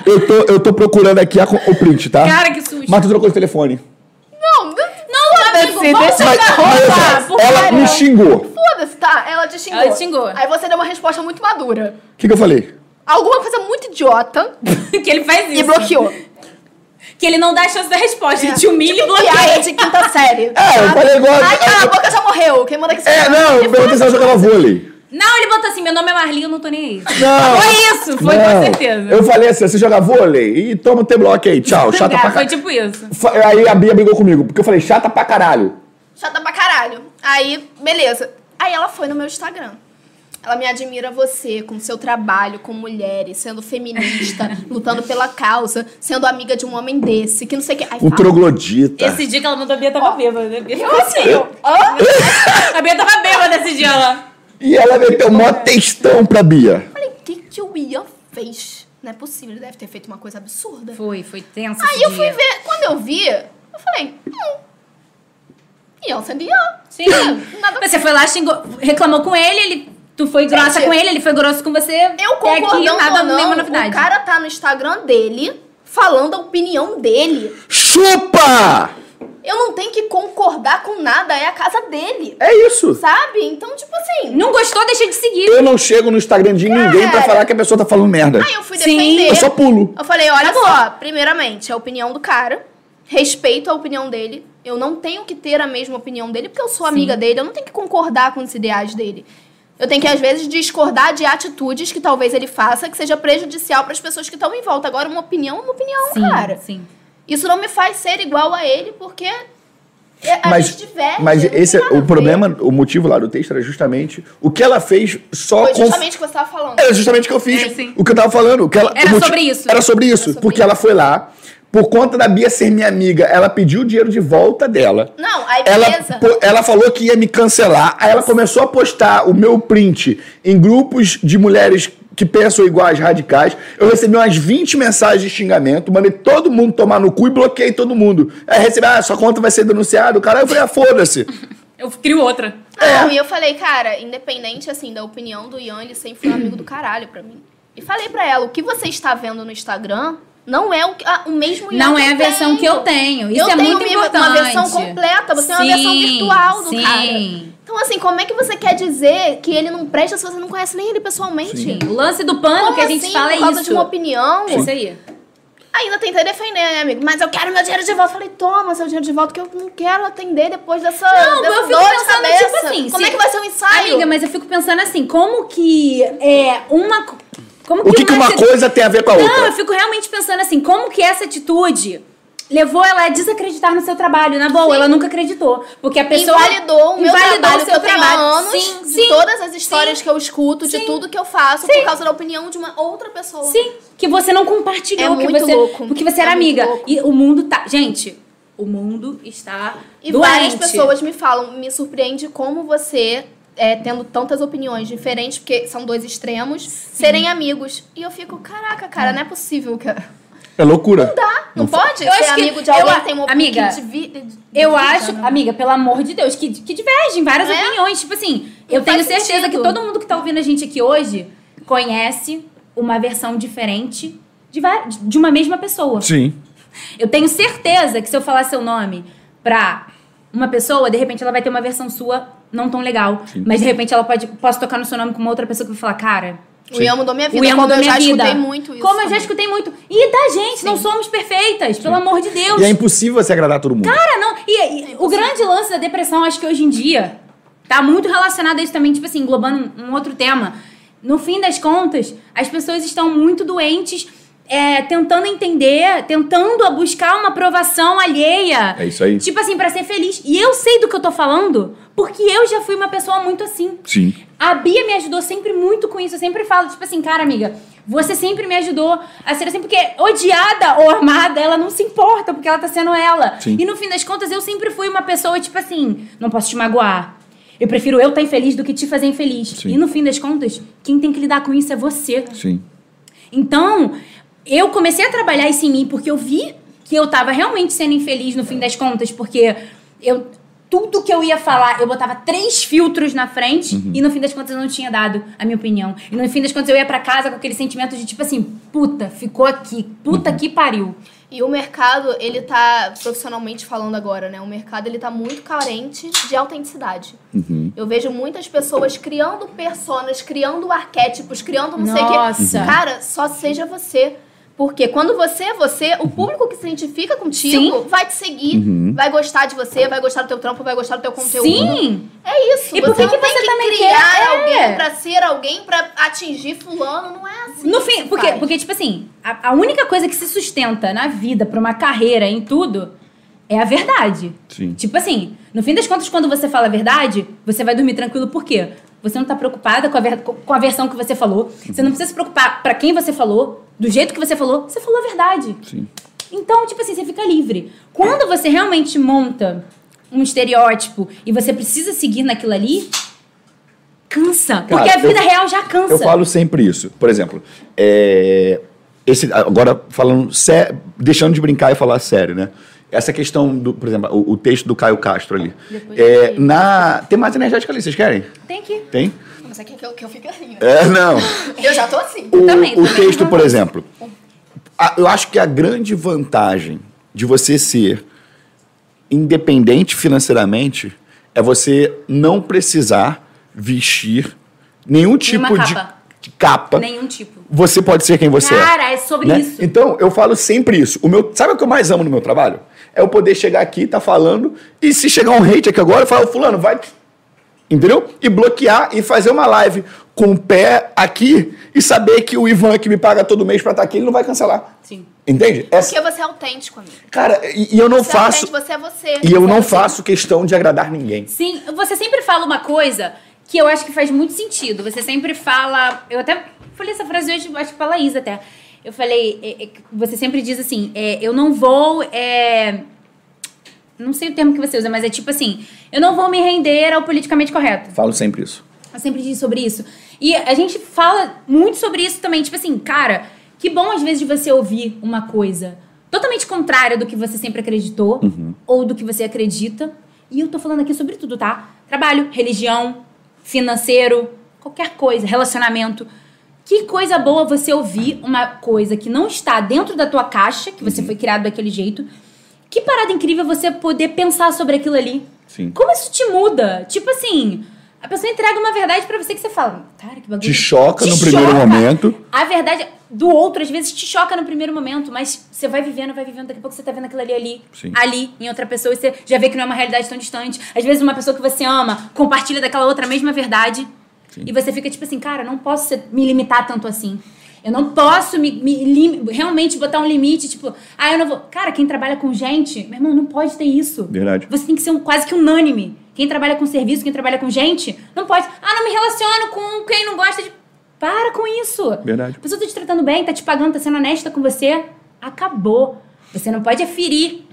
Speaker 1: Eu tô, eu tô procurando aqui a o print, tá?
Speaker 2: Cara, que susto.
Speaker 1: Mas tu trocou de telefone.
Speaker 3: Não, não,
Speaker 2: Não, amigo,
Speaker 3: Foda-se,
Speaker 2: vamos
Speaker 3: deixa
Speaker 1: Mas, mas
Speaker 2: roupa,
Speaker 1: só,
Speaker 2: por
Speaker 1: ela
Speaker 2: favor.
Speaker 1: me xingou.
Speaker 3: foda-se, tá? Ela te xingou.
Speaker 2: Ela te xingou.
Speaker 3: Aí você deu uma resposta muito madura.
Speaker 1: O que, que eu falei?
Speaker 3: Alguma coisa muito idiota <laughs>
Speaker 2: que ele faz isso.
Speaker 3: e bloqueou.
Speaker 2: Que ele não dá chance da resposta. Ele te humilha e
Speaker 3: Piada
Speaker 2: bloqueia.
Speaker 3: de quinta <laughs> série.
Speaker 1: É, eu falei igual.
Speaker 3: Ai, cala a boca, já morreu. Quem manda que você
Speaker 1: É, não, eu perguntei se ela jogava vôlei.
Speaker 2: Não, ele botou assim: meu nome é Marli, eu não tô nem aí.
Speaker 1: Não.
Speaker 2: Foi isso, foi
Speaker 1: não.
Speaker 2: com certeza.
Speaker 1: Eu falei assim: você joga vôlei? E toma o teu bloco aí, tchau. <laughs> Chata
Speaker 2: É,
Speaker 1: pra
Speaker 2: foi
Speaker 1: caralho.
Speaker 2: tipo isso.
Speaker 1: Aí a Bia brigou comigo, porque eu falei, chata pra caralho.
Speaker 3: Chata pra caralho. Aí, beleza. Aí ela foi no meu Instagram. Ela me admira você, com seu trabalho com mulheres, sendo feminista, <laughs> lutando pela causa, sendo amiga de um homem desse, que não sei o que. Aí
Speaker 1: Um
Speaker 3: fala,
Speaker 1: troglodita.
Speaker 2: Esse dia que ela mandou a Bia tava bêbada. né? A Bia
Speaker 3: Eu assim,
Speaker 2: assim.
Speaker 3: eu? <laughs>
Speaker 2: A Bia tava bêbada esse dia lá.
Speaker 1: E ela meteu mó textão pra Bia.
Speaker 3: Falei, o que, que o Ian fez? Não é possível, ele deve ter feito uma coisa absurda.
Speaker 2: Foi, foi tenso
Speaker 3: Aí
Speaker 2: esse
Speaker 3: eu fui
Speaker 2: dia.
Speaker 3: ver, quando eu vi, eu falei, hum, Ian sendo Ian.
Speaker 2: Sim.
Speaker 3: Nada
Speaker 2: Você foi lá, xingou, reclamou com ele, ele, tu foi grossa
Speaker 3: Gente,
Speaker 2: com ele, ele foi grosso com você.
Speaker 3: Eu
Speaker 2: aqui,
Speaker 3: concordando
Speaker 2: nada,
Speaker 3: ou não,
Speaker 2: nenhuma novidade.
Speaker 3: o cara tá no Instagram dele, falando a opinião dele.
Speaker 1: Chupa!
Speaker 3: Eu não tenho que concordar com nada, é a casa dele.
Speaker 1: É isso.
Speaker 3: Sabe? Então, tipo assim.
Speaker 2: Não gostou, deixa de seguir.
Speaker 1: Eu não chego no Instagram de ninguém pra
Speaker 3: Cara.
Speaker 1: falar que a pessoa tá falando merda.
Speaker 3: Aí eu fui
Speaker 2: Sim.
Speaker 3: defender.
Speaker 1: Eu só pulo.
Speaker 3: Eu falei, olha
Speaker 2: Acabou.
Speaker 3: só, primeiramente, a opinião do cara, respeito a opinião dele. Eu não tenho que ter a mesma opinião dele, porque eu sou amiga dele, eu não tenho que concordar com os ideais dele. Eu tenho que, às vezes, discordar de atitudes que talvez ele faça que seja prejudicial para as pessoas que estão em volta. Agora, uma opinião é uma opinião,
Speaker 2: Sim,
Speaker 3: cara.
Speaker 2: sim.
Speaker 3: Isso não me faz ser igual a ele, porque é- a
Speaker 1: Mas,
Speaker 3: gente diverge.
Speaker 1: mas esse é o
Speaker 3: ver.
Speaker 1: problema, o motivo lá do texto era justamente o que ela fez só
Speaker 3: Foi justamente o que você estava falando.
Speaker 1: Era justamente o que eu fiz.
Speaker 2: É,
Speaker 1: o que eu tava falando. O que ela,
Speaker 2: Era sobre isso.
Speaker 1: Era sobre isso.
Speaker 3: sobre
Speaker 1: porque
Speaker 3: isso.
Speaker 1: ela foi lá, por conta da Bia ser minha amiga, ela pediu o dinheiro de volta dela.
Speaker 3: Não, aí
Speaker 1: Ela,
Speaker 3: beleza.
Speaker 1: po- ela falou que ia me cancelar. Aí ela começou a postar o meu print em grupos de mulheres que pensam iguais radicais. Eu recebi umas 20 mensagens de xingamento, mandei todo mundo tomar no cu e bloqueei todo mundo. Aí recebi, ah, sua conta vai ser denunciada. O cara, eu falei, ah, foda-se.
Speaker 2: Eu crio outra.
Speaker 3: Não, e eu falei, cara, independente, assim, da opinião do Ian, ele sempre foi um amigo do caralho pra mim. E falei pra ela, o que você está vendo no Instagram não é o, que- ah, o mesmo
Speaker 2: Não
Speaker 3: que
Speaker 2: é a versão
Speaker 3: tenho.
Speaker 2: que eu tenho. Isso
Speaker 3: eu
Speaker 2: é
Speaker 3: tenho
Speaker 2: muito
Speaker 3: uma,
Speaker 2: importante.
Speaker 3: uma versão completa, você tem uma versão
Speaker 2: Sim,
Speaker 3: virtual do
Speaker 2: sim.
Speaker 3: cara. Então, assim, como é que você quer dizer que ele não presta se você não conhece nem ele pessoalmente?
Speaker 2: Sim. O lance do pano
Speaker 3: Como
Speaker 2: que a gente
Speaker 3: assim,
Speaker 2: fala é
Speaker 3: por causa
Speaker 2: isso.
Speaker 3: de uma opinião?
Speaker 2: É isso aí.
Speaker 3: Ainda tentei defender, né, amigo? Mas eu quero meu dinheiro de volta. Falei, toma seu dinheiro de volta, que eu não quero atender depois dessa,
Speaker 2: Não, eu fico pensando, tipo assim,
Speaker 3: Como
Speaker 2: se-
Speaker 3: é que vai ser o ensaio?
Speaker 2: Amiga, mas eu fico pensando assim, como que é uma. Como
Speaker 1: O que, que uma coisa tem a ver com a
Speaker 2: Não,
Speaker 1: outra?
Speaker 2: eu fico realmente pensando assim, como que essa atitude levou ela a desacreditar no seu trabalho? Na boa,
Speaker 3: Sim.
Speaker 2: ela nunca acreditou. Porque a pessoa.
Speaker 3: Invalidou o meu
Speaker 2: invalidou
Speaker 3: trabalho
Speaker 2: o
Speaker 3: que
Speaker 2: seu trabalho.
Speaker 3: anos,
Speaker 2: Sim,
Speaker 3: de
Speaker 2: sim.
Speaker 3: todas as histórias
Speaker 2: sim.
Speaker 3: que eu escuto, de tudo que eu faço,
Speaker 2: Sim.
Speaker 3: por causa da opinião de uma outra pessoa.
Speaker 2: Sim, que você não compartilhou,
Speaker 3: É
Speaker 2: que
Speaker 3: muito
Speaker 2: você,
Speaker 3: louco.
Speaker 2: porque você era
Speaker 3: É
Speaker 2: amiga. E o mundo tá, gente, o mundo está
Speaker 3: E
Speaker 2: doente.
Speaker 3: várias pessoas me falam, me surpreende como você, é, tendo tantas opiniões diferentes, porque são dois extremos, serem amigos. E eu fico, caraca, cara, não é possível, cara.
Speaker 1: É loucura.
Speaker 3: Não pode
Speaker 2: Eu
Speaker 3: ser
Speaker 2: acho que-
Speaker 3: amigo de alguém
Speaker 2: eu-
Speaker 3: que tem uma
Speaker 2: amiga,
Speaker 3: que divi-
Speaker 2: Eu
Speaker 3: divida,
Speaker 2: acho,
Speaker 3: né?
Speaker 2: amiga, pelo amor de Deus, que, que divergem várias
Speaker 3: É?
Speaker 2: opiniões. Tipo assim,
Speaker 3: Não
Speaker 2: eu tenho certeza
Speaker 3: sentido.
Speaker 2: que todo mundo que tá ouvindo a gente aqui hoje conhece uma versão diferente de, de uma mesma pessoa.
Speaker 1: Sim.
Speaker 2: Eu tenho certeza que se eu falar seu nome pra uma pessoa, de repente ela vai ter uma versão sua não tão legal. Mas de repente ela pode posso tocar no seu nome com uma outra pessoa que vai falar, cara.
Speaker 3: O Ian mudou minha vida,
Speaker 2: O Ian
Speaker 3: como
Speaker 2: mudou
Speaker 3: eu
Speaker 2: minha
Speaker 3: já
Speaker 2: vida.
Speaker 3: escutei muito isso.
Speaker 2: Como eu já
Speaker 3: também.
Speaker 2: escutei muito. E da gente, não somos perfeitas, pelo amor de Deus.
Speaker 1: E é impossível você agradar todo mundo.
Speaker 2: Cara, não. E, e o grande lance da depressão, acho que hoje em dia, tá muito relacionado a isso também, tipo assim, englobando um outro tema. No fim das contas, as pessoas estão muito doentes, é, tentando entender, tentando buscar uma aprovação alheia.
Speaker 1: É isso aí.
Speaker 2: Tipo assim, pra ser feliz. E eu sei do que eu tô falando, porque eu já fui uma pessoa muito assim.
Speaker 1: Sim.
Speaker 2: A Bia me ajudou sempre muito com isso. Eu sempre falo, tipo assim, cara, amiga, você sempre me ajudou a ser assim, porque odiada ou amada, ela não se importa, porque ela tá sendo ela.
Speaker 1: Sim.
Speaker 2: E no fim das contas, eu sempre fui uma pessoa, tipo assim, não posso te magoar. Eu prefiro eu estar infeliz do que te fazer infeliz.
Speaker 1: Sim.
Speaker 2: E no fim das contas, quem tem que lidar com isso é você.
Speaker 1: Sim.
Speaker 2: Então, eu comecei a trabalhar isso em mim porque eu vi que eu tava realmente sendo infeliz no fim das contas, porque eu tudo que eu ia falar, eu botava três filtros na frente e no fim das contas eu não tinha dado a minha opinião. E no fim das contas eu ia pra casa com aquele sentimento de tipo assim, puta, ficou aqui, puta que pariu.
Speaker 3: E o mercado, ele tá, profissionalmente falando agora, né? O mercado, ele tá muito carente de autenticidade.
Speaker 1: Uhum.
Speaker 3: Eu vejo muitas pessoas criando personas, criando arquétipos, criando não sei o quê.
Speaker 2: Nossa.
Speaker 3: Cara, só seja você. Porque quando você é você, o público que se identifica contigo
Speaker 2: Sim.
Speaker 3: vai te seguir,
Speaker 1: Uhum.
Speaker 3: vai gostar de você, vai gostar do teu trampo, vai gostar do teu conteúdo.
Speaker 2: Sim!
Speaker 3: É isso.
Speaker 2: E
Speaker 3: você
Speaker 2: por que
Speaker 3: não
Speaker 2: que
Speaker 3: tem
Speaker 2: você
Speaker 3: que
Speaker 2: também
Speaker 3: criar
Speaker 2: quer? É.
Speaker 3: alguém pra ser alguém pra atingir fulano. Não é assim.
Speaker 2: No
Speaker 3: que
Speaker 2: fim, porque,
Speaker 3: faz.
Speaker 2: porque tipo assim, a, a única coisa que se sustenta na vida, pra uma carreira, em tudo, é a verdade.
Speaker 1: Sim.
Speaker 2: Tipo assim, no fim das contas, quando você fala a verdade, você vai dormir tranquilo, por quê? Você não tá preocupada com a, ver- com a versão que você falou. Você não precisa se preocupar pra quem você falou, do jeito que você falou. Você falou a verdade.
Speaker 1: Sim.
Speaker 2: Então, tipo assim, você fica livre. Quando você realmente monta um estereótipo e você precisa seguir naquilo ali, cansa. porque a vida
Speaker 1: eu-
Speaker 2: real já cansa.
Speaker 1: Eu falo sempre isso. Por exemplo, é, esse, agora falando sé- deixando de brincar e falar sério, né? Essa questão do, por exemplo, o, o texto do Caio Castro ali.
Speaker 2: Depois
Speaker 1: É, na, tem mais energética ali, vocês querem?
Speaker 2: Tem aqui.
Speaker 1: Tem?
Speaker 3: Você quer que eu, que eu fique assim, né?
Speaker 1: É, não. <laughs>
Speaker 3: Eu já tô assim.
Speaker 1: O,
Speaker 2: também,
Speaker 1: o
Speaker 2: também.
Speaker 1: texto, por exemplo. a- eu acho que a grande vantagem de você ser independente financeiramente é você não precisar vestir nenhum tipo
Speaker 2: Nenhuma
Speaker 1: de
Speaker 2: capa.
Speaker 1: de capa.
Speaker 2: Nenhum tipo.
Speaker 1: Você pode ser quem você é.
Speaker 2: Cara, é sobre
Speaker 1: né?
Speaker 2: isso.
Speaker 1: Então, eu falo sempre isso. O meu, sabe o que eu mais amo no meu trabalho? É eu poder chegar aqui, tá falando, e se chegar um hate aqui agora, eu falo, fulano, vai. Entendeu? E bloquear e fazer uma live com o pé aqui e saber que o Ivan que me paga todo mês pra estar aqui, ele não vai cancelar.
Speaker 2: Sim.
Speaker 1: Entende? Essa-
Speaker 3: Porque você é autêntico, amigo.
Speaker 1: Cara, e, e eu não
Speaker 3: Você
Speaker 1: faço.
Speaker 3: é autêntico, você é você.
Speaker 1: E eu
Speaker 3: Você é
Speaker 1: não
Speaker 3: você.
Speaker 1: faço questão de agradar ninguém.
Speaker 2: Sim, você sempre fala uma coisa que eu acho que faz muito sentido. Você sempre fala. Eu até falei essa frase hoje, acho que pra Laís até. Eu falei, é, é, você sempre diz assim, é, eu não vou. é, não sei o termo que você usa, mas é tipo assim, eu não vou me render ao politicamente correto.
Speaker 1: Falo sempre isso.
Speaker 2: Eu sempre diz sobre isso. E a gente fala muito sobre isso também. Tipo assim, cara, que bom às vezes de você ouvir uma coisa totalmente contrária do que você sempre acreditou ou do que você acredita. E eu tô falando aqui sobre tudo, tá? Trabalho, religião, financeiro, qualquer coisa, relacionamento. Que coisa boa você ouvir uma coisa que não está dentro da tua caixa, que você foi criado daquele jeito. Que parada incrível você poder pensar sobre aquilo ali.
Speaker 1: Sim.
Speaker 2: Como isso te muda? Tipo assim, a pessoa entrega uma verdade pra você que você fala, cara, que bagulho.
Speaker 1: Te choca
Speaker 2: Te
Speaker 1: no primeiro
Speaker 2: choca.
Speaker 1: momento.
Speaker 2: A verdade do outro, às vezes, te choca no primeiro momento, mas você vai vivendo, vai vivendo, daqui a pouco você tá vendo aquilo ali, ali,
Speaker 1: Sim.
Speaker 2: ali, em outra pessoa, e você já vê que não é uma realidade tão distante. Às vezes, uma pessoa que você ama compartilha daquela outra mesma verdade. E você fica tipo assim, cara, não posso ser- me limitar tanto assim. Eu não posso me, me lim- realmente botar um limite, tipo, ah, eu não vou. Cara, quem trabalha com gente, meu irmão, não pode ter isso.
Speaker 1: Verdade.
Speaker 2: Você tem que ser um, quase que unânime. Quem trabalha com serviço, quem trabalha com gente, não pode. Ah, não me relaciono com quem não gosta de. Para com isso.
Speaker 1: Verdade.
Speaker 2: A pessoa tá te tratando bem, tá te pagando, tá sendo honesta com você. Acabou. Você não pode ferir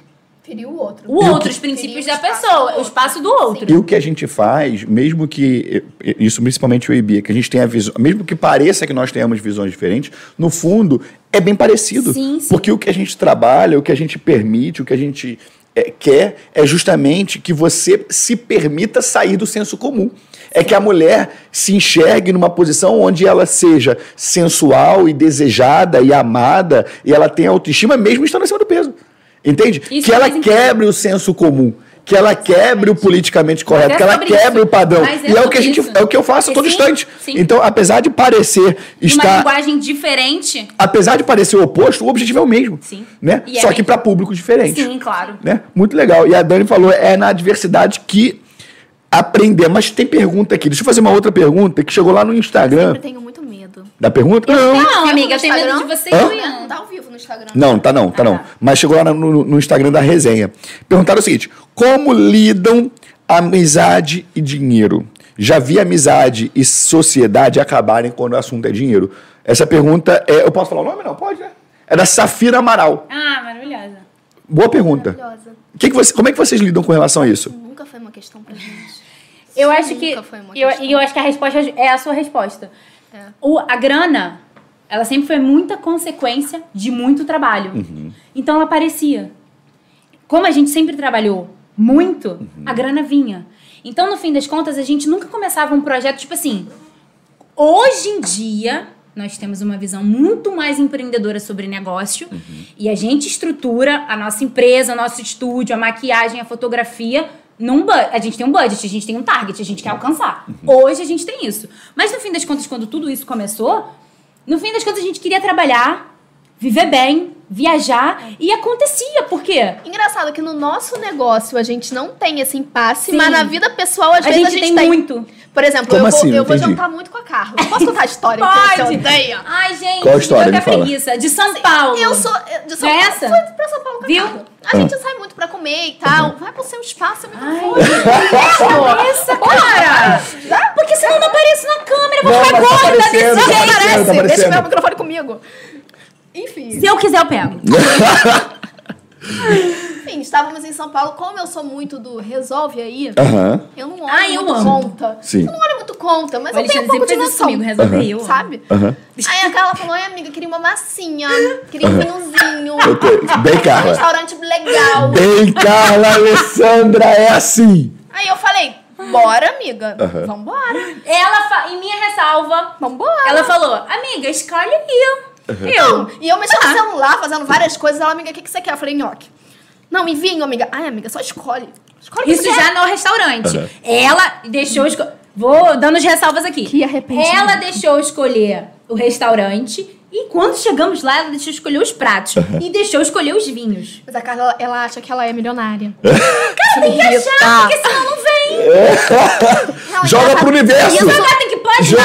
Speaker 3: O outro.
Speaker 2: o
Speaker 1: E o
Speaker 2: outro,
Speaker 1: que-
Speaker 2: os princípios da
Speaker 3: o
Speaker 2: pessoa, o espaço do outro.
Speaker 1: E o que a gente faz, mesmo que, isso principalmente e Bia, que a gente tenha visão, mesmo que pareça que nós tenhamos visões diferentes, no fundo é bem parecido.
Speaker 2: Sim, sim.
Speaker 1: Porque o que a gente trabalha, o que a gente permite, o que a gente é, quer é justamente que você se permita sair do senso comum. É que a mulher se enxergue numa posição onde ela seja sensual e desejada e amada e ela tenha autoestima mesmo estando acima do peso. Entende?
Speaker 2: Isso
Speaker 1: que
Speaker 2: é
Speaker 1: ela quebre o senso comum. Que ela quebre o politicamente correto,
Speaker 2: é
Speaker 1: que ela quebre
Speaker 2: isso.
Speaker 1: o padrão.
Speaker 2: É
Speaker 1: e é o que a gente,
Speaker 2: isso.
Speaker 1: é o que eu faço a todo
Speaker 2: Sim,
Speaker 1: instante.
Speaker 2: sim.
Speaker 1: Então, apesar de parecer
Speaker 2: Uma
Speaker 1: estar
Speaker 2: linguagem diferente.
Speaker 1: apesar de parecer o oposto, o objetivo é o mesmo.
Speaker 2: Sim.
Speaker 1: Né?
Speaker 2: E é
Speaker 1: Só que
Speaker 2: mesmo.
Speaker 1: para públicos diferentes.
Speaker 2: Sim, claro.
Speaker 1: Né? Muito legal. E a Dani falou, é na adversidade que aprender. Mas tem pergunta aqui. Deixa eu fazer uma outra pergunta que chegou lá no Instagram.
Speaker 3: Eu tenho muito.
Speaker 1: Da pergunta? Não.
Speaker 2: Não,
Speaker 3: vivo
Speaker 2: amiga, tenho medo de você e
Speaker 1: Hã?
Speaker 3: Não tá ao vivo no Instagram.
Speaker 1: Não, tá não, tá
Speaker 2: Ah,
Speaker 1: não.
Speaker 2: tá.
Speaker 1: Mas chegou lá no, no Instagram da resenha. Perguntaram o seguinte: como lidam amizade e dinheiro? Já vi amizade e sociedade acabarem quando o assunto é dinheiro? Essa pergunta é. Eu posso falar o nome? Não, pode, né? É da Safira Amaral.
Speaker 2: Ah, maravilhosa.
Speaker 1: Boa pergunta.
Speaker 3: Maravilhosa.
Speaker 1: Que que você, como é que vocês lidam com relação a isso?
Speaker 3: Nunca foi uma questão pra gente.
Speaker 2: Eu acho que.
Speaker 3: Nunca foi uma
Speaker 2: eu-
Speaker 3: questão.
Speaker 2: E eu, acho que a resposta é a sua resposta.
Speaker 3: É.
Speaker 2: O, a grana, ela sempre foi muita consequência de muito trabalho. Então ela aparecia. Como a gente sempre trabalhou muito, a grana vinha. Então, no fim das contas, a gente nunca começava um projeto tipo assim. Hoje em dia, nós temos uma visão muito mais empreendedora sobre negócio e a gente estrutura a nossa empresa, o nosso estúdio, a maquiagem, a fotografia. Num a gente tem um budget, a gente tem um target, a gente quer alcançar. Hoje a gente tem isso. Mas no fim das contas, quando tudo isso começou, no fim das contas a gente queria trabalhar, viver bem, viajar e acontecia. Por quê?
Speaker 3: Engraçado que no nosso negócio a gente não tem esse impasse,
Speaker 2: Sim.
Speaker 3: mas na vida pessoal às
Speaker 2: A
Speaker 3: vezes
Speaker 2: gente
Speaker 3: a gente
Speaker 2: tem muito.
Speaker 3: Por exemplo,
Speaker 1: Como
Speaker 3: eu,
Speaker 1: assim?
Speaker 3: vou,
Speaker 1: Não
Speaker 3: eu vou
Speaker 1: entendi.
Speaker 3: jantar muito com a Carla. Posso contar a história <laughs>
Speaker 2: Pode.
Speaker 3: você odeia?
Speaker 2: Ai, gente,
Speaker 1: Qual a história?
Speaker 2: eu
Speaker 1: Me fala.
Speaker 2: preguiça. De São Paulo.
Speaker 3: Eu sou de São
Speaker 2: é
Speaker 3: Paulo.
Speaker 2: essa?
Speaker 3: Fui pra São Paulo com a
Speaker 2: Viu?
Speaker 3: Carla. A gente sai muito pra comer e tal. Vai pro seu espaço, é
Speaker 2: Ai,
Speaker 3: microfone.
Speaker 2: essa, cara! Porque senão eu não apareço na câmera, eu vou
Speaker 1: Não,
Speaker 2: ficar
Speaker 1: mas tá
Speaker 2: gorda
Speaker 1: aparecendo,
Speaker 2: desse
Speaker 1: tá
Speaker 2: jeito.
Speaker 1: aparecendo, tá
Speaker 3: Deixa eu ver o microfone comigo. Enfim.
Speaker 2: Se eu quiser, eu pego. <laughs>
Speaker 3: Enfim, estávamos em São Paulo. Como eu sou muito do resolve aí,
Speaker 1: Aham.
Speaker 3: eu não olho
Speaker 2: Ai, eu
Speaker 3: muito
Speaker 2: amo.
Speaker 3: conta.
Speaker 1: Sim.
Speaker 3: Eu não olho muito conta, mas
Speaker 2: O
Speaker 3: eu tenho um
Speaker 2: Alexandre
Speaker 3: pouco de
Speaker 2: sempre fez isso
Speaker 3: noção.
Speaker 2: comigo, resolve eu.
Speaker 3: Sabe?
Speaker 1: Aham.
Speaker 3: Aí a Carla falou, ai amiga, queria uma massinha, queria um vinhozinho,
Speaker 1: Ok. Bem,
Speaker 3: um
Speaker 1: Carla.
Speaker 3: restaurante legal.
Speaker 1: Bem, Carla Alessandra, é assim.
Speaker 3: Aí eu falei, bora amiga,
Speaker 1: Aham.
Speaker 3: vambora,
Speaker 2: Ela, fa... em minha ressalva,
Speaker 3: vambora.
Speaker 2: ela falou, amiga, escolhe aí. Eu,
Speaker 3: E eu mexendo no celular, fazendo várias coisas, ela, amiga, o que, que você quer? Eu falei, nhoque. Não, e vinho, amiga. Ai, amiga, só escolhe. Escolhe
Speaker 2: Isso já no restaurante.
Speaker 1: Aham.
Speaker 2: Ela deixou esco... Vou dando as ressalvas aqui.
Speaker 3: Que arrependimento.
Speaker 2: Ela deixou escolher o restaurante e quando chegamos lá, ela deixou escolher os pratos e deixou escolher os vinhos.
Speaker 3: Mas a Carla, ela acha que ela é milionária. <laughs>
Speaker 2: Cara, tem que achar, porque senão não vem.
Speaker 3: Não,
Speaker 1: Joga pro universo.
Speaker 3: Isso
Speaker 2: tem que pode.
Speaker 1: Joga!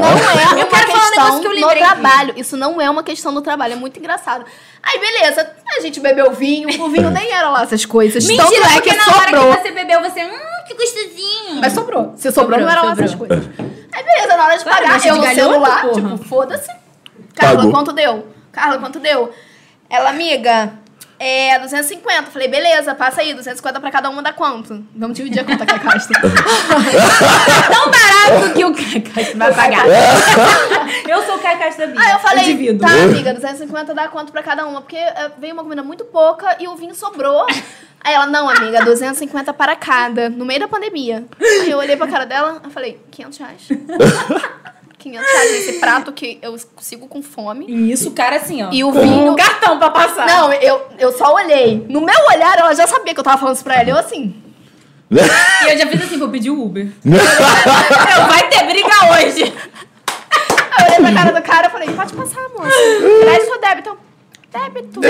Speaker 3: não é
Speaker 2: Eu quero falar um negócio que eu
Speaker 3: no
Speaker 2: lembrei aqui.
Speaker 3: trabalho. Isso não é uma questão do trabalho. É muito engraçado. Aí, beleza. A gente bebeu vinho. O vinho nem era lá essas coisas.
Speaker 2: Mentira,
Speaker 3: Tanto é
Speaker 2: porque
Speaker 3: que
Speaker 2: na
Speaker 3: sobrou.
Speaker 2: hora que você bebeu, você, hum, que gostosinho.
Speaker 3: Mas sobrou. Se sobrou,
Speaker 2: Sobrou,
Speaker 3: não era lá
Speaker 2: sobrou.
Speaker 3: essas coisas. Aí, beleza, na hora de
Speaker 2: Claro,
Speaker 3: pagar, eu no celular,
Speaker 2: porra.
Speaker 3: tipo, foda-se. Carla,
Speaker 1: Pagou.
Speaker 3: quanto deu? Carla, quanto deu? Ela, amiga, é 250. Falei, beleza, passa aí, 250 pra cada uma dá quanto? Vamos dividir a conta que é Castro. <laughs>
Speaker 2: tão barato que o Caio vai pagar. <laughs> eu sou o Caio Castro da vida.
Speaker 3: Aí eu falei,
Speaker 2: divido.
Speaker 3: tá, amiga, 250 dá quanto pra cada uma? Porque eh, veio uma comida muito pouca e o vinho sobrou. Aí ela, não, amiga, 250 para cada, no meio da pandemia. Aí eu olhei pra cara dela, eu falei, 500 reais. <laughs> 500 reais nesse prato que eu sigo com fome.
Speaker 2: E isso, o cara assim, ó.
Speaker 3: E o vinho-
Speaker 2: um cartão pra passar.
Speaker 3: Não, eu, eu só olhei. No meu olhar, ela já sabia que eu tava falando isso pra ela. Eu assim. <laughs>
Speaker 2: E eu já fiz assim, vou pedir o Uber. <laughs> eu, vai ter briga hoje.
Speaker 3: Eu olhei pra cara do cara e falei, pode passar, moça. Crédito ou débito? Débito.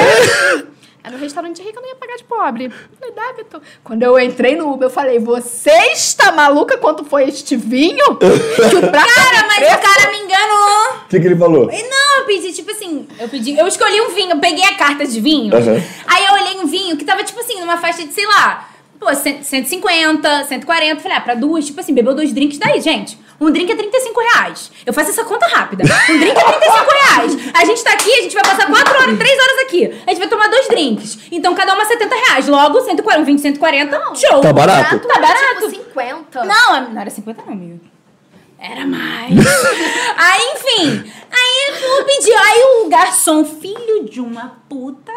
Speaker 3: Era um restaurante rico, eu não ia pagar de pobre. Falei, débito. Quando eu entrei no Uber, eu falei, você está maluca quanto foi este vinho? <laughs> Que o prato
Speaker 2: Cara, mas o cara me enganou.
Speaker 1: O que, que ele falou?
Speaker 2: E Não, eu pedi, tipo assim, eu pedi, eu escolhi um vinho, eu peguei a carta de vinho.
Speaker 1: Aham.
Speaker 2: Aí eu olhei um vinho que tava, tipo assim, numa faixa de, sei lá, pô, 100, 150, 140. Falei, ah, pra duas, tipo assim, bebeu dois drinks daí, gente. Um drink é 35 reais. Eu faço essa conta rápida. Um drink é 35 reais. A gente tá aqui, a gente vai passar 4 horas, 3 horas aqui. A gente vai tomar dois drinks. Então cada uma 70 reais. Logo, 140, um 20, 140, show.
Speaker 1: Tá barato?
Speaker 2: Tá barato.
Speaker 3: Tipo 50.
Speaker 2: Não, não era 50 não, amigo. Era mais. <laughs> aí, enfim. Aí eu pedi. Aí o garçom, filho de uma puta,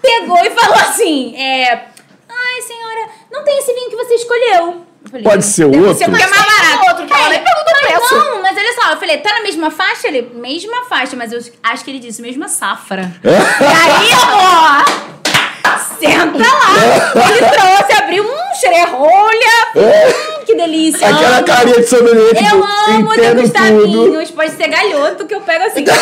Speaker 2: pegou e falou assim: é. Ai, senhora, não tem esse vinho que você escolheu. Falei,
Speaker 1: Pode ser o
Speaker 2: "Deve
Speaker 1: outro?"
Speaker 2: Ser porque é mais barato.
Speaker 3: outro, que ela nem perguntou o
Speaker 2: mas
Speaker 3: preço.
Speaker 2: Não, mas olha só, eu falei, tá na mesma faixa? Ele, mesma faixa, mas eu acho que ele disse mesma safra. <laughs> e aí, amor, senta lá. Ele trouxe, abriu um xererolha. Hum, que delícia.
Speaker 1: Aquela
Speaker 2: amo.
Speaker 1: carinha de sommelier, tipo,
Speaker 2: Eu amo
Speaker 1: entendo
Speaker 2: degustar
Speaker 1: tudo.
Speaker 2: vinhos. Pode ser galhoto que eu pego assim. <laughs>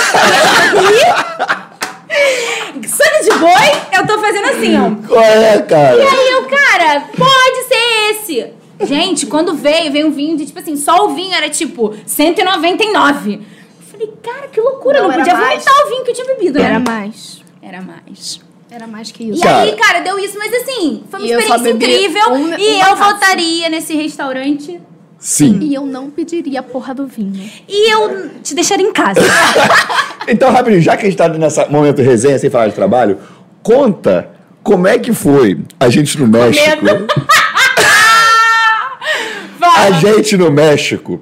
Speaker 2: Sangue de boi, eu tô fazendo assim, ó.
Speaker 1: Qual é, cara?
Speaker 2: E aí eu, cara, pode ser esse. Gente, quando veio, veio um vinho de, tipo assim, só o vinho era tipo 199. Eu falei, cara, que loucura.
Speaker 3: Não,
Speaker 2: eu não podia
Speaker 3: mais.
Speaker 2: vomitar o vinho que eu tinha bebido, né?
Speaker 3: Era mais.
Speaker 2: Era mais.
Speaker 3: Era mais que
Speaker 2: E
Speaker 3: isso.
Speaker 1: Cara.
Speaker 2: aí, cara, deu isso, mas assim, foi uma
Speaker 3: E
Speaker 2: experiência incrível.
Speaker 3: um-
Speaker 2: e
Speaker 3: uma
Speaker 2: eu
Speaker 3: taça.
Speaker 2: voltaria nesse restaurante.
Speaker 1: Sim.
Speaker 3: E eu não pediria a porra do vinho.
Speaker 2: E eu te deixaria em casa. <laughs>
Speaker 1: Então, rapidinho, já que a gente tá nesse momento resenha, sem falar de trabalho, conta como é que foi a gente no México. <laughs> A gente no México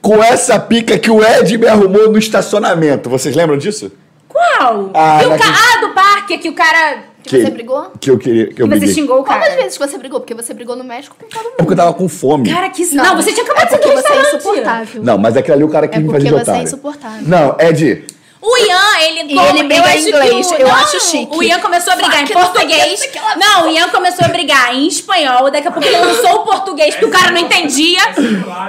Speaker 1: com essa pica que o Ed me arrumou no estacionamento. Vocês lembram disso?
Speaker 2: Qual?
Speaker 1: Ah,
Speaker 2: o ca-
Speaker 1: naquele-
Speaker 2: ah, do parque, que o cara.
Speaker 3: Que você brigou?
Speaker 1: Que eu queria. Que eu
Speaker 2: você
Speaker 1: briguei.
Speaker 2: xingou o cara.
Speaker 3: Quantas vezes você brigou? Porque você brigou no México com todo
Speaker 1: É porque eu
Speaker 3: mundo.
Speaker 1: tava com fome.
Speaker 2: Cara, que isso. Não, você tinha acabado
Speaker 3: é
Speaker 2: de ser
Speaker 3: você é insuportável.
Speaker 1: Não, mas aquele ali o cara que
Speaker 3: É
Speaker 1: me fazia de
Speaker 3: porque você é insuportável.
Speaker 1: Não, Ed.
Speaker 2: O Ian, ele.
Speaker 3: E
Speaker 2: como-
Speaker 3: ele briga em inglês,
Speaker 2: o-
Speaker 3: eu
Speaker 2: não,
Speaker 3: acho chique.
Speaker 2: O Ian começou a brigar em português.
Speaker 3: não ela
Speaker 2: Não, o Ian começou a brigar em espanhol. Daqui a pouco ele lançou o português, porque o cara não entendia.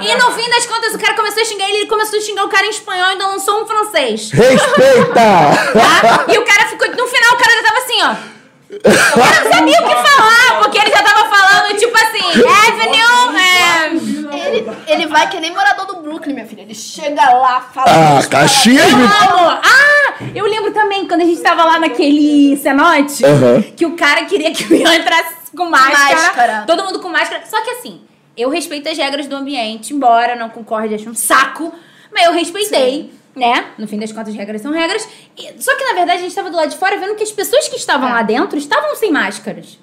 Speaker 2: E no fim das contas, o cara começou a xingar ele, ele começou a xingar o cara em espanhol e ainda lançou um francês.
Speaker 1: Respeita!
Speaker 2: Tá? E o cara ficou. No final, o cara já tava assim, ó. Cara não sabia o que falar, porque ele já tava falando, tipo assim, Avenue. É...
Speaker 3: Ele, ele vai que nem morador do Brooklyn, minha filha. Ele chega lá, fala.
Speaker 1: ah, Caxias
Speaker 2: Eu
Speaker 1: me...
Speaker 2: Ah! Eu lembro também quando a gente tava lá naquele cenote que o cara queria que o Ian entrasse com máscara,
Speaker 3: Máscara.
Speaker 2: Todo mundo com máscara. Só que assim, eu respeito as regras do ambiente, embora não concorde, acho um saco, mas eu respeitei. Né? No fim das contas, regras são regras. E- só que, na verdade, a gente tava do lado de fora vendo que as pessoas que estavam
Speaker 3: É.
Speaker 2: lá dentro estavam sem máscaras.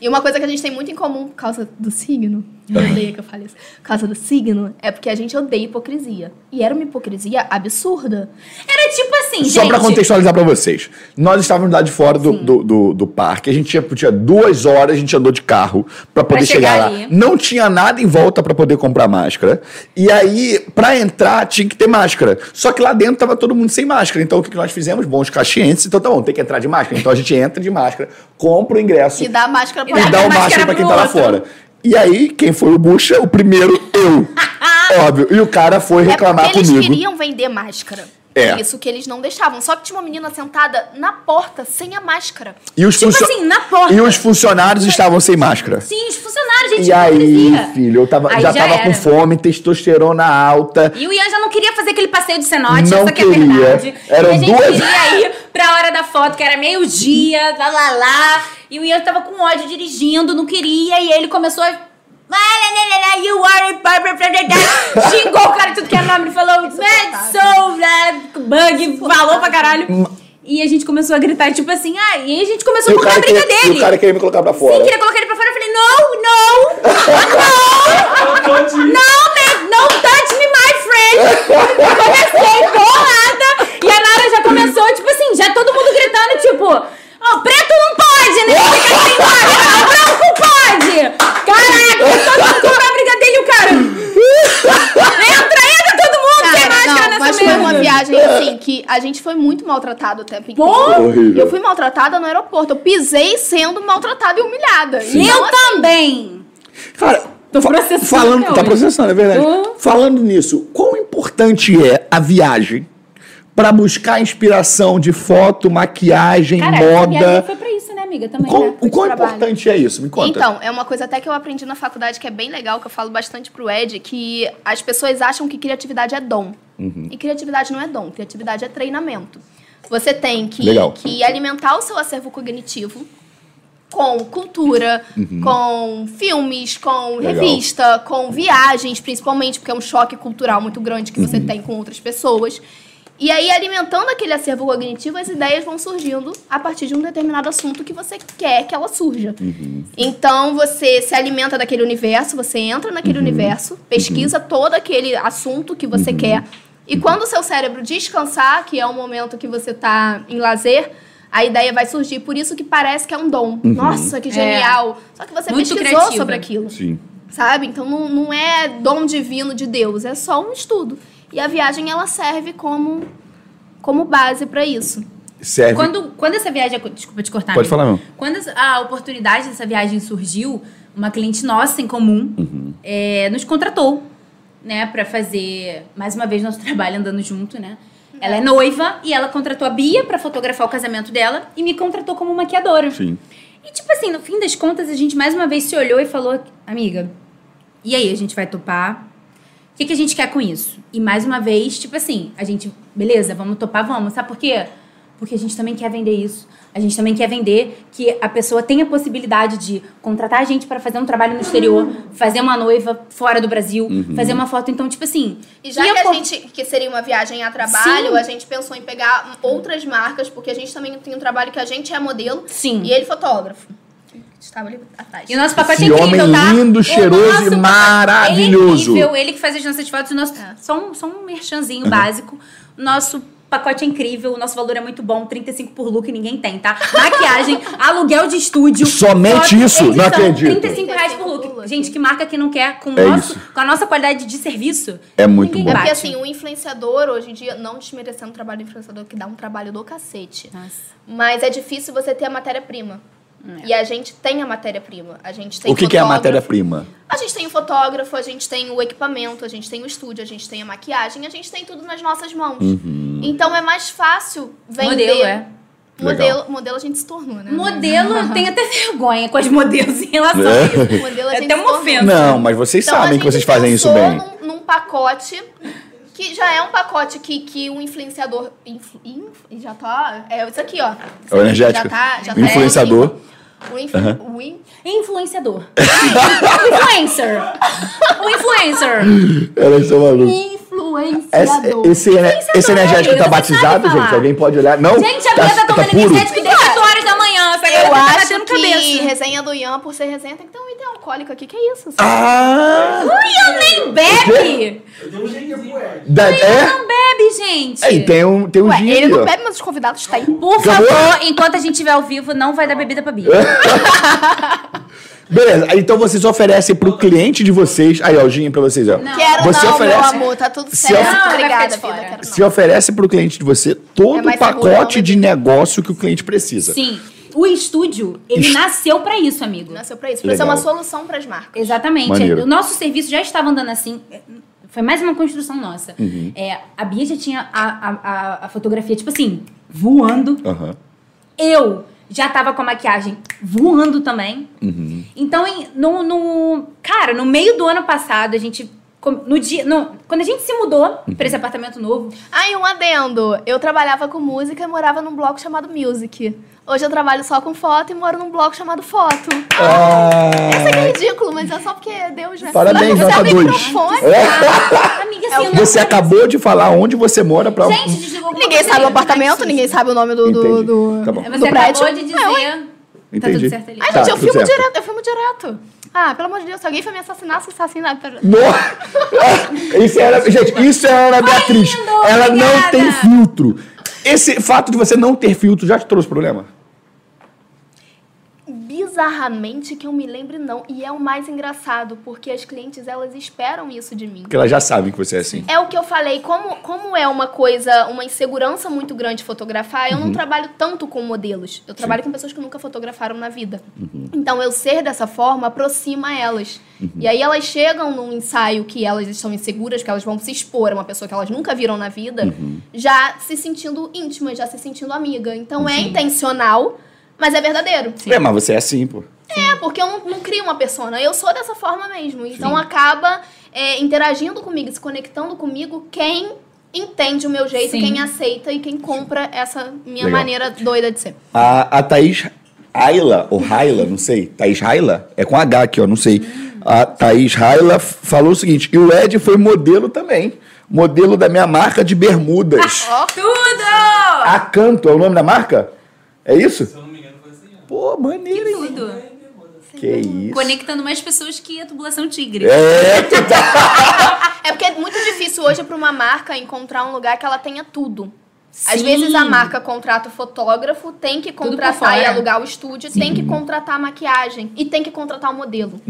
Speaker 3: E uma coisa que a gente tem muito em comum por causa do signo, eu odeio que eu fale isso, por causa do signo, é porque a gente odeia hipocrisia. E era uma hipocrisia absurda.
Speaker 2: Era tipo assim,
Speaker 1: Só
Speaker 2: gente.
Speaker 1: pra contextualizar pra vocês. Nós estávamos lá de fora do, do, do, do parque. A gente tinha, tinha duas horas, a gente andou de carro pra poder
Speaker 2: Pra
Speaker 1: chegar,
Speaker 2: chegar
Speaker 1: lá. Não tinha nada em volta pra poder comprar máscara. E aí, pra entrar, tinha que ter máscara. Só que lá dentro tava todo mundo sem máscara. Então o que que nós fizemos? Bons caxienses. Então tá bom, tem que entrar de máscara. Então a gente entra de máscara, compra o ingresso
Speaker 3: E dá máscara pra
Speaker 1: e
Speaker 2: dá
Speaker 1: o
Speaker 2: máscara
Speaker 1: máscara pra quem tá lá
Speaker 2: outro.
Speaker 1: fora. E aí, quem foi o bucha? O primeiro, eu. <laughs> Óbvio. E o cara foi
Speaker 3: É
Speaker 1: reclamar
Speaker 3: eles
Speaker 1: comigo.
Speaker 3: queriam vender máscara.
Speaker 1: É.
Speaker 3: Isso que eles não deixavam. Só que tinha uma menina sentada na porta sem a máscara.
Speaker 1: E os,
Speaker 2: Tipo assim, na porta.
Speaker 1: e os funcionários estavam sem máscara.
Speaker 2: Sim, os funcionários, gente,
Speaker 1: E aí, filho, eu tava,
Speaker 2: Aí
Speaker 1: já,
Speaker 2: já
Speaker 1: tava
Speaker 2: era.
Speaker 1: com fome, testosterona alta.
Speaker 2: E o Ian já não queria fazer aquele passeio de cenote,
Speaker 1: Não
Speaker 2: essa que é
Speaker 1: queria.
Speaker 2: verdade.
Speaker 1: Eram
Speaker 2: e a gente
Speaker 1: duas-
Speaker 2: queria ir pra hora da foto, que era meio-dia, lá, lá, lá. E o Ian tava com ódio dirigindo, não queria, e ele começou a... "Ah, lá, lá, lá, lá, You are a Barbara Frederick." <laughs> Xingou o cara de tudo que era nome, ele falou, "Man, so uh, bug, falou pra caralho. E a gente começou a gritar, tipo assim, ah, e aí a gente começou
Speaker 1: E
Speaker 2: a colocar a briga
Speaker 1: queria, e
Speaker 2: dele.
Speaker 1: o cara queria me colocar pra
Speaker 2: Sim,
Speaker 1: fora.
Speaker 2: queria colocar ele pra fora. Eu falei, no, no, no, man, no touch me, my friend. Comecei bolada. E a Nara já começou, tipo assim, já todo mundo gritando, tipo, ó, preto não pode, né? Fica sem máscara, branco pode. Caraca, todo mundo a briga dele o cara. Entra, entra todo mundo
Speaker 3: Cara,
Speaker 2: máscara
Speaker 3: não,
Speaker 2: nessa
Speaker 3: mas foi
Speaker 2: merda.
Speaker 3: uma viagem assim que a gente foi muito maltratado o tempo inteiro.
Speaker 1: Horrível.
Speaker 3: Eu fui maltratada no aeroporto. Eu pisei sendo maltratada e humilhada.
Speaker 2: Eu
Speaker 3: Então, assim,
Speaker 2: também.
Speaker 1: Cara,
Speaker 2: Tô
Speaker 1: fa-
Speaker 2: processando
Speaker 1: falando, tá processando, é verdade.
Speaker 2: Tô.
Speaker 1: Falando nisso, quão importante é a viagem pra buscar inspiração de foto, maquiagem,
Speaker 2: Cara, essa viagem
Speaker 1: moda?
Speaker 2: foi pra isso, né, amiga? Também,
Speaker 1: Quão-
Speaker 2: né?
Speaker 1: o quão
Speaker 3: trabalho.
Speaker 1: importante é isso? Me conta.
Speaker 3: Então, é uma coisa até que eu aprendi na faculdade que é bem legal, que eu falo bastante pro Ed, que as pessoas acham que criatividade é dom.
Speaker 1: Uhum.
Speaker 3: E criatividade não é dom, criatividade é treinamento. Você tem que,
Speaker 1: Legal.
Speaker 3: que alimentar o seu acervo cognitivo com cultura, com filmes, com
Speaker 1: Uhum. Legal.
Speaker 3: revista, com viagens, principalmente, porque é um choque cultural muito grande que
Speaker 1: Uhum.
Speaker 3: você tem com outras pessoas. E aí, alimentando aquele acervo cognitivo, as ideias vão surgindo a partir de um determinado assunto que você quer que ela surja. Então, você se alimenta daquele universo, você entra naquele universo, pesquisa todo aquele assunto que você quer. E quando o seu cérebro descansar, que é o momento que você está em lazer, a ideia vai surgir. Por isso que parece que é um dom. Nossa, que genial! Só que você
Speaker 2: Muito
Speaker 3: pesquisou
Speaker 2: criativa.
Speaker 3: sobre aquilo.
Speaker 1: Sim.
Speaker 3: Sabe? Então não, não é dom divino de Deus, é só um estudo. E a viagem ela serve como, como base para isso.
Speaker 1: Serve.
Speaker 2: Quando, quando essa viagem. Desculpa te cortar.
Speaker 1: Pode
Speaker 2: amiga.
Speaker 1: falar, não.
Speaker 2: Quando a oportunidade dessa viagem surgiu, uma cliente nossa em comum
Speaker 1: Uhum.
Speaker 2: é, nos contratou, né, pra fazer mais uma vez nosso <laughs> trabalho andando junto, né? Ela é noiva e ela contratou a Bia pra fotografar o casamento dela e me contratou como maquiadora.
Speaker 1: Sim.
Speaker 2: E, tipo assim, no fim das contas, a gente mais uma vez se olhou e falou, amiga, e aí, a gente vai topar? O que, que a gente quer com isso? E mais uma vez, tipo assim, a gente, beleza, vamos topar, vamos. Sabe por quê? Porque a gente também quer vender isso. A gente também quer vender que a pessoa tenha a possibilidade de contratar a gente para fazer um trabalho no exterior, fazer uma noiva fora do Brasil, fazer uma foto. Então, tipo assim.
Speaker 3: E já
Speaker 2: e
Speaker 3: que a
Speaker 2: co-
Speaker 3: gente, que seria uma viagem a trabalho,
Speaker 2: Sim.
Speaker 3: a gente pensou em pegar outras marcas, porque a gente também tem um trabalho que a gente é modelo
Speaker 2: Sim.
Speaker 3: e ele fotógrafo. Estava ali atrás.
Speaker 2: E o nosso pacote
Speaker 1: Esse
Speaker 2: é incrível,
Speaker 1: homem
Speaker 2: tá?
Speaker 1: lindo, cheiroso e maravilhoso.
Speaker 2: Ele é incrível, ele que faz as nossas fotos, o nosso,
Speaker 3: É.
Speaker 2: só, um, só um merchanzinho básico. O nosso pacote é incrível, o nosso valor é muito bom, 35 por look, ninguém tem, tá? Maquiagem, <laughs> aluguel de estúdio.
Speaker 1: Somente
Speaker 2: foto,
Speaker 1: isso? Não acredito.
Speaker 2: 35 reais por
Speaker 3: 35
Speaker 2: look.
Speaker 3: por look.
Speaker 2: Gente, que marca que não quer, com,
Speaker 1: É
Speaker 2: nosso, com a nossa qualidade de serviço,
Speaker 1: É muito bom.
Speaker 3: É porque assim, o influenciador, hoje em dia, não desmerecendo o trabalho do influenciador, que dá um trabalho do cacete.
Speaker 2: Nossa.
Speaker 3: Mas é difícil você ter a matéria-prima. E a gente tem a matéria-prima. A gente tem
Speaker 1: O que, que é a matéria-prima?
Speaker 3: A gente tem o fotógrafo, a gente tem o equipamento, a gente tem o estúdio, a gente tem a maquiagem, a gente tem tudo nas nossas mãos.
Speaker 1: Uhum.
Speaker 3: Então é mais fácil vender.
Speaker 2: Modelo, é.
Speaker 3: Modelo, modelo a gente se tornou, né?
Speaker 2: Modelo, <laughs> eu tenho até vergonha com as modelos em relação a
Speaker 1: É.
Speaker 2: isso.
Speaker 3: Modelo a
Speaker 2: É
Speaker 3: gente
Speaker 2: até
Speaker 3: se
Speaker 2: uma ofensa.
Speaker 1: Não, mas vocês
Speaker 3: Então, a
Speaker 1: sabem que vocês fazem isso bem.
Speaker 3: Num, num pacote que já é um pacote que, que o influenciador. Influ, inf- já tá. É isso aqui, ó. Isso
Speaker 1: É energético.
Speaker 3: Já tá, já tá
Speaker 1: Influenciador.
Speaker 3: O, influ, o in-
Speaker 2: Influenciador. o <laughs> influencer. O influencer.
Speaker 1: Elas são malucas.
Speaker 3: influenciador.
Speaker 1: Esse, esse, esse energético tá batizado, gente? Alguém pode olhar? Não?
Speaker 2: Gente, a
Speaker 1: tá,
Speaker 2: Bia tá
Speaker 1: tá
Speaker 2: tomando
Speaker 1: puro?
Speaker 2: energético desde 8 horas da manhã. Essa
Speaker 3: Eu
Speaker 2: tá
Speaker 3: acho que
Speaker 2: cabeça.
Speaker 3: resenha do Ian, por ser resenha, tem que ter um item alcoólico aqui. Que é isso?
Speaker 1: Ah!
Speaker 2: O Ian nem bebe.
Speaker 4: Eu tenho um jeitinho, é.
Speaker 1: Da, é?
Speaker 2: Não bebe, gente.
Speaker 1: É, e tem um, tem um
Speaker 3: Ué,
Speaker 1: gin
Speaker 3: ele
Speaker 1: ali,
Speaker 3: não
Speaker 1: ó.
Speaker 3: bebe, mas os convidados têm.
Speaker 2: Por
Speaker 1: Acabou?
Speaker 2: favor, enquanto a gente estiver ao vivo, não vai dar bebida pra Bia. <laughs>
Speaker 1: Beleza, então vocês oferecem pro cliente de vocês. Aí, ó, o gin pra vocês, ó.
Speaker 2: Não.
Speaker 3: Quero
Speaker 1: Você
Speaker 3: não,
Speaker 1: oferece-
Speaker 3: meu amor, tá tudo
Speaker 1: Se
Speaker 3: certo.
Speaker 1: of-
Speaker 2: Não,
Speaker 3: Obrigada, vida, quero não.
Speaker 1: Se oferece pro cliente de você todo
Speaker 3: É
Speaker 1: o
Speaker 3: seguro,
Speaker 1: pacote
Speaker 3: não,
Speaker 1: de negócio que o cliente precisa.
Speaker 2: Sim. O estúdio, ele
Speaker 1: Ist-
Speaker 2: nasceu pra isso, amigo.
Speaker 3: Nasceu pra isso, pra ser uma solução pras marcas.
Speaker 2: Exatamente.
Speaker 1: Maneiro.
Speaker 2: O nosso serviço já estava andando assim. Foi mais uma construção nossa.
Speaker 1: Uhum.
Speaker 2: É, a Bia já tinha a, a, a, a fotografia, tipo assim, voando.
Speaker 1: Aham.
Speaker 2: Eu já tava com a maquiagem voando também.
Speaker 1: Uhum.
Speaker 2: Então, em- no, no- Cara, no meio do ano passado, a gente. No dia, no, quando a gente se mudou
Speaker 1: Uhum.
Speaker 2: pra esse apartamento novo,
Speaker 3: Ah, e um adendo. Eu trabalhava com música e morava num bloco chamado Music. Hoje eu trabalho só com foto e moro num bloco chamado Foto.
Speaker 1: Ah,
Speaker 3: Eu sei que é ridículo, mas é só porque Deus, né?
Speaker 1: Parabéns,
Speaker 3: Você
Speaker 1: nota
Speaker 3: é o
Speaker 1: dois.
Speaker 3: microfone.
Speaker 2: amiga,
Speaker 3: É
Speaker 2: assim, não-
Speaker 1: você acabou de falar onde você mora pra.
Speaker 2: Gente,
Speaker 3: Ninguém
Speaker 2: coisa
Speaker 3: sabe o
Speaker 2: aí,
Speaker 3: apartamento, ninguém sabe o nome do... do, do-
Speaker 1: Tá bom.
Speaker 2: Você
Speaker 3: do prédio.
Speaker 2: acabou de dizer. Tá
Speaker 1: Entendi.
Speaker 2: tudo certo ali.
Speaker 3: Ai,
Speaker 1: Tá,
Speaker 3: gente, eu filmo
Speaker 1: certo.
Speaker 3: direto, eu filmo direto. Ah, pelo amor de Deus, se alguém for me assassinar, se assassina. pera-
Speaker 1: No... <laughs> isso é Ana... Gente, isso é a Ana Beatriz.
Speaker 2: lindo,
Speaker 1: Ela não
Speaker 2: obrigada.
Speaker 1: tem filtro. Esse fato de você não ter filtro já te trouxe problema?
Speaker 3: Bizarramente que eu me lembre, não. E é o mais engraçado, porque as clientes, elas esperam isso de mim.
Speaker 1: Porque elas já sabem que você é assim.
Speaker 3: É o que eu falei, como, como é uma coisa, uma insegurança muito grande fotografar, eu não trabalho tanto com modelos. Eu trabalho com pessoas que nunca fotografaram na vida. Então, eu ser dessa forma aproxima elas. E aí elas chegam num ensaio que elas estão inseguras, que elas vão se expor a uma pessoa que elas nunca viram na vida, já se sentindo íntimas, já se sentindo amiga. Então, é intencional, mas é verdadeiro.
Speaker 1: É, mas você é assim, pô.
Speaker 3: É, porque eu não, não crio uma persona. Eu sou dessa forma mesmo. Então acaba é, interagindo comigo, se conectando comigo quem entende o meu jeito,
Speaker 2: Sim.
Speaker 3: quem aceita e quem compra essa minha
Speaker 1: Legal.
Speaker 3: maneira doida de ser.
Speaker 1: A, a Thaís Ayla, ou Raila, não sei. Thaís Raila? É com H aqui, ó, não sei. A Thaís Raila falou o seguinte: e o Ed foi modelo também. Modelo da minha marca de bermudas. <laughs>
Speaker 3: Ó,
Speaker 2: Tudo!
Speaker 1: Acanto é o nome da marca? É isso? Pô, maneiro, hein? Que isso.
Speaker 2: Conectando mais pessoas que a tubulação tigre.
Speaker 1: É, tu <laughs>
Speaker 3: é porque é muito difícil hoje para uma marca encontrar um lugar que ela tenha tudo. Às
Speaker 2: Sim.
Speaker 3: vezes a marca contrata o fotógrafo, tem que contratar e alugar o estúdio, tem que contratar a maquiagem e tem que contratar o modelo.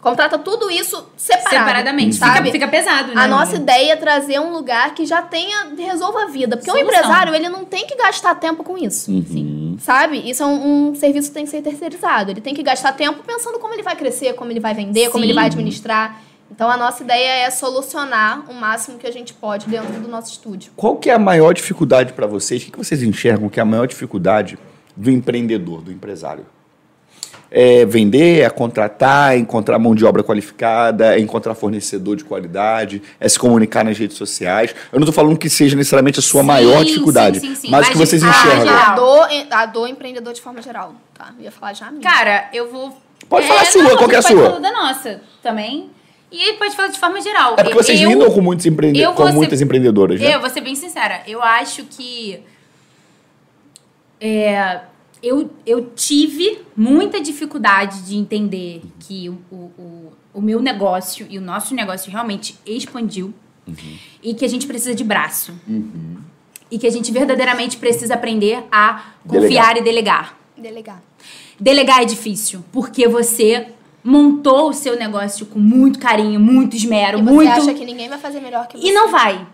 Speaker 3: Contrata tudo isso separado.
Speaker 2: Separadamente.
Speaker 3: sabe?
Speaker 2: Fica, fica pesado, né?
Speaker 3: A nossa ideia é trazer um lugar que já tenha, resolva a vida. Porque o
Speaker 2: Solução.
Speaker 3: empresário, ele não tem que gastar tempo com isso.
Speaker 1: Uhum.
Speaker 3: Sabe? Isso é um, um serviço que tem que ser terceirizado. Ele tem que gastar tempo pensando como ele vai crescer, como ele vai vender, como
Speaker 2: Sim.
Speaker 3: ele vai administrar. Então, a nossa ideia é solucionar o máximo que a gente pode dentro do nosso estúdio.
Speaker 1: Qual que é a maior dificuldade para vocês? O que vocês enxergam que é a maior dificuldade do empreendedor, do empresário? É vender, é contratar, é encontrar mão de obra qualificada, é encontrar fornecedor de qualidade, é se comunicar nas redes sociais. Eu não estou falando que seja necessariamente a sua
Speaker 2: Sim,
Speaker 1: maior
Speaker 2: sim,
Speaker 1: dificuldade,
Speaker 2: sim, sim.
Speaker 1: mas o que vocês
Speaker 2: ah,
Speaker 1: enxergam.
Speaker 3: A do, a do empreendedor de forma geral. Tá? Eu ia falar já a minha.
Speaker 2: Cara, eu vou.
Speaker 1: Pode falar a sua,
Speaker 2: não,
Speaker 1: qual que é a
Speaker 2: pode
Speaker 1: sua?
Speaker 2: falar da nossa também. E aí pode falar de forma geral.
Speaker 1: É porque vocês
Speaker 2: eu,
Speaker 1: lidam com, muitos empreende com
Speaker 2: ser-
Speaker 1: muitas empreendedoras, né?
Speaker 2: Eu vou ser bem sincera. Eu acho que. é, eu, eu tive muita dificuldade de entender que o, o, o, o meu negócio e o nosso negócio realmente expandiu e que a gente precisa de braço. E que a gente verdadeiramente precisa aprender a confiar
Speaker 1: Delegar.
Speaker 2: e delegar.
Speaker 3: Delegar.
Speaker 2: Delegar é difícil, porque você montou o seu negócio com muito carinho, muito esmero,
Speaker 3: E você
Speaker 2: muito.
Speaker 3: acha que ninguém vai fazer melhor que você.
Speaker 2: E não vai.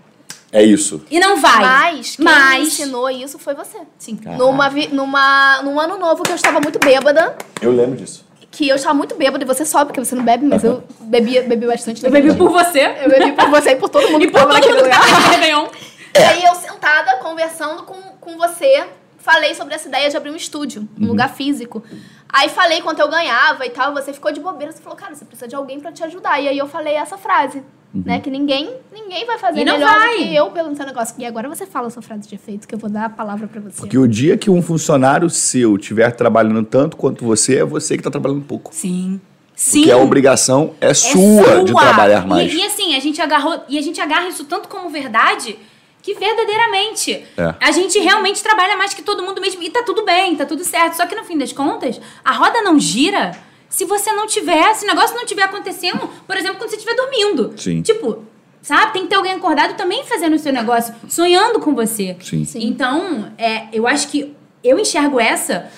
Speaker 1: É isso.
Speaker 2: E não vai.
Speaker 3: Mas quem me
Speaker 2: Mas.
Speaker 3: ensinou isso foi você.
Speaker 2: Sim.
Speaker 3: Numa, vi- numa, num ano novo que eu estava muito bêbada.
Speaker 1: Eu lembro disso.
Speaker 3: Que eu estava muito bêbada. E você sobe, porque você não bebe, mas eu bebia, bebi bastante.
Speaker 2: Eu bebi
Speaker 3: dia.
Speaker 2: por você.
Speaker 3: Eu bebi por você e por todo mundo
Speaker 2: E
Speaker 3: que
Speaker 2: por todo
Speaker 3: naquele
Speaker 2: mundo que
Speaker 3: lugar.
Speaker 2: no Réveillon.
Speaker 3: E aí eu sentada, conversando com, com você, falei sobre essa ideia de abrir um estúdio, um lugar físico. Aí falei quanto eu ganhava e tal, você ficou de bobeira, você falou, cara, você precisa de alguém pra te ajudar. E aí eu falei essa frase, né? Que ninguém, ninguém vai fazer
Speaker 2: E não
Speaker 3: melhor
Speaker 2: vai.
Speaker 3: do que eu pelo seu negócio. E agora você fala a sua frase de efeito, que eu vou dar a palavra pra você.
Speaker 1: Porque o dia que um funcionário seu estiver trabalhando tanto quanto você, é você que está trabalhando pouco.
Speaker 2: Sim. Sim.
Speaker 1: Porque a obrigação é,
Speaker 2: É
Speaker 1: sua, de trabalhar mais.
Speaker 2: E, e assim, a gente agarrou. E a gente agarra isso tanto como verdade que verdadeiramente
Speaker 1: É.
Speaker 2: a gente realmente trabalha mais que todo mundo mesmo. E tá tudo bem, tá tudo certo. Só que no fim das contas, a roda não gira se você não tiver, se o negócio não estiver acontecendo, por exemplo, quando você estiver dormindo.
Speaker 1: Sim.
Speaker 2: Tipo, sabe? Tem que ter alguém acordado também fazendo o seu negócio, sonhando com você.
Speaker 1: Sim.
Speaker 3: Sim.
Speaker 2: Então, é, eu acho que eu enxergo essa.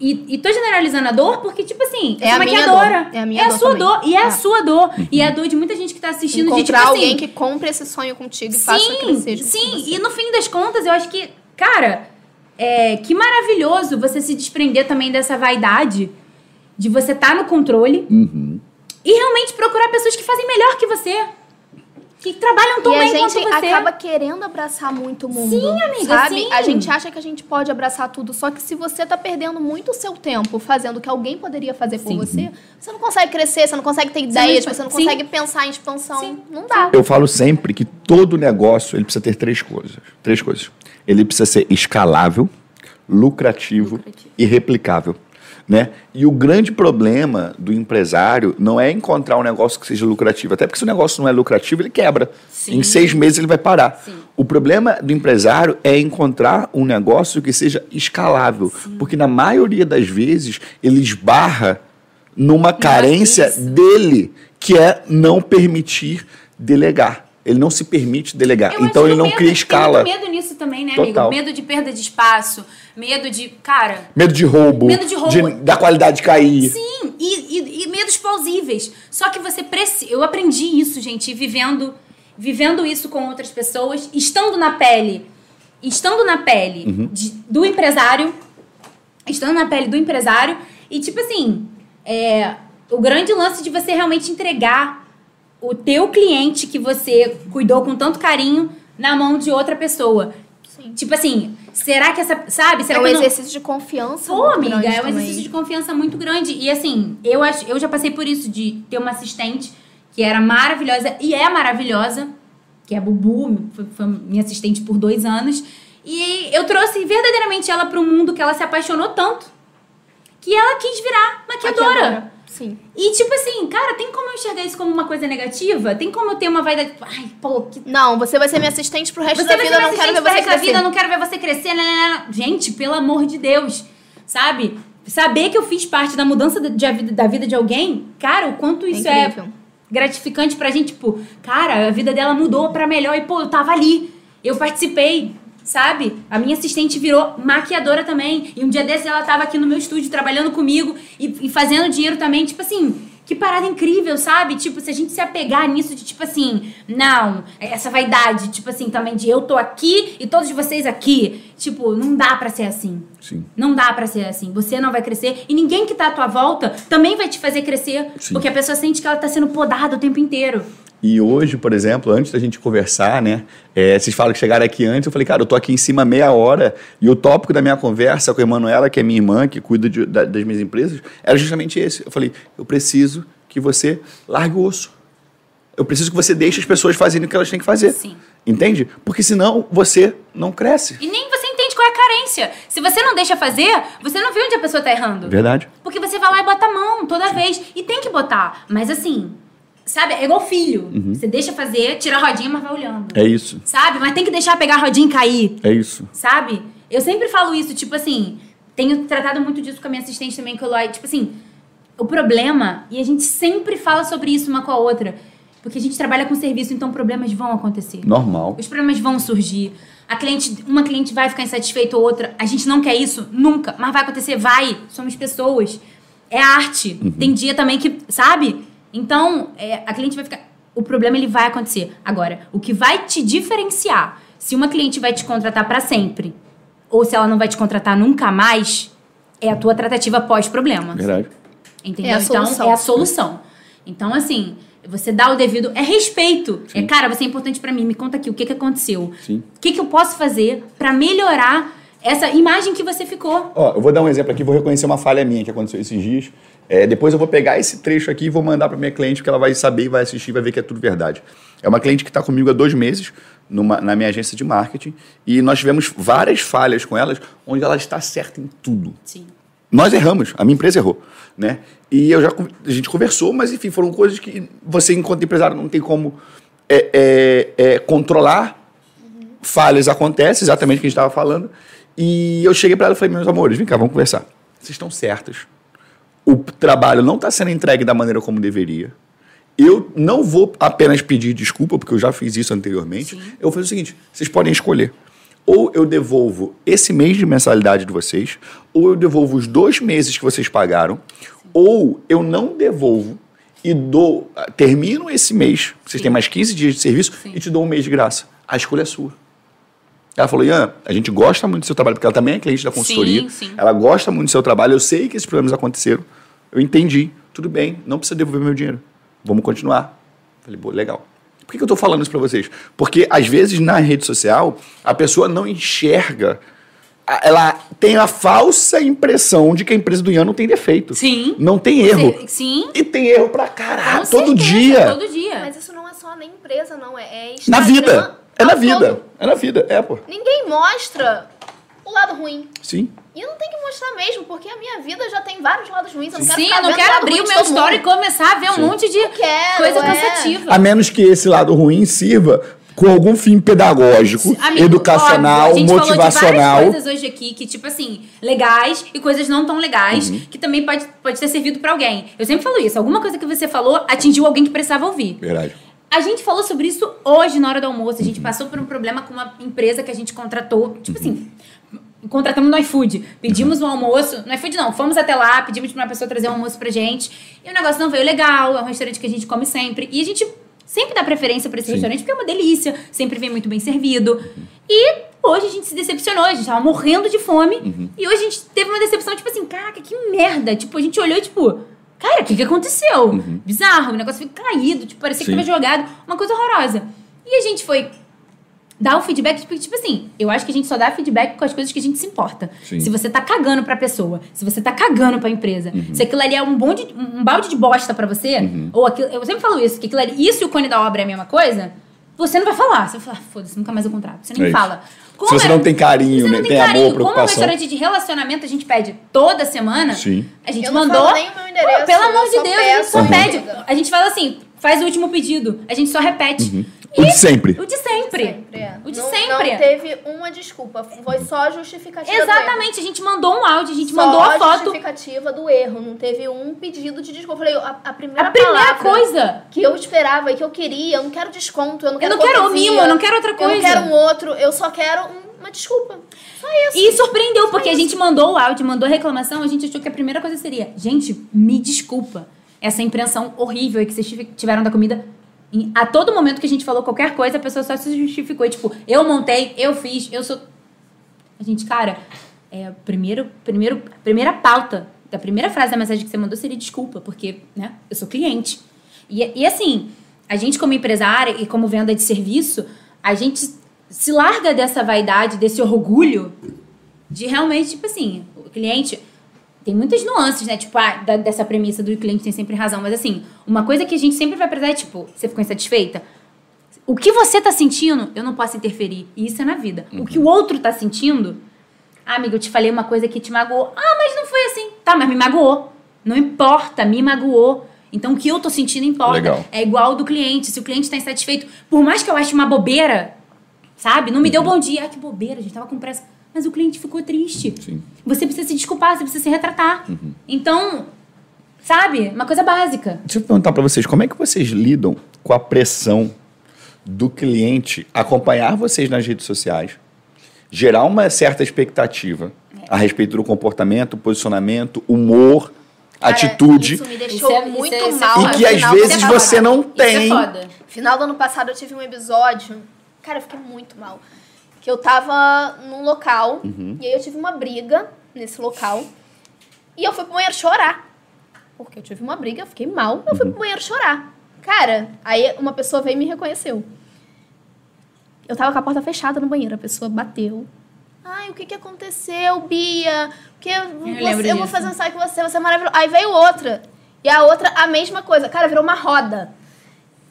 Speaker 2: E, e tô generalizando a dor porque, tipo assim, eu
Speaker 3: É a minha
Speaker 2: maquiadora.
Speaker 3: dor. É a minha dor
Speaker 2: sua
Speaker 3: também.
Speaker 2: dor. E é a
Speaker 3: É.
Speaker 2: sua dor. E é a dor de muita gente que tá assistindo de, tipo
Speaker 3: Encontrar
Speaker 2: assim.
Speaker 3: alguém que compre esse sonho contigo e faça crescer junto com
Speaker 2: Sim,
Speaker 3: você.
Speaker 2: e no fim das contas, eu acho que, cara, é, que maravilhoso você se desprender também dessa vaidade de você estar no controle
Speaker 1: Uhum.
Speaker 2: e realmente procurar pessoas que fazem melhor que você. Que trabalham tão
Speaker 3: E a
Speaker 2: bem
Speaker 3: gente
Speaker 2: quanto você.
Speaker 3: acaba querendo abraçar muito o mundo.
Speaker 2: Sim, amiga,
Speaker 3: sabe?
Speaker 2: sim.
Speaker 3: A gente acha que a gente pode abraçar tudo, só que se você tá perdendo muito o seu tempo fazendo o que alguém poderia fazer por
Speaker 2: Sim.
Speaker 3: você, você não consegue crescer, você não consegue ter ideias, você não
Speaker 2: Sim.
Speaker 3: consegue pensar em expansão.
Speaker 2: Sim.
Speaker 3: Não dá.
Speaker 1: Eu falo sempre que todo negócio ele precisa ter três coisas. Três coisas. Ele precisa ser escalável, lucrativo,
Speaker 2: Lucrativo.
Speaker 1: e replicável. Né? E o grande problema do empresário não é encontrar um negócio que seja lucrativo. Até porque se o negócio não é lucrativo, ele quebra.
Speaker 2: Sim.
Speaker 1: Em seis meses ele vai parar.
Speaker 2: Sim.
Speaker 1: O problema do empresário é encontrar um negócio que seja escalável. Porque na maioria das vezes ele esbarra numa carência dele, que é não permitir delegar. Ele não se permite delegar.
Speaker 2: Eu
Speaker 1: então ele não
Speaker 2: medo-
Speaker 1: cria escala.
Speaker 2: Tem medo nisso também, né,
Speaker 1: Total.
Speaker 2: amigo? Medo de perda de espaço, medo de. Cara.
Speaker 1: Medo de roubo.
Speaker 2: Medo de roubo.
Speaker 1: da qualidade cair.
Speaker 2: Sim, e, e- e medos plausíveis. Só que você precisa. Eu aprendi isso, gente, vivendo, vivendo isso com outras pessoas, estando na pele. Estando na pele
Speaker 1: Uhum.
Speaker 2: de- do empresário. Estando na pele do empresário. E, tipo assim, é, o grande lance de você realmente entregar o teu cliente que você cuidou com tanto carinho na mão de outra pessoa.
Speaker 3: Sim.
Speaker 2: Tipo assim, será que essa. Sabe? Será
Speaker 3: É um
Speaker 2: eu não-
Speaker 3: exercício de confiança.
Speaker 2: Pô, amiga, é um
Speaker 3: também.
Speaker 2: exercício de confiança muito grande. E assim, eu, acho, eu já passei por isso, de ter uma assistente que era maravilhosa e é maravilhosa, que é a Bubu, foi, foi minha assistente por dois anos. E eu trouxe verdadeiramente ela para um mundo que ela se apaixonou tanto que ela quis virar maquiadora.
Speaker 3: Maquiadora. Sim.
Speaker 2: E tipo assim, cara, tem como eu enxergar isso como uma coisa negativa? Tem como eu ter uma vaidade. Ai, pô, que
Speaker 3: Não, você vai ser minha assistente pro resto
Speaker 2: você
Speaker 3: da vida, eu não quero ver você crescer.
Speaker 2: vida, eu não quero ver você crescer. Gente, pelo amor de Deus. Sabe? Saber que eu fiz parte da mudança de- de da vida de alguém, cara, o quanto isso é,
Speaker 3: incrível.
Speaker 2: gratificante pra gente. Tipo, cara, a vida dela mudou pra melhor e, pô, eu tava ali. Eu participei. Sabe? A minha assistente virou maquiadora também. E um dia desses ela tava aqui no meu estúdio trabalhando comigo e, e fazendo dinheiro também. Tipo assim, que parada incrível, sabe? Tipo, se a gente se apegar nisso de tipo assim, não, essa vaidade, tipo assim, também de eu tô aqui e todos vocês aqui. Tipo, não dá pra ser assim.
Speaker 1: Sim.
Speaker 2: Não dá pra ser assim. Você não vai crescer e ninguém que tá à tua volta também vai te fazer crescer.
Speaker 1: Sim.
Speaker 2: Porque a pessoa sente que ela tá sendo podada o tempo inteiro.
Speaker 1: E hoje, por exemplo, antes da gente conversar, né? é, vocês falam que chegaram aqui antes, eu falei, cara, eu tô aqui em cima meia hora e o tópico da minha conversa com a Emanuela, que é minha irmã, que cuida de- da- das minhas empresas, era justamente esse. Eu falei, eu preciso que você largue o osso. Eu preciso que você deixe as pessoas fazerem o que elas têm que fazer.
Speaker 2: Sim.
Speaker 1: Entende? Porque senão você não cresce.
Speaker 2: E nem você entende qual a carência. Se você não deixa fazer, você não vê onde a pessoa tá errando.
Speaker 1: Verdade?
Speaker 2: Porque você vai lá e bota a mão toda vez. E tem que botar. Mas assim, sabe? É igual filho. Você deixa fazer, tira a rodinha, mas vai olhando.
Speaker 1: É isso.
Speaker 2: Sabe? Mas tem que deixar pegar a rodinha e cair.
Speaker 1: É isso.
Speaker 2: Sabe? Eu sempre falo isso, tipo assim, tenho tratado muito disso com a minha assistente também, que eu tipo assim, o problema, e a gente sempre fala sobre isso uma com a outra, porque a gente trabalha com serviço, então problemas vão acontecer.
Speaker 1: Normal.
Speaker 2: Os problemas vão surgir. A cliente, uma cliente vai ficar insatisfeita ou outra. A gente não quer isso nunca, mas vai acontecer, vai. Somos pessoas. É arte. Tem dia também que, sabe? Então, é, a cliente vai ficar. O problema ele vai acontecer. Agora, o que vai te diferenciar, se uma cliente vai te contratar para sempre ou se ela não vai te contratar nunca mais, é a tua tratativa pós-problema.
Speaker 1: Verdade.
Speaker 2: Entendeu?
Speaker 3: É a
Speaker 2: então, é a solução. Então, assim, você dá o devido. É respeito. É, cara, você é importante pra mim. Me conta aqui o que, que aconteceu.
Speaker 1: Sim.
Speaker 2: O que, que eu posso fazer pra melhorar essa imagem que você ficou.
Speaker 1: Ó, eu vou dar um exemplo aqui, vou reconhecer uma falha minha que aconteceu esses dias. É, depois eu vou pegar esse trecho aqui e vou mandar para minha cliente, porque ela vai saber, vai assistir, vai ver que é tudo verdade. É uma cliente que está comigo há dois meses numa- na minha agência de marketing e nós tivemos várias falhas com elas, onde ela está certa em tudo.
Speaker 2: Sim.
Speaker 1: Nós erramos, a minha empresa errou, né? E eu já a gente conversou, mas enfim, foram coisas que você enquanto empresário não tem como é, é, é, controlar. Falhas acontecem, exatamente o que a gente estava falando. E eu cheguei para ela e falei, meus amores, vem cá, vamos conversar. Vocês estão certas. O trabalho não está sendo entregue da maneira como deveria. eu não vou apenas pedir desculpa, porque eu já fiz isso anteriormente.
Speaker 2: Sim.
Speaker 1: Eu vou fazer o seguinte: vocês podem escolher. Ou eu devolvo esse mês de mensalidade de vocês, ou eu devolvo os dois meses que vocês pagaram, ou eu não devolvo e dou. Termino esse mês, vocês têm mais 15 dias de serviço,
Speaker 2: Sim.
Speaker 1: e te dou um mês de graça. A escolha é sua. Ela falou, Ian, a gente gosta muito do seu trabalho, porque ela também é cliente da consultoria.
Speaker 2: Sim, sim.
Speaker 1: Ela gosta muito do seu trabalho, eu sei que esses problemas aconteceram. Eu entendi. Tudo bem, não precisa devolver meu dinheiro. Vamos continuar. Falei, pô, legal. Por que, que eu estou falando isso para vocês? Porque, às vezes, na rede social, a pessoa não enxerga. Ela tem a falsa impressão de que a empresa do Ian não tem defeito.
Speaker 2: Sim.
Speaker 1: Não tem erro.
Speaker 2: Sim.
Speaker 1: E tem erro pra caralho, todo
Speaker 2: certeza,
Speaker 1: dia.
Speaker 2: Todo dia.
Speaker 3: Mas isso não é só na empresa, não. É, é
Speaker 1: Na vida. É na vida.
Speaker 3: todo.
Speaker 1: É na vida. É, pô.
Speaker 3: Ninguém mostra o lado ruim.
Speaker 1: Sim.
Speaker 3: E eu não tenho que mostrar mesmo, porque a minha vida já tem vários lados ruins. Eu não quero
Speaker 2: Sim, eu não quero abrir o
Speaker 3: de
Speaker 2: meu story e começar a ver um monte de
Speaker 3: quero,
Speaker 2: coisa
Speaker 3: é.
Speaker 2: cansativa.
Speaker 1: A menos que esse lado ruim sirva com algum fim pedagógico,
Speaker 2: Amigo,
Speaker 1: educacional,
Speaker 2: óbvio, a gente
Speaker 1: motivacional.
Speaker 2: Falou de várias coisas hoje aqui que, tipo assim, legais e coisas não tão legais,
Speaker 1: Uhum.
Speaker 2: que também pode, pode ter servido pra alguém. Eu sempre falo isso. Alguma coisa que você falou atingiu alguém que precisava ouvir.
Speaker 1: Verdade.
Speaker 2: A gente falou sobre isso hoje na hora do almoço. A gente passou por um problema com uma empresa que a gente contratou. Tipo assim, contratamos no iFood. Pedimos um almoço. No iFood não, fomos até lá, pedimos pra uma pessoa trazer um almoço pra gente. E o negócio não veio legal. É um restaurante que a gente come sempre. E a gente sempre dá preferência pra esse
Speaker 1: Sim.
Speaker 2: restaurante porque é uma delícia. Sempre vem muito bem servido. E hoje a gente se decepcionou. A gente tava morrendo de fome. E hoje a gente teve uma decepção, tipo assim, caraca, que merda. Tipo, a gente olhou e, tipo. Cara, o que, que aconteceu? Bizarro, o negócio ficou caído, tipo, parecia
Speaker 1: Sim.
Speaker 2: que tava jogado, uma coisa horrorosa. E a gente foi dar o feedback, tipo, tipo assim, eu acho que a gente só dá feedback com as coisas que a gente se importa.
Speaker 1: Sim.
Speaker 2: Se você tá cagando pra pessoa, se você tá cagando pra empresa,
Speaker 1: Uhum.
Speaker 2: se aquilo ali é um, bonde, um balde de bosta pra você, ou aquilo, eu sempre falo isso, que aquilo ali, isso e o cone da obra é a mesma coisa, você não vai falar. Você vai falar, "Ah, foda-se, nunca mais eu contrato. Você nem
Speaker 1: É
Speaker 2: fala.
Speaker 1: Se você não tem carinho, né,
Speaker 2: não
Speaker 1: tem amor,
Speaker 2: carinho, como é um
Speaker 1: preocupação.
Speaker 2: restaurante de relacionamento a gente pede toda semana,
Speaker 1: Sim.
Speaker 2: a gente
Speaker 3: Eu não
Speaker 2: mandou.
Speaker 3: falo nem o meu endereço,
Speaker 2: Pô, pelo amor de Deus, a gente
Speaker 3: peço
Speaker 2: só
Speaker 1: Uhum.
Speaker 2: pede. A gente fala assim, faz o último pedido. A gente só repete.
Speaker 1: O de sempre.
Speaker 2: O de sempre.
Speaker 3: Sempre, é.
Speaker 2: O de
Speaker 3: não,
Speaker 2: sempre.
Speaker 3: Não teve uma desculpa. Foi só a justificativa do erro.
Speaker 2: Exatamente, a gente mandou um áudio, a gente
Speaker 3: Só
Speaker 2: mandou a
Speaker 3: a
Speaker 2: foto.
Speaker 3: justificativa do erro. Não teve um pedido de desculpa. Eu falei, a, a primeira
Speaker 2: A primeira coisa.
Speaker 3: que eu esperava e que eu queria, eu não quero desconto, eu não
Speaker 2: Eu
Speaker 3: quero
Speaker 2: não quero mimo, eu não quero outra
Speaker 3: Eu
Speaker 2: coisa.
Speaker 3: não quero um outro, eu só quero um- uma desculpa. Só isso.
Speaker 2: E surpreendeu, porque a gente mandou o áudio, mandou a reclamação, a gente achou que a primeira coisa seria: gente, me desculpa. Essa impressão horrível aí que vocês tive- tiveram da comida. A todo momento que a gente falou qualquer coisa, a pessoa só se justificou. Tipo, eu montei, eu fiz, eu sou. A gente, cara, é, primeiro, primeiro, primeira pauta da primeira frase da mensagem que você mandou seria desculpa, porque, né, eu sou cliente. E, e assim, a gente como empresária e como venda de serviço, a gente se larga dessa vaidade, desse orgulho de realmente, tipo assim, o cliente tem muitas nuances, né? Tipo, ah, da- dessa premissa do cliente tem sempre razão. Mas assim, uma coisa que a gente sempre vai precisar é, tipo, você ficou insatisfeita? O que você tá sentindo, eu não posso interferir. E isso é na vida. O que o outro tá sentindo, ah, amiga, eu te falei uma coisa que te magoou. Ah, mas não foi assim. Tá, mas me magoou. Não importa, me magoou. Então o que eu tô sentindo importa.
Speaker 1: Legal.
Speaker 2: É igual do cliente. Se o cliente tá insatisfeito, por mais que eu ache uma bobeira, sabe? Não me deu bom dia. Ah, que bobeira, a gente tava com pressa. Mas o cliente ficou triste.
Speaker 1: Sim.
Speaker 2: Você precisa se desculpar, você precisa se retratar. Então, sabe? Uma coisa básica.
Speaker 1: Deixa eu perguntar para vocês, como é que vocês lidam com a pressão do cliente acompanhar vocês nas redes sociais, gerar uma certa expectativa a respeito do comportamento, posicionamento, humor,
Speaker 3: Cara,
Speaker 1: atitude,
Speaker 3: Isso me deixou
Speaker 2: Isso é-
Speaker 3: muito
Speaker 2: isso é- isso é
Speaker 3: mal.
Speaker 1: e que às vezes você não
Speaker 2: Isso
Speaker 1: tem.
Speaker 2: é foda.
Speaker 3: Final do ano passado eu tive um episódio. Cara, eu fiquei muito mal. Que eu tava num local
Speaker 1: Uhum.
Speaker 3: e aí eu tive uma briga nesse local. E eu fui pro banheiro chorar. Porque eu tive uma briga, eu fiquei mal, eu fui
Speaker 1: Uhum.
Speaker 3: pro banheiro chorar. Cara, aí uma pessoa veio e me reconheceu. Eu tava com a porta fechada no banheiro, a pessoa bateu. Ai, o que que aconteceu, Bia? Porque
Speaker 2: lembro
Speaker 3: você, eu vou fazer um ensaio com você, você é maravilhosa. Aí veio outra. E a outra, a mesma coisa. Cara, virou uma roda.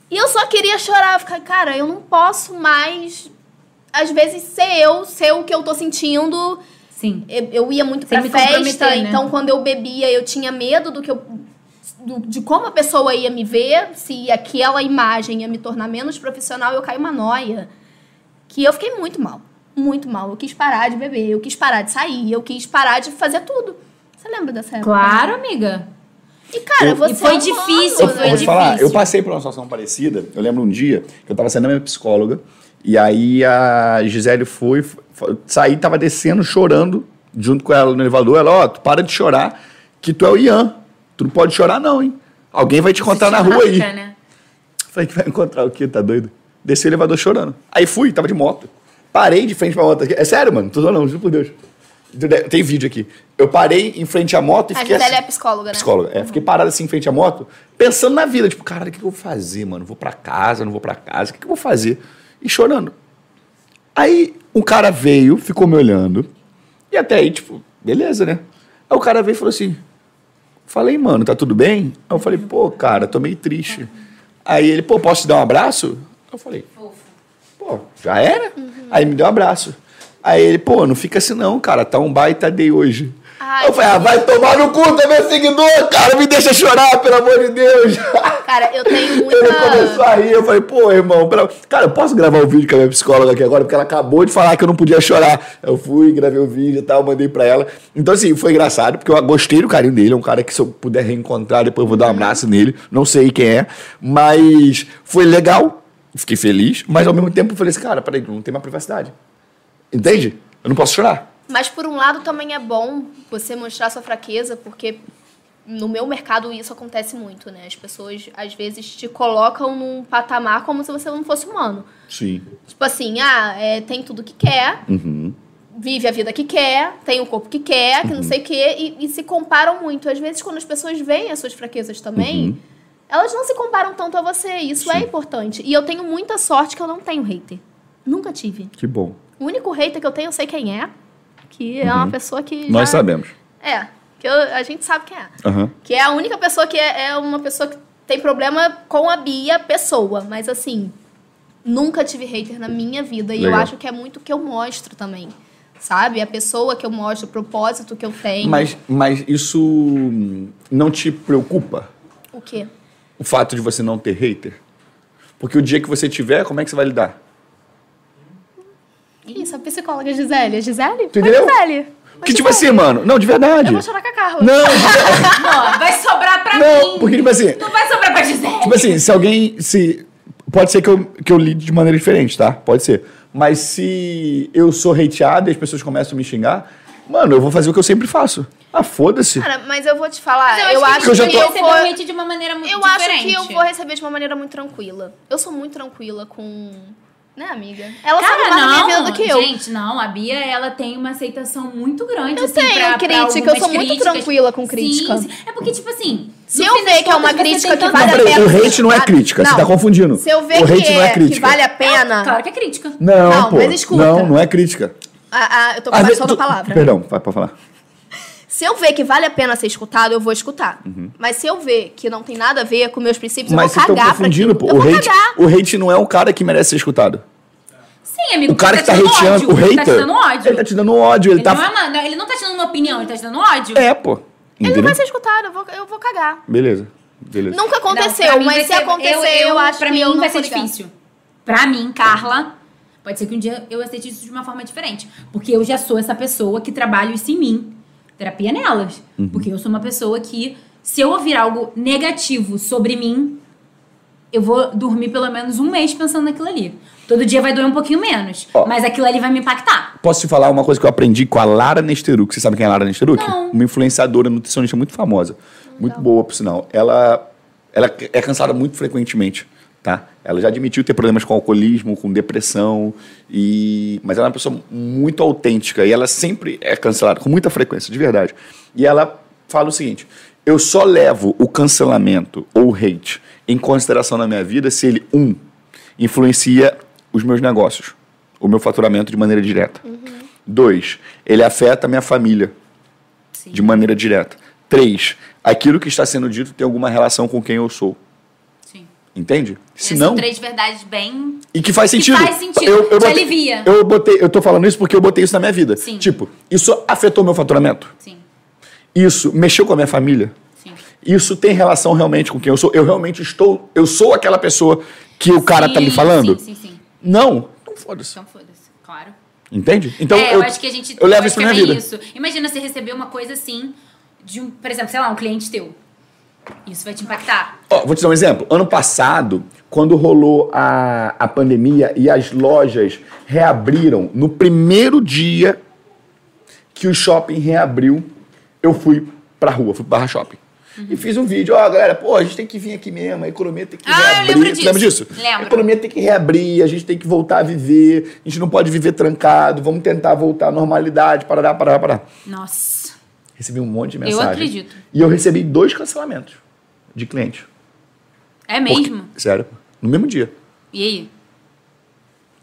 Speaker 3: E eu só queria chorar. Eu fiquei, cara, eu não posso mais, às vezes, ser eu, ser o que eu tô sentindo.
Speaker 2: Sim.
Speaker 3: Eu, eu ia muito
Speaker 2: Sem
Speaker 3: pra festa,
Speaker 2: né?
Speaker 3: então quando eu bebia, eu tinha medo do que eu. do- de como a pessoa ia me ver, se aquela imagem ia me tornar menos profissional, eu caí uma noia. Que eu fiquei muito mal. Muito mal. Eu quis parar de beber, eu quis parar de sair, eu quis parar de fazer tudo. Você lembra dessa época?
Speaker 2: Claro, amiga.
Speaker 3: E, cara,
Speaker 1: Eu-
Speaker 3: você
Speaker 2: E foi
Speaker 3: é humano,
Speaker 2: difícil,
Speaker 1: Eu,
Speaker 2: foi
Speaker 1: eu vou te falar,
Speaker 2: difícil.
Speaker 1: eu passei por uma situação parecida. Eu lembro um dia que eu tava sendo a minha psicóloga, e aí a Gisele foi, foi saí, tava descendo, chorando, junto com ela no elevador. Ela, ó, tu para de chorar, que tu é o Ian. Tu não pode chorar, não, hein? Alguém vai te encontrar na rua aí.
Speaker 2: Né?
Speaker 1: Falei que vai encontrar o quê? Tá doido? Desci o elevador chorando. Aí fui, tava de moto. Parei de frente pra moto. É sério, mano? Tô não, juro por Deus. Tem vídeo aqui. Eu parei em frente à moto e
Speaker 3: A
Speaker 1: fiquei
Speaker 3: Gisele
Speaker 1: assim-
Speaker 3: é psicóloga, né?
Speaker 1: Psicóloga. É, fiquei parado assim em frente à moto, pensando na vida. Tipo, caralho, o que que eu vou fazer, mano? Vou pra casa, não vou pra casa, o que que eu vou fazer? E chorando. Aí um cara veio, ficou me olhando, e até aí, tipo, beleza, né? Aí o cara veio e falou assim: Falei, mano, tá tudo bem? Aí eu falei, pô, cara, tô meio triste. Aí ele, pô, posso te dar um abraço? Eu falei, pô, já era? Aí me deu um abraço. Aí ele, pô, não fica assim não, cara, tá um baita day hoje.
Speaker 3: Ai,
Speaker 1: eu falei, ah, vai tomar no cu, tu é meu seguidor, cara, me deixa chorar, pelo amor de Deus.
Speaker 3: Cara, eu tenho <laughs>
Speaker 1: Ele começou
Speaker 3: muita.
Speaker 1: a rir, eu falei, pô, irmão, cara, eu posso gravar o vídeo com a minha psicóloga aqui agora? Porque ela acabou de falar que eu não podia chorar. Eu fui, gravei o vídeo e tal, mandei pra ela. Então, assim, foi engraçado, porque eu gostei do carinho dele, é um cara que se eu puder reencontrar, depois eu vou dar um abraço nele, não sei quem é, mas foi legal, fiquei feliz, mas ao mesmo tempo eu falei assim, cara, peraí, não tem mais privacidade. Entende? Eu não posso chorar.
Speaker 3: Mas por um lado também é bom você mostrar sua fraqueza, porque no meu mercado isso acontece muito, né? As pessoas às vezes te colocam num patamar como se você não fosse humano.
Speaker 1: Sim.
Speaker 3: Tipo assim, ah, é, tem tudo que quer,
Speaker 1: Uhum.
Speaker 3: vive a vida que quer, tem o corpo que quer, que não sei o quê, e, e se comparam muito. Às vezes, quando as pessoas veem as suas fraquezas também,
Speaker 1: Uhum.
Speaker 3: elas não se comparam tanto a você. Isso é importante. E eu tenho muita sorte que eu não tenho hater. Nunca tive.
Speaker 1: Que bom.
Speaker 3: O único hater que eu tenho, eu sei quem é. Que é uma pessoa que.
Speaker 1: Uhum. Nós
Speaker 3: já-
Speaker 1: sabemos.
Speaker 3: É, que eu- a gente sabe quem é.
Speaker 1: Aham.
Speaker 3: Que é a única pessoa que é, é uma pessoa que tem problema com a Bia, pessoa. Mas assim, nunca tive hater na minha vida. E eu acho que é muito o que eu mostro também. Sabe? A pessoa que eu mostro, o propósito que eu tenho.
Speaker 1: Mas, mas isso não te preocupa?
Speaker 3: O quê?
Speaker 1: O fato de você não ter hater? Porque o dia que você tiver, como é que você vai lidar?
Speaker 3: Isso, a psicóloga Gisele. A Gisele?
Speaker 1: Tu
Speaker 3: Oi,
Speaker 1: entendeu?
Speaker 3: Gisele.
Speaker 1: Que tipo assim, mano, não, de verdade.
Speaker 3: Eu vou chorar com a Carla.
Speaker 1: Não, <laughs>
Speaker 2: Não, vai sobrar pra
Speaker 1: não,
Speaker 2: mim.
Speaker 1: porque tipo assim,
Speaker 2: Não vai sobrar pra Gisele.
Speaker 1: tipo assim, se alguém se pode ser que eu, que eu lide de maneira diferente, tá? Pode ser. Mas se eu sou hateado e as pessoas começam a me xingar, mano, eu vou fazer o que eu sempre faço. Ah, foda-se.
Speaker 3: Cara, mas eu vou te falar.
Speaker 2: Mas
Speaker 3: eu, acho
Speaker 1: que eu já
Speaker 3: que,
Speaker 1: tô-
Speaker 3: eu
Speaker 2: receber
Speaker 3: vou...
Speaker 2: o hate de uma maneira muito
Speaker 3: Eu acho
Speaker 2: diferente.
Speaker 3: que eu vou receber de uma maneira muito tranquila. Eu sou muito tranquila com... Né, amiga? Ela sabe
Speaker 2: Cara,
Speaker 3: mais da minha vida
Speaker 2: não,
Speaker 3: do que eu.
Speaker 2: gente, não, a Bia, ela tem uma aceitação muito grande,
Speaker 3: Eu
Speaker 2: assim,
Speaker 3: tenho
Speaker 2: pra, pra
Speaker 3: crítica, eu
Speaker 2: algumas
Speaker 3: sou muito
Speaker 2: críticas.
Speaker 3: tranquila com
Speaker 2: Sim,
Speaker 3: crítica.
Speaker 2: sim. É porque, tipo assim...
Speaker 3: Se eu ver que é uma crítica que vale
Speaker 1: Não,
Speaker 3: a pena
Speaker 1: o hate não é crítica, você
Speaker 3: Não.
Speaker 1: tá confundindo.
Speaker 3: Se eu ver
Speaker 1: o
Speaker 3: que,
Speaker 1: não é
Speaker 3: é, que
Speaker 1: crítica.
Speaker 3: vale a pena...
Speaker 2: Claro que é crítica.
Speaker 1: Não,
Speaker 3: Não,
Speaker 1: pô.
Speaker 3: mas escuta.
Speaker 1: Não, não é crítica.
Speaker 3: Ah, ah, eu tô conversando a
Speaker 1: tu-
Speaker 3: palavra.
Speaker 1: Perdão, vai pra falar.
Speaker 3: Se eu ver que vale a pena ser escutado, eu vou escutar. Mas se eu ver que não tem nada a ver com meus princípios,
Speaker 1: Uhum. Mas
Speaker 3: eu vou cagar pra
Speaker 1: confundindo,
Speaker 3: aquilo.
Speaker 1: pô.
Speaker 3: Eu
Speaker 1: O
Speaker 3: vou
Speaker 1: hate,
Speaker 3: cagar.
Speaker 1: o hate não é um cara que merece ser escutado.
Speaker 2: Sim, amigo,
Speaker 1: O cara que tá
Speaker 2: te dando
Speaker 1: hateando,
Speaker 2: ódio,
Speaker 1: o hater.
Speaker 2: Ele tá te dando ódio.
Speaker 1: Ele tá te dando ódio, ele,
Speaker 2: Ele
Speaker 1: tá.
Speaker 2: não, é uma- ele não tá te dando uma opinião, ele tá te dando ódio.
Speaker 1: É, pô.
Speaker 3: Ele não vai ser escutado, eu vou, eu vou cagar.
Speaker 1: Beleza. Beleza.
Speaker 3: Nunca
Speaker 2: Não,
Speaker 3: aconteceu,
Speaker 2: mim
Speaker 3: mas se
Speaker 2: ser-
Speaker 3: acontecer, eu, acho
Speaker 2: pra
Speaker 3: que
Speaker 2: mim
Speaker 3: eu não
Speaker 2: vai ser
Speaker 3: ligar.
Speaker 2: difícil. Pra mim, Carla, pode ser que um dia eu aceite isso de uma forma diferente. Porque eu já sou essa pessoa que trabalha isso em mim. Terapia nelas.
Speaker 1: Uhum.
Speaker 2: Porque eu sou uma pessoa que, se eu ouvir algo negativo sobre mim, eu vou dormir pelo menos um mês pensando naquilo ali. Todo dia vai doer um pouquinho menos.
Speaker 1: Ó.
Speaker 2: Mas aquilo ali vai me impactar.
Speaker 1: Posso te falar uma coisa que eu aprendi com a Lara Nesteruk? Você sabe quem é a Lara Nesteruk?
Speaker 2: Não.
Speaker 1: Uma influenciadora nutricionista muito famosa. Muito boa, por sinal. Ela, ela é cansada muito frequentemente, tá? Ela já admitiu ter problemas com alcoolismo, com depressão, e... mas ela é uma pessoa muito autêntica e ela sempre é cancelada, com muita frequência, de verdade. E ela fala o seguinte, eu só levo o cancelamento ou o hate em consideração na minha vida se ele, um, influencia os meus negócios, o meu faturamento de maneira direta. Dois, ele afeta a minha família
Speaker 2: Sim.
Speaker 1: de maneira direta. Três, aquilo que está sendo dito tem alguma relação com quem eu sou. Entende? Se não,
Speaker 2: três verdades bem.
Speaker 1: e que faz
Speaker 2: Que
Speaker 1: sentido.
Speaker 2: faz sentido,
Speaker 1: Eu, eu
Speaker 2: te
Speaker 1: botei,
Speaker 2: alivia.
Speaker 1: Eu botei, eu tô falando isso porque eu botei isso na minha vida.
Speaker 2: Sim.
Speaker 1: Tipo, isso afetou meu faturamento.
Speaker 2: Sim,
Speaker 1: Isso mexeu com a minha família.
Speaker 2: sim.
Speaker 1: Isso tem relação realmente com quem eu sou. Eu realmente estou, eu sou aquela pessoa que o cara tá me falando.
Speaker 2: Sim, sim, sim.
Speaker 1: Não, não foda-se.
Speaker 2: Então foda-se, claro.
Speaker 1: Entende? Então
Speaker 2: é, eu, acho que a gente.
Speaker 1: eu levo isso
Speaker 2: que
Speaker 1: pra
Speaker 2: é
Speaker 1: minha
Speaker 2: bem
Speaker 1: vida.
Speaker 2: Isso. Imagina você receber uma coisa assim, de um, por exemplo, sei lá, um cliente teu. Isso vai te impactar.
Speaker 1: Ó, vou te dar um exemplo. Ano passado, quando rolou a, a pandemia e as lojas reabriram, no primeiro dia que o shopping reabriu, eu fui pra rua, fui pro Barra Shopping. E fiz um vídeo, ó, galera, pô, a gente tem que vir aqui mesmo, a economia tem que
Speaker 2: Ah, eu
Speaker 1: reabrir.
Speaker 2: lembro
Speaker 1: Você
Speaker 2: disso.
Speaker 1: lembra disso?
Speaker 2: Lembro.
Speaker 1: A economia tem que reabrir, a gente tem que voltar a viver, a gente não pode viver trancado, vamos tentar voltar à normalidade, parará, parará, parará.
Speaker 2: Nossa.
Speaker 1: Recebi um monte de
Speaker 2: Eu
Speaker 1: mensagem.
Speaker 2: acredito.
Speaker 1: E eu recebi dois cancelamentos de cliente.
Speaker 2: É
Speaker 1: Porque-
Speaker 2: mesmo?
Speaker 1: sério, no mesmo dia.
Speaker 2: E aí?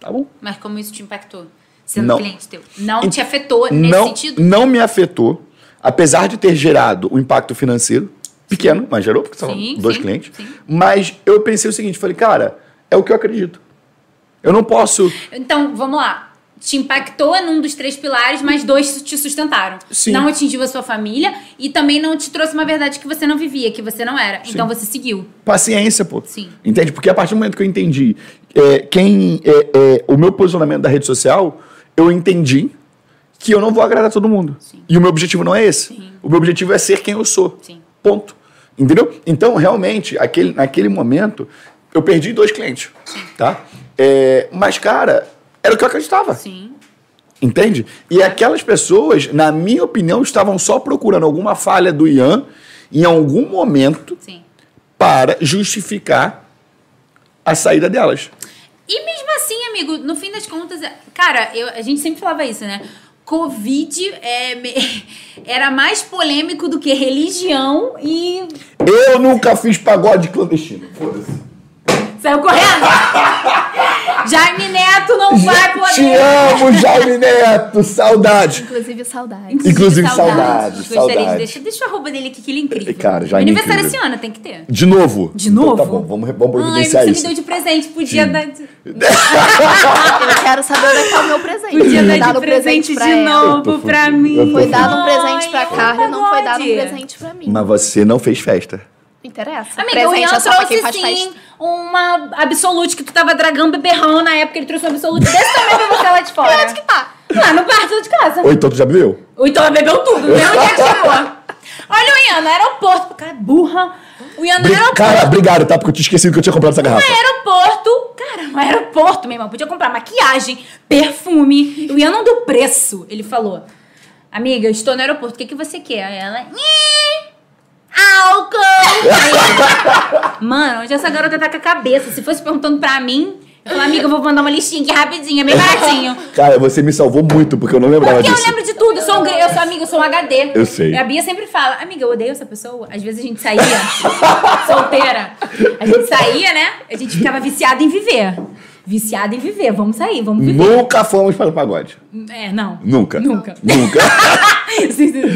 Speaker 1: Tá bom.
Speaker 2: Mas como isso te impactou? Sendo
Speaker 1: Não.
Speaker 2: cliente teu. Não te afetou nesse
Speaker 1: não,
Speaker 2: sentido?
Speaker 1: Não me afetou, apesar de ter gerado um impacto financeiro pequeno, mas gerou, porque são
Speaker 2: Sim,
Speaker 1: dois
Speaker 2: sim,
Speaker 1: clientes.
Speaker 2: sim.
Speaker 1: Mas eu pensei o seguinte, falei, cara, é o que eu acredito. Eu não posso.
Speaker 2: Então, vamos lá. Te impactou num dos três pilares, mas dois te sustentaram.
Speaker 1: Sim.
Speaker 2: Não atingiu a sua família e também não te trouxe uma verdade que você não vivia, que você não era. Então você seguiu.
Speaker 1: Paciência, pô.
Speaker 2: Sim.
Speaker 1: Entende? Porque a partir do momento que eu entendi é, quem é, é, o meu posicionamento da rede social, eu entendi que eu não vou agradar todo mundo.
Speaker 2: Sim.
Speaker 1: E o meu objetivo não é esse.
Speaker 2: Sim.
Speaker 1: O meu objetivo é ser quem eu sou.
Speaker 2: Sim.
Speaker 1: Ponto. Entendeu? Então, realmente, aquele, naquele momento, eu perdi dois clientes. Tá? É, mas, cara, era o que eu acreditava.
Speaker 2: Sim.
Speaker 1: Entende? E aquelas pessoas, na minha opinião, estavam só procurando alguma falha do Ian em algum momento
Speaker 2: Sim.
Speaker 1: para justificar a saída delas.
Speaker 2: E mesmo assim, amigo, no fim das contas, é- cara, eu, a gente sempre falava isso, né? Covid é, me- <laughs> era mais polêmico do que religião e
Speaker 1: Eu nunca fiz pagode clandestino. Foda-se.
Speaker 2: saiu correndo. <laughs> Jaime Neto não <laughs> vai
Speaker 1: Te
Speaker 2: poder.
Speaker 1: amo, Jaime Neto. Saudade.
Speaker 3: Inclusive, saudade.
Speaker 1: Inclusive, saudades,
Speaker 2: Gostaria
Speaker 1: saudades.
Speaker 2: de deixar, deixa o arroba dele aqui, que ele é incrível.
Speaker 1: Cara, já é
Speaker 2: Aniversário
Speaker 1: incrível.
Speaker 2: esse ano, tem que ter.
Speaker 1: De novo.
Speaker 2: De novo?
Speaker 1: Então tá bom, vamos, vamos
Speaker 2: Ai,
Speaker 1: providenciar
Speaker 2: você
Speaker 1: isso.
Speaker 2: me deu de presente, podia
Speaker 1: Sim.
Speaker 2: dar... <laughs>
Speaker 3: Eu quero saber onde é que tá o meu presente.
Speaker 2: Podia dar
Speaker 3: dado
Speaker 2: de
Speaker 3: um presente
Speaker 2: presente de novo pra mim.
Speaker 3: Foi dado um presente pra
Speaker 2: Ai,
Speaker 3: Carla e não foi dado um presente pra mim.
Speaker 1: Mas você não fez festa.
Speaker 3: Não interessa.
Speaker 2: Amiga,
Speaker 3: presente
Speaker 2: o Ian
Speaker 3: é só
Speaker 2: trouxe
Speaker 3: faz
Speaker 2: sim
Speaker 3: festa.
Speaker 2: uma Absolute que tu tava dragando beberrão na época. Ele trouxe um Absolute desse tamanho pra você lá de fora.
Speaker 3: Onde que tá?
Speaker 2: Lá no quarto de casa.
Speaker 1: Ou então tu já bebeu?
Speaker 2: Ou então ela bebeu tudo, mesmo dia que chegou. <laughs> Olha o Ian no aeroporto. Cara, burra. O Ian no
Speaker 1: Bri-
Speaker 2: aeroporto.
Speaker 1: Cara, obrigado, tá? Porque eu tinha esquecido que eu tinha comprado essa garrafa.
Speaker 2: No aeroporto, cara, no aeroporto, meu irmão, podia comprar maquiagem, perfume. O Ian não deu preço. Ele falou: Amiga, eu estou no aeroporto, o que, que você quer? Aí ela. "Nhê, Álcool! Eu, Mano, onde essa garota tá com a cabeça? Se fosse perguntando pra mim, eu falei, amiga, eu vou mandar uma listinha aqui rapidinho, é bem baratinho.
Speaker 1: Cara, você me salvou muito, porque eu não lembrava
Speaker 2: Porque eu
Speaker 1: disso.
Speaker 2: lembro de tudo, eu sou, um, eu sou amiga, eu sou um HD.
Speaker 1: Eu sei.
Speaker 2: A Bia sempre fala, amiga, eu odeio essa pessoa. Às vezes a gente saía, <laughs> solteira. A gente saía, né? A gente ficava viciada em viver. Viciada em viver, vamos sair, vamos viver.
Speaker 1: Nunca fomos para o pagode.
Speaker 2: É, não.
Speaker 1: Nunca.
Speaker 2: Nunca.
Speaker 1: Nunca. <laughs>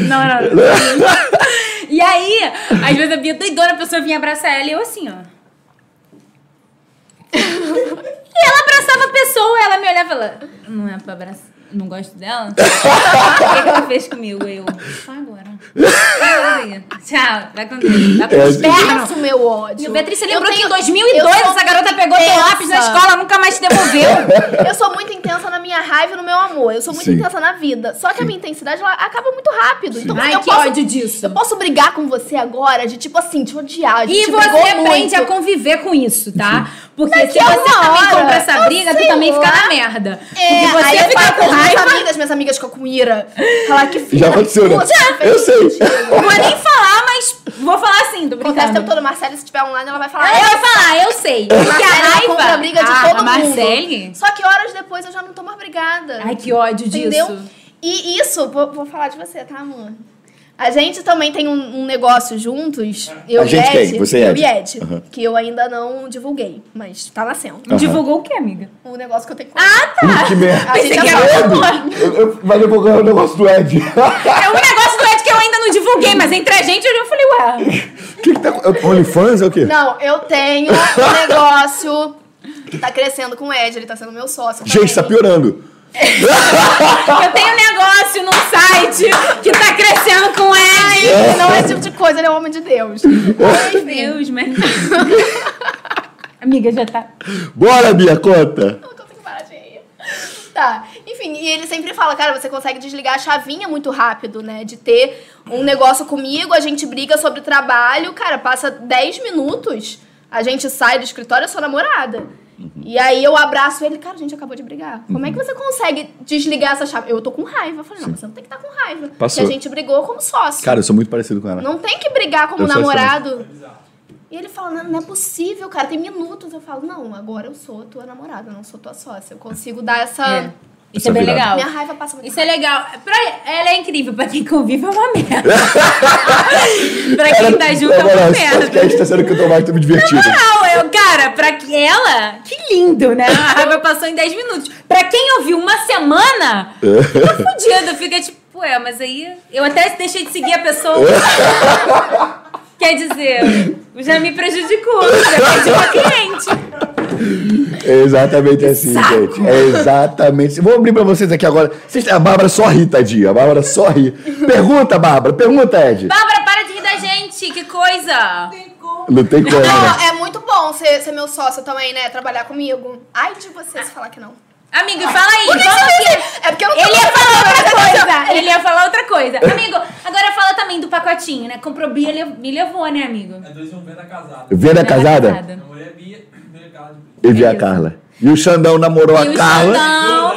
Speaker 2: Não, não, não. <laughs> E aí, às vezes a Bia doidona, a pessoa vinha abraçar ela e eu assim, ó. E ela abraçava a pessoa, ela me olhava e falava, não é pra abraçar, não gosto dela? <laughs> O que, que ela fez comigo? Eu, vai agora. Tchau, vai com Deus. Vai
Speaker 1: É,
Speaker 3: o meu ódio.
Speaker 2: E Beatriz, você lembrou que em
Speaker 3: tenho-
Speaker 2: 2002
Speaker 3: eu sou
Speaker 2: essa garota pegou teu
Speaker 3: intensa.
Speaker 2: lápis na escola, nunca mais te devolveu? <laughs>
Speaker 3: Eu sou muito intensa na minha raiva e no meu amor. Eu sou muito
Speaker 1: Sim.
Speaker 3: intensa na vida. Só que a minha intensidade ela acaba muito rápido. Então
Speaker 2: Ai,
Speaker 3: eu
Speaker 2: que
Speaker 3: posso,
Speaker 2: ódio disso.
Speaker 3: Eu posso brigar com você agora, de tipo assim, te odiar. A
Speaker 2: E você aprende
Speaker 3: muito.
Speaker 2: a conviver com isso, tá? Porque
Speaker 3: Daqui
Speaker 2: se você também
Speaker 3: hora,
Speaker 2: compra essa briga, tu também fica na merda.
Speaker 3: É,
Speaker 2: Porque
Speaker 3: aí
Speaker 2: você
Speaker 3: eu
Speaker 2: fica com
Speaker 3: com minhas
Speaker 2: raiva.
Speaker 3: amigas, minhas amigas ficam com ira. Falar que filha
Speaker 1: Já aconteceu, né? Eu sei. <laughs>
Speaker 2: Não vou nem falar, mas vou falar assim,
Speaker 3: Acontece o
Speaker 2: brincando.
Speaker 3: tempo todo. Marcela, se estiver online, ela vai falar.
Speaker 2: Ela vai falar, eu sei. Porque a
Speaker 3: Marcela, ela
Speaker 2: raiva...
Speaker 3: compra a briga de
Speaker 2: Ah,
Speaker 3: todo
Speaker 2: a
Speaker 3: mundo.
Speaker 2: Marcele?
Speaker 3: Só que horas depois eu já não tô mais brigada.
Speaker 2: Ai, que ódio
Speaker 3: Entendeu?
Speaker 2: disso.
Speaker 3: E isso, vou, vou falar de você, tá, amor? A gente também tem um, um negócio juntos. Eu
Speaker 1: A
Speaker 3: e
Speaker 1: gente
Speaker 3: Ed.
Speaker 1: quem? Você e
Speaker 3: eu
Speaker 1: Ed?
Speaker 3: e Ed.
Speaker 1: Aham.
Speaker 3: Que eu ainda não divulguei, mas tá nascendo.
Speaker 1: Aham.
Speaker 2: Divulgou o quê, amiga?
Speaker 3: O negócio que eu tenho com
Speaker 2: Ah, tá.
Speaker 1: Que merda.
Speaker 3: A gente
Speaker 2: que era
Speaker 1: eu- eu- vai divulgar o negócio do Ed.
Speaker 2: É um negócio do Ed que eu ainda não divulguei, mas entre a gente eu falei, ué...
Speaker 1: O <laughs> que, que tá. OnlyFans é o quê?
Speaker 3: Não, eu tenho um <laughs> negócio que tá crescendo com o Ed, ele tá sendo meu sócio.
Speaker 1: Gente, tá piorando. <laughs>
Speaker 2: Eu tenho um negócio num site que tá crescendo com Ed.
Speaker 3: Ai, não é esse tipo de coisa, ele é um homem de Deus.
Speaker 2: Ai, Deus, mas... Amiga, já tá...
Speaker 3: É
Speaker 1: Bora, Bia, conta.
Speaker 3: Eu consigo parar de rir. Tá. Enfim, e ele sempre fala, cara, você consegue desligar a chavinha muito rápido, né? De ter um negócio comigo, a gente briga sobre trabalho, cara, passa 10 minutos, a gente sai do escritório, eu sou namorada. E aí eu abraço ele, cara, a gente acabou de brigar. Como é que você consegue desligar essa chave? Eu tô com raiva. Eu falei, não, você não tem que estar com raiva.
Speaker 1: Passou.
Speaker 3: Porque a gente brigou como sócio.
Speaker 1: Cara, eu sou muito parecido com ela.
Speaker 3: Não tem que brigar como
Speaker 1: Eu
Speaker 3: namorado. E ele fala, não, não é possível, cara, tem minutos. Eu falo, não, agora eu sou tua namorada, não sou tua sócia. Eu consigo dar essa...
Speaker 2: É. Isso
Speaker 1: Essa
Speaker 2: é bem
Speaker 1: virada.
Speaker 2: legal.
Speaker 3: Minha raiva passa muito
Speaker 2: Isso é legal. Pra, ela é incrível. Pra quem convive é uma merda. <laughs> pra quem tá junto é uma
Speaker 1: Agora, esse
Speaker 2: merda.
Speaker 1: podcast tá sendo que eu tô mais tô me divertindo.
Speaker 2: Não, eu, cara, pra que ela, que lindo, né? A raiva passou em 10 minutos. Pra quem ouviu uma semana, fica fudido, fica tipo, ué, mas aí eu até deixei de seguir a pessoa. <laughs> Quer dizer, já me prejudicou, já uma cliente.
Speaker 1: É exatamente assim,
Speaker 2: Saco.
Speaker 1: gente. É exatamente. Vou abrir pra vocês aqui agora. Vocês- A Bárbara só ri, tadinha. A Bárbara só ri. Pergunta, Bárbara. Pergunta, Ed.
Speaker 2: Bárbara, para de rir da gente, que coisa.
Speaker 1: Não tem como, né?
Speaker 3: Não, é muito bom ser, ser meu sócio também, né? Trabalhar comigo. Ai de você se falar que não.
Speaker 2: Amigo, fala aí,
Speaker 3: Por que
Speaker 2: fala
Speaker 3: disse? É porque eu não
Speaker 2: Ele ia falar outra coisa.
Speaker 3: coisa.
Speaker 2: Ele ia falar outra coisa. Amigo, agora fala também do pacotinho, né? Comprou Bia, ele me levou, né, amigo?
Speaker 4: É dois e um venda casada.
Speaker 1: Venda
Speaker 2: é
Speaker 1: casada?
Speaker 4: A mulher é Bia, veio de
Speaker 1: Eu vi a. Carla. E o Xandão namorou
Speaker 2: E
Speaker 1: a
Speaker 2: o
Speaker 1: Carla.
Speaker 2: Xandão.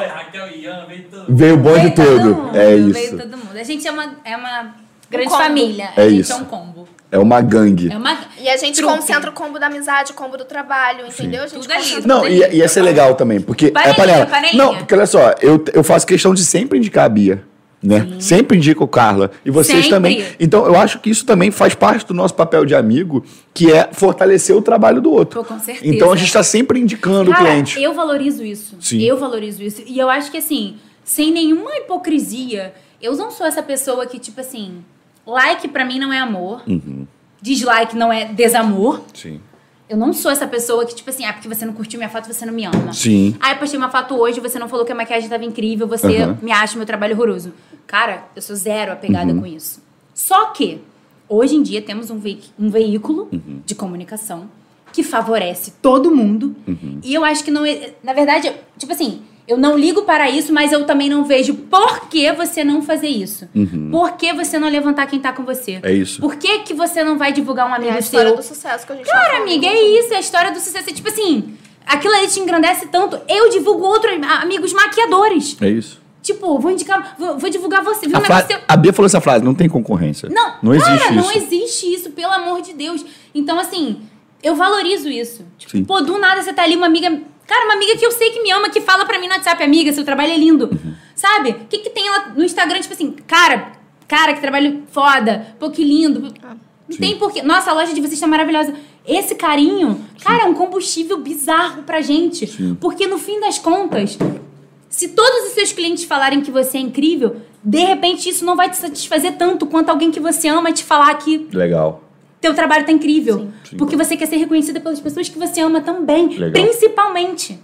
Speaker 4: E Ian, veio todo
Speaker 1: Veio o bonde
Speaker 2: Veio todo mundo,
Speaker 1: É
Speaker 2: Veio
Speaker 1: isso.
Speaker 2: todo mundo. A gente é uma, é uma grande
Speaker 3: combo.
Speaker 2: família.
Speaker 1: É
Speaker 2: a gente
Speaker 1: isso.
Speaker 2: é um combo.
Speaker 1: É uma gangue.
Speaker 2: É uma...
Speaker 3: E a gente
Speaker 2: Trupe.
Speaker 3: concentra o combo da amizade, o combo do trabalho, entendeu? A gente
Speaker 2: Tudo ali.
Speaker 3: concentra
Speaker 1: Não,
Speaker 3: tudo
Speaker 1: e
Speaker 3: ali.
Speaker 1: ia ser legal também, porque
Speaker 2: Panelinha,
Speaker 1: é panela.
Speaker 2: panelinha.
Speaker 1: Não, porque olha só, eu, eu faço questão de sempre indicar a Bia. Né? Sempre indico o Carla. E vocês
Speaker 2: Sempre.
Speaker 1: também. Então, eu acho que isso também faz parte do nosso papel de amigo, que é fortalecer o trabalho do outro.
Speaker 2: Pô, com certeza.
Speaker 1: Então a gente está sempre indicando
Speaker 2: Cara,
Speaker 1: o cliente.
Speaker 2: eu valorizo isso.
Speaker 1: Sim.
Speaker 2: Eu valorizo isso. E eu acho que, assim, sem nenhuma hipocrisia, eu não sou essa pessoa que, tipo assim, like pra mim não é amor,
Speaker 1: Uhum.
Speaker 2: dislike não é desamor.
Speaker 1: Sim.
Speaker 2: Eu não sou essa pessoa que, tipo assim, ah, porque você não curtiu minha foto, você não me ama.
Speaker 1: Sim.
Speaker 2: Ah, eu postei uma foto hoje, você não falou que a maquiagem tava incrível, você
Speaker 1: Aham.
Speaker 2: me acha meu trabalho horroroso. Cara, eu sou zero apegada
Speaker 1: Uhum.
Speaker 2: com isso. Só que, hoje em dia, temos um, vei- um veículo
Speaker 1: Uhum.
Speaker 2: de comunicação que favorece todo mundo.
Speaker 1: Uhum.
Speaker 2: E eu acho que não é. Na verdade, tipo assim, eu não ligo para isso, mas eu também não vejo por que você não fazer isso. Por que você não levantar quem tá com você?
Speaker 1: Uhum. É isso.
Speaker 2: Por que, que você não vai divulgar um
Speaker 3: É
Speaker 2: amigo
Speaker 3: a história
Speaker 2: seu?
Speaker 3: do sucesso que a gente
Speaker 2: Cara,
Speaker 3: tá
Speaker 2: amiga, é isso, é a história do sucesso. É Tipo assim, aquilo ali te engrandece tanto. Eu divulgo outros amigos maquiadores.
Speaker 1: É isso.
Speaker 2: Tipo, vou indicar, vou, vou divulgar você. Viu
Speaker 1: A, fra-
Speaker 2: seu?
Speaker 1: a Bia falou essa frase: não tem concorrência.
Speaker 2: Não,
Speaker 1: não
Speaker 2: cara,
Speaker 1: existe
Speaker 2: não
Speaker 1: isso.
Speaker 2: existe isso, pelo amor de Deus. Então, assim, eu valorizo isso. Tipo,
Speaker 1: Sim.
Speaker 2: pô, do nada você tá ali, uma amiga. Cara, uma amiga que eu sei que me ama, que fala pra mim no WhatsApp, amiga, seu trabalho é lindo.
Speaker 1: Uhum.
Speaker 2: Sabe? O que, que tem lá no Instagram, tipo assim, cara, cara, que trabalho foda, pô, que lindo.
Speaker 3: Ah,
Speaker 2: Não tem porquê. Nossa, a loja de vocês tá maravilhosa. Esse carinho, cara, é um combustível bizarro pra gente. Porque no fim das contas, se todos os seus clientes falarem que você é incrível, de repente isso não vai te satisfazer tanto quanto alguém que você ama te falar que
Speaker 1: Legal.
Speaker 2: Teu trabalho tá incrível.
Speaker 1: Sim.
Speaker 2: Porque você quer ser reconhecida pelas pessoas que você ama também,
Speaker 1: Legal.
Speaker 2: principalmente.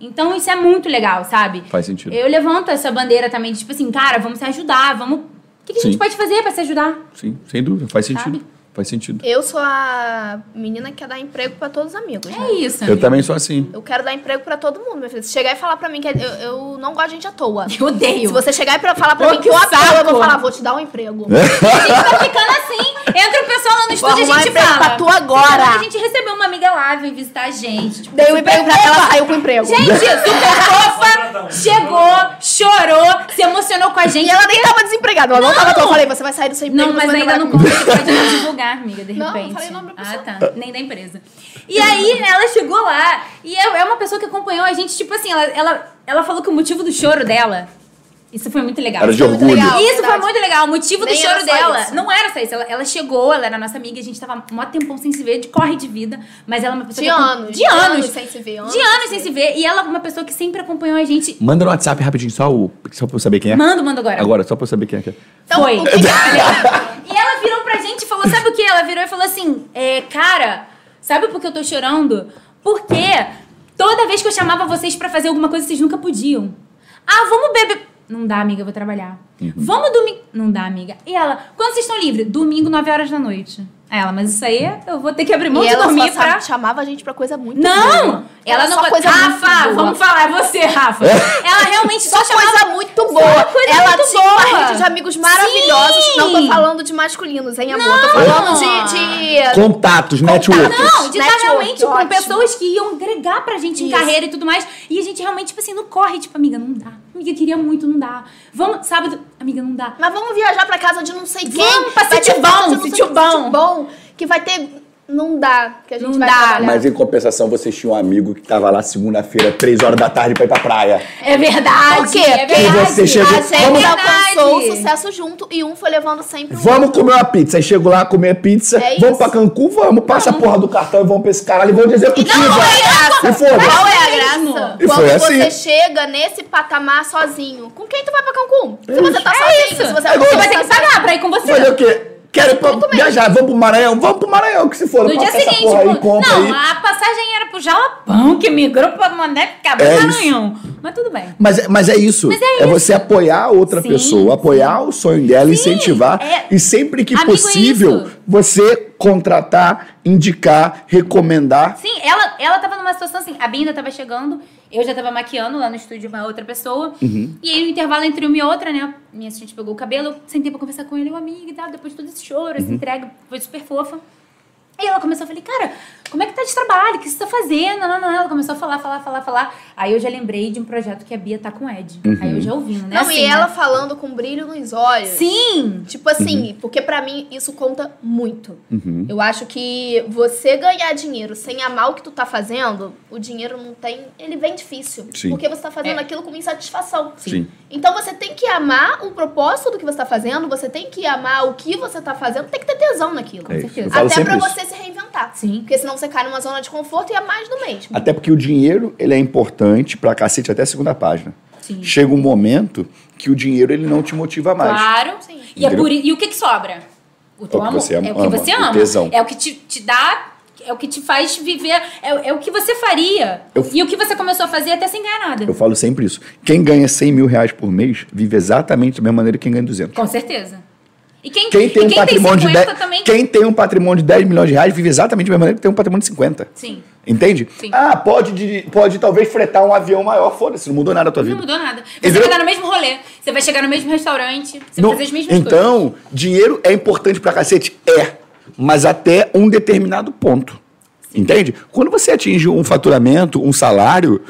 Speaker 2: Então isso é muito legal, sabe?
Speaker 1: Faz sentido.
Speaker 2: Eu levanto essa bandeira também, de, tipo assim, cara, vamos se ajudar, vamos. O que, que a gente pode fazer pra se ajudar?
Speaker 1: Sim, sem dúvida. Faz sentido.
Speaker 2: Sabe?
Speaker 1: Faz sentido.
Speaker 3: Eu sou a menina que quer dar emprego pra todos os amigos, né?
Speaker 2: É isso.
Speaker 1: Eu
Speaker 2: amiga.
Speaker 1: também sou assim.
Speaker 3: Eu quero dar emprego pra todo mundo, minha filha. Se chegar e falar pra mim que é- eu, eu não gosto de gente à toa.
Speaker 2: Eu odeio.
Speaker 3: Se você chegar e falar pra
Speaker 2: Pô,
Speaker 3: mim
Speaker 2: que
Speaker 3: eu toa, eu vou falar, vou te dar um emprego. <laughs>
Speaker 2: A gente tá ficando assim. Entra o pessoal lá no estúdio e a gente fala.
Speaker 3: pra tu agora.
Speaker 2: A gente recebeu uma amiga lá, veio visitar a gente. Tipo,
Speaker 3: Dei um emprego pra ela, ela saiu com emprego.
Speaker 2: Gente, super fofa, chegou, chorou, se emocionou com a gente.
Speaker 3: E ela nem tava desempregada, ela não, tava à toa. Eu falei, você vai sair do seu emprego,
Speaker 2: Não, mas ainda não
Speaker 3: trabalhar
Speaker 2: conta, não divulgar, amiga, de
Speaker 3: Não, não
Speaker 2: repente.
Speaker 3: falei o nome da
Speaker 2: ah,
Speaker 3: pessoa.
Speaker 2: tá. Nem da empresa. E aí, ela chegou lá, e é é uma pessoa que acompanhou a gente, tipo assim, ela, ela, ela falou que o motivo do choro dela. Isso foi muito legal.
Speaker 1: Era de
Speaker 3: Foi muito
Speaker 1: orgulho.
Speaker 3: legal.
Speaker 2: Isso foi
Speaker 3: verdade.
Speaker 2: muito legal. O motivo
Speaker 3: Nem
Speaker 2: do choro dela
Speaker 3: isso.
Speaker 2: não era só isso. Ela, ela chegou, ela era nossa amiga, a gente tava um tempão sem se ver, de corre de vida. Mas ela é uma pessoa
Speaker 3: De
Speaker 2: que.
Speaker 3: anos,
Speaker 2: De anos.
Speaker 3: sem se ver.
Speaker 2: De anos sem se ver. E ela é uma pessoa que sempre acompanhou a gente.
Speaker 1: Manda no WhatsApp rapidinho, só, o, só pra eu saber quem é.
Speaker 2: Manda, manda agora.
Speaker 1: Agora, só pra eu saber quem é. que é.
Speaker 3: Então,
Speaker 2: Foi.
Speaker 3: o que que- <laughs>
Speaker 2: e ela virou pra gente e falou: sabe o que? Ela virou e falou assim: é, cara, sabe por que eu tô chorando? Porque toda vez que eu chamava vocês pra fazer alguma coisa, vocês nunca podiam. Ah, vamos beber. Não dá, amiga, eu vou trabalhar. Vamos domingo. Não dá, amiga. E ela, quando vocês estão livres? Domingo, 9 horas da noite. Ela, mas isso aí eu vou ter que abrir mão
Speaker 3: E
Speaker 2: de
Speaker 3: ela
Speaker 2: dormir
Speaker 3: só
Speaker 2: pra.
Speaker 3: sabe- chamava a gente pra coisa muito
Speaker 2: Não!
Speaker 3: boa.
Speaker 2: Ela
Speaker 3: Era
Speaker 2: não
Speaker 3: só coisa muito
Speaker 2: Rafa,
Speaker 3: boa.
Speaker 2: vamos falar é você, Rafa. Ela realmente só,
Speaker 3: Só
Speaker 2: chamava...
Speaker 3: coisa muito boa.
Speaker 2: coisa
Speaker 3: ela
Speaker 2: muito
Speaker 3: tinha
Speaker 2: boa.
Speaker 3: uma rede de amigos maravilhosos.
Speaker 2: Sim.
Speaker 3: Não tô falando de masculinos, hein, amor? Tô falando de. de...
Speaker 1: Contatos, network.
Speaker 2: Não, de estar realmente com
Speaker 3: ótimo.
Speaker 2: pessoas que iam agregar pra gente em
Speaker 3: Isso.
Speaker 2: carreira e tudo mais. E a gente realmente, tipo assim, não corre, tipo, amiga, não dá. Amiga, queria muito, não dá. Vamos, sábado, amiga, não dá.
Speaker 3: Mas vamos viajar pra casa de não sei quem.
Speaker 2: Vamos pra sítio bom. sítio bom.
Speaker 3: Que vai ter. Não dá, que a gente
Speaker 2: Não
Speaker 3: vai
Speaker 2: dá.
Speaker 3: trabalhar.
Speaker 1: Mas em compensação, vocês tinham um amigo que tava lá segunda-feira, três horas da tarde, pra ir pra praia.
Speaker 2: É verdade.
Speaker 3: Por quê?
Speaker 2: É verdade.
Speaker 1: você chegou-
Speaker 3: A
Speaker 1: Vamos-
Speaker 3: gente
Speaker 2: verdade.
Speaker 3: alcançou o sucesso junto e um foi levando sempre o
Speaker 1: Vamos
Speaker 3: outro.
Speaker 1: comer uma pizza. Aí chego lá, comer pizza.
Speaker 3: É
Speaker 1: vamos
Speaker 3: isso.
Speaker 1: pra Cancún, vamos. Passa a porra do cartão e vamos pra esse caralho. E vamos de executiva.
Speaker 3: Não, não é graça.
Speaker 1: E foda-se.
Speaker 3: Qual é a graça?
Speaker 1: E
Speaker 3: Quando
Speaker 1: foi
Speaker 3: você
Speaker 1: assim.
Speaker 3: chega nesse patamar sozinho. Com quem tu vai pra Cancún? Se você tá
Speaker 2: É
Speaker 3: sozinho,
Speaker 2: isso.
Speaker 3: se você
Speaker 1: É
Speaker 2: Você vai ter que pagar pra ir com você.
Speaker 1: Fazer o quê? Quero viajar. Vamos pro Maranhão? Vamos pro Maranhão, que se for.
Speaker 2: No dia seguinte,
Speaker 1: porra aí, compra
Speaker 2: não,
Speaker 1: aí.
Speaker 2: a passagem era pro Jalapão, que migrou pra Mané, acabou
Speaker 1: É
Speaker 2: é
Speaker 1: isso.
Speaker 2: Maranhão. Mas tudo bem.
Speaker 1: Mas, é- mas é isso.
Speaker 2: Mas é
Speaker 1: é você apoiar a outra
Speaker 2: Sim,
Speaker 1: pessoa, apoiar o sonho dela,
Speaker 2: Sim,
Speaker 1: incentivar.
Speaker 2: é-
Speaker 1: E sempre que
Speaker 2: Amigo, é
Speaker 1: possível,
Speaker 2: isso.
Speaker 1: você contratar, indicar, recomendar.
Speaker 2: Sim, ela, ela tava numa situação assim, a Binda tava chegando, eu já tava maquiando lá no estúdio uma outra pessoa.
Speaker 1: Uhum.
Speaker 2: E aí, no intervalo entre uma e outra, né? Minha assistente pegou o cabelo, sentei pra conversar com ele, eu, amiga e tal, depois de todo esse choro,
Speaker 1: Uhum.
Speaker 2: essa entrega, foi super fofa. Aí ela começou a falar, cara, como é que tá de trabalho? O que você tá fazendo? Não, não, não. Ela começou a falar, falar, falar, falar. Aí eu já lembrei de um projeto que a Bia tá com o Ed.
Speaker 1: Uhum.
Speaker 2: Aí eu já ouvindo, né?
Speaker 3: Não,
Speaker 2: assim,
Speaker 3: e ela
Speaker 2: né?
Speaker 3: falando com brilho nos olhos.
Speaker 2: Sim!
Speaker 3: Tipo assim, porque pra mim isso conta muito.
Speaker 1: Uhum.
Speaker 3: Eu acho que você ganhar dinheiro sem amar o que tu tá fazendo, o dinheiro não tem. Ele vem difícil.
Speaker 1: Sim.
Speaker 3: Porque você tá fazendo
Speaker 2: É.
Speaker 3: aquilo com insatisfação.
Speaker 1: Sim.
Speaker 3: Então você tem que amar o propósito do que você tá fazendo, você tem que amar o que você tá fazendo, tem que ter tesão naquilo.
Speaker 1: É isso.
Speaker 2: certeza.
Speaker 3: Até pra
Speaker 1: isso.
Speaker 3: Você se reinventar.
Speaker 2: Sim.
Speaker 3: Porque senão você cai numa zona de conforto e é mais do mesmo.
Speaker 1: Até porque o dinheiro, ele é importante pra cacete até a segunda página.
Speaker 2: Sim.
Speaker 1: Chega um momento que o dinheiro, ele não te motiva mais.
Speaker 2: Claro.
Speaker 3: Sim.
Speaker 2: E, é por, e o que que sobra? O teu
Speaker 1: que
Speaker 2: amor.
Speaker 1: você
Speaker 2: é o que
Speaker 1: ama,
Speaker 2: você
Speaker 1: o
Speaker 2: ama.
Speaker 1: tesão.
Speaker 2: É o que te, te dá, é o que te faz viver, é, é o que você faria.
Speaker 1: Eu-
Speaker 2: E o que você começou a fazer até sem ganhar nada.
Speaker 1: Eu falo sempre isso. Quem ganha 100 mil reais por mês vive exatamente da mesma maneira que quem ganha 200.
Speaker 2: Com certeza. E quem,
Speaker 1: Quem tem
Speaker 2: e
Speaker 1: um
Speaker 2: quem
Speaker 1: patrimônio
Speaker 2: tem
Speaker 1: de
Speaker 2: 50
Speaker 1: 10,
Speaker 2: também.
Speaker 1: quem tem um patrimônio de 10 milhões de reais vive exatamente da mesma maneira que tem um patrimônio de 50.
Speaker 2: Sim.
Speaker 1: Entende?
Speaker 2: Sim.
Speaker 1: Ah, pode, de- pode talvez fretar um avião maior, foda-se, não mudou nada a tua
Speaker 2: Não
Speaker 1: vida.
Speaker 2: mudou nada. Você
Speaker 1: Entendeu?
Speaker 2: vai estar no mesmo rolê. Você vai chegar no mesmo restaurante. Você
Speaker 1: Não-
Speaker 2: vai fazer as mesmas coisas.
Speaker 1: então, dinheiro é importante pra cacete? É. Mas até um determinado ponto. Entende? Quando você atinge um faturamento, um salário,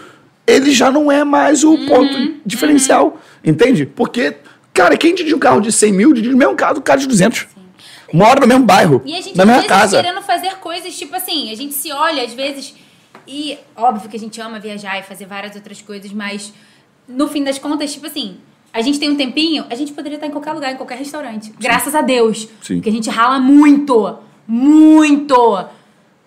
Speaker 1: ele já não é mais
Speaker 2: Uhum,
Speaker 1: o ponto diferencial. Entende? Porque, cara, quem dirige um carro de 100 mil, dirige o mesmo carro do cara de 200. Mora no mesmo bairro,
Speaker 2: E a gente,
Speaker 1: na mesma casa.
Speaker 2: querendo fazer coisas, tipo assim, a gente se olha, às vezes, e óbvio que a gente ama viajar e fazer várias outras coisas, mas no fim das contas, tipo assim, a gente tem um tempinho, a gente poderia estar em qualquer lugar, em qualquer restaurante. Graças a Deus.
Speaker 1: Sim.
Speaker 2: Porque a gente rala muito, muito.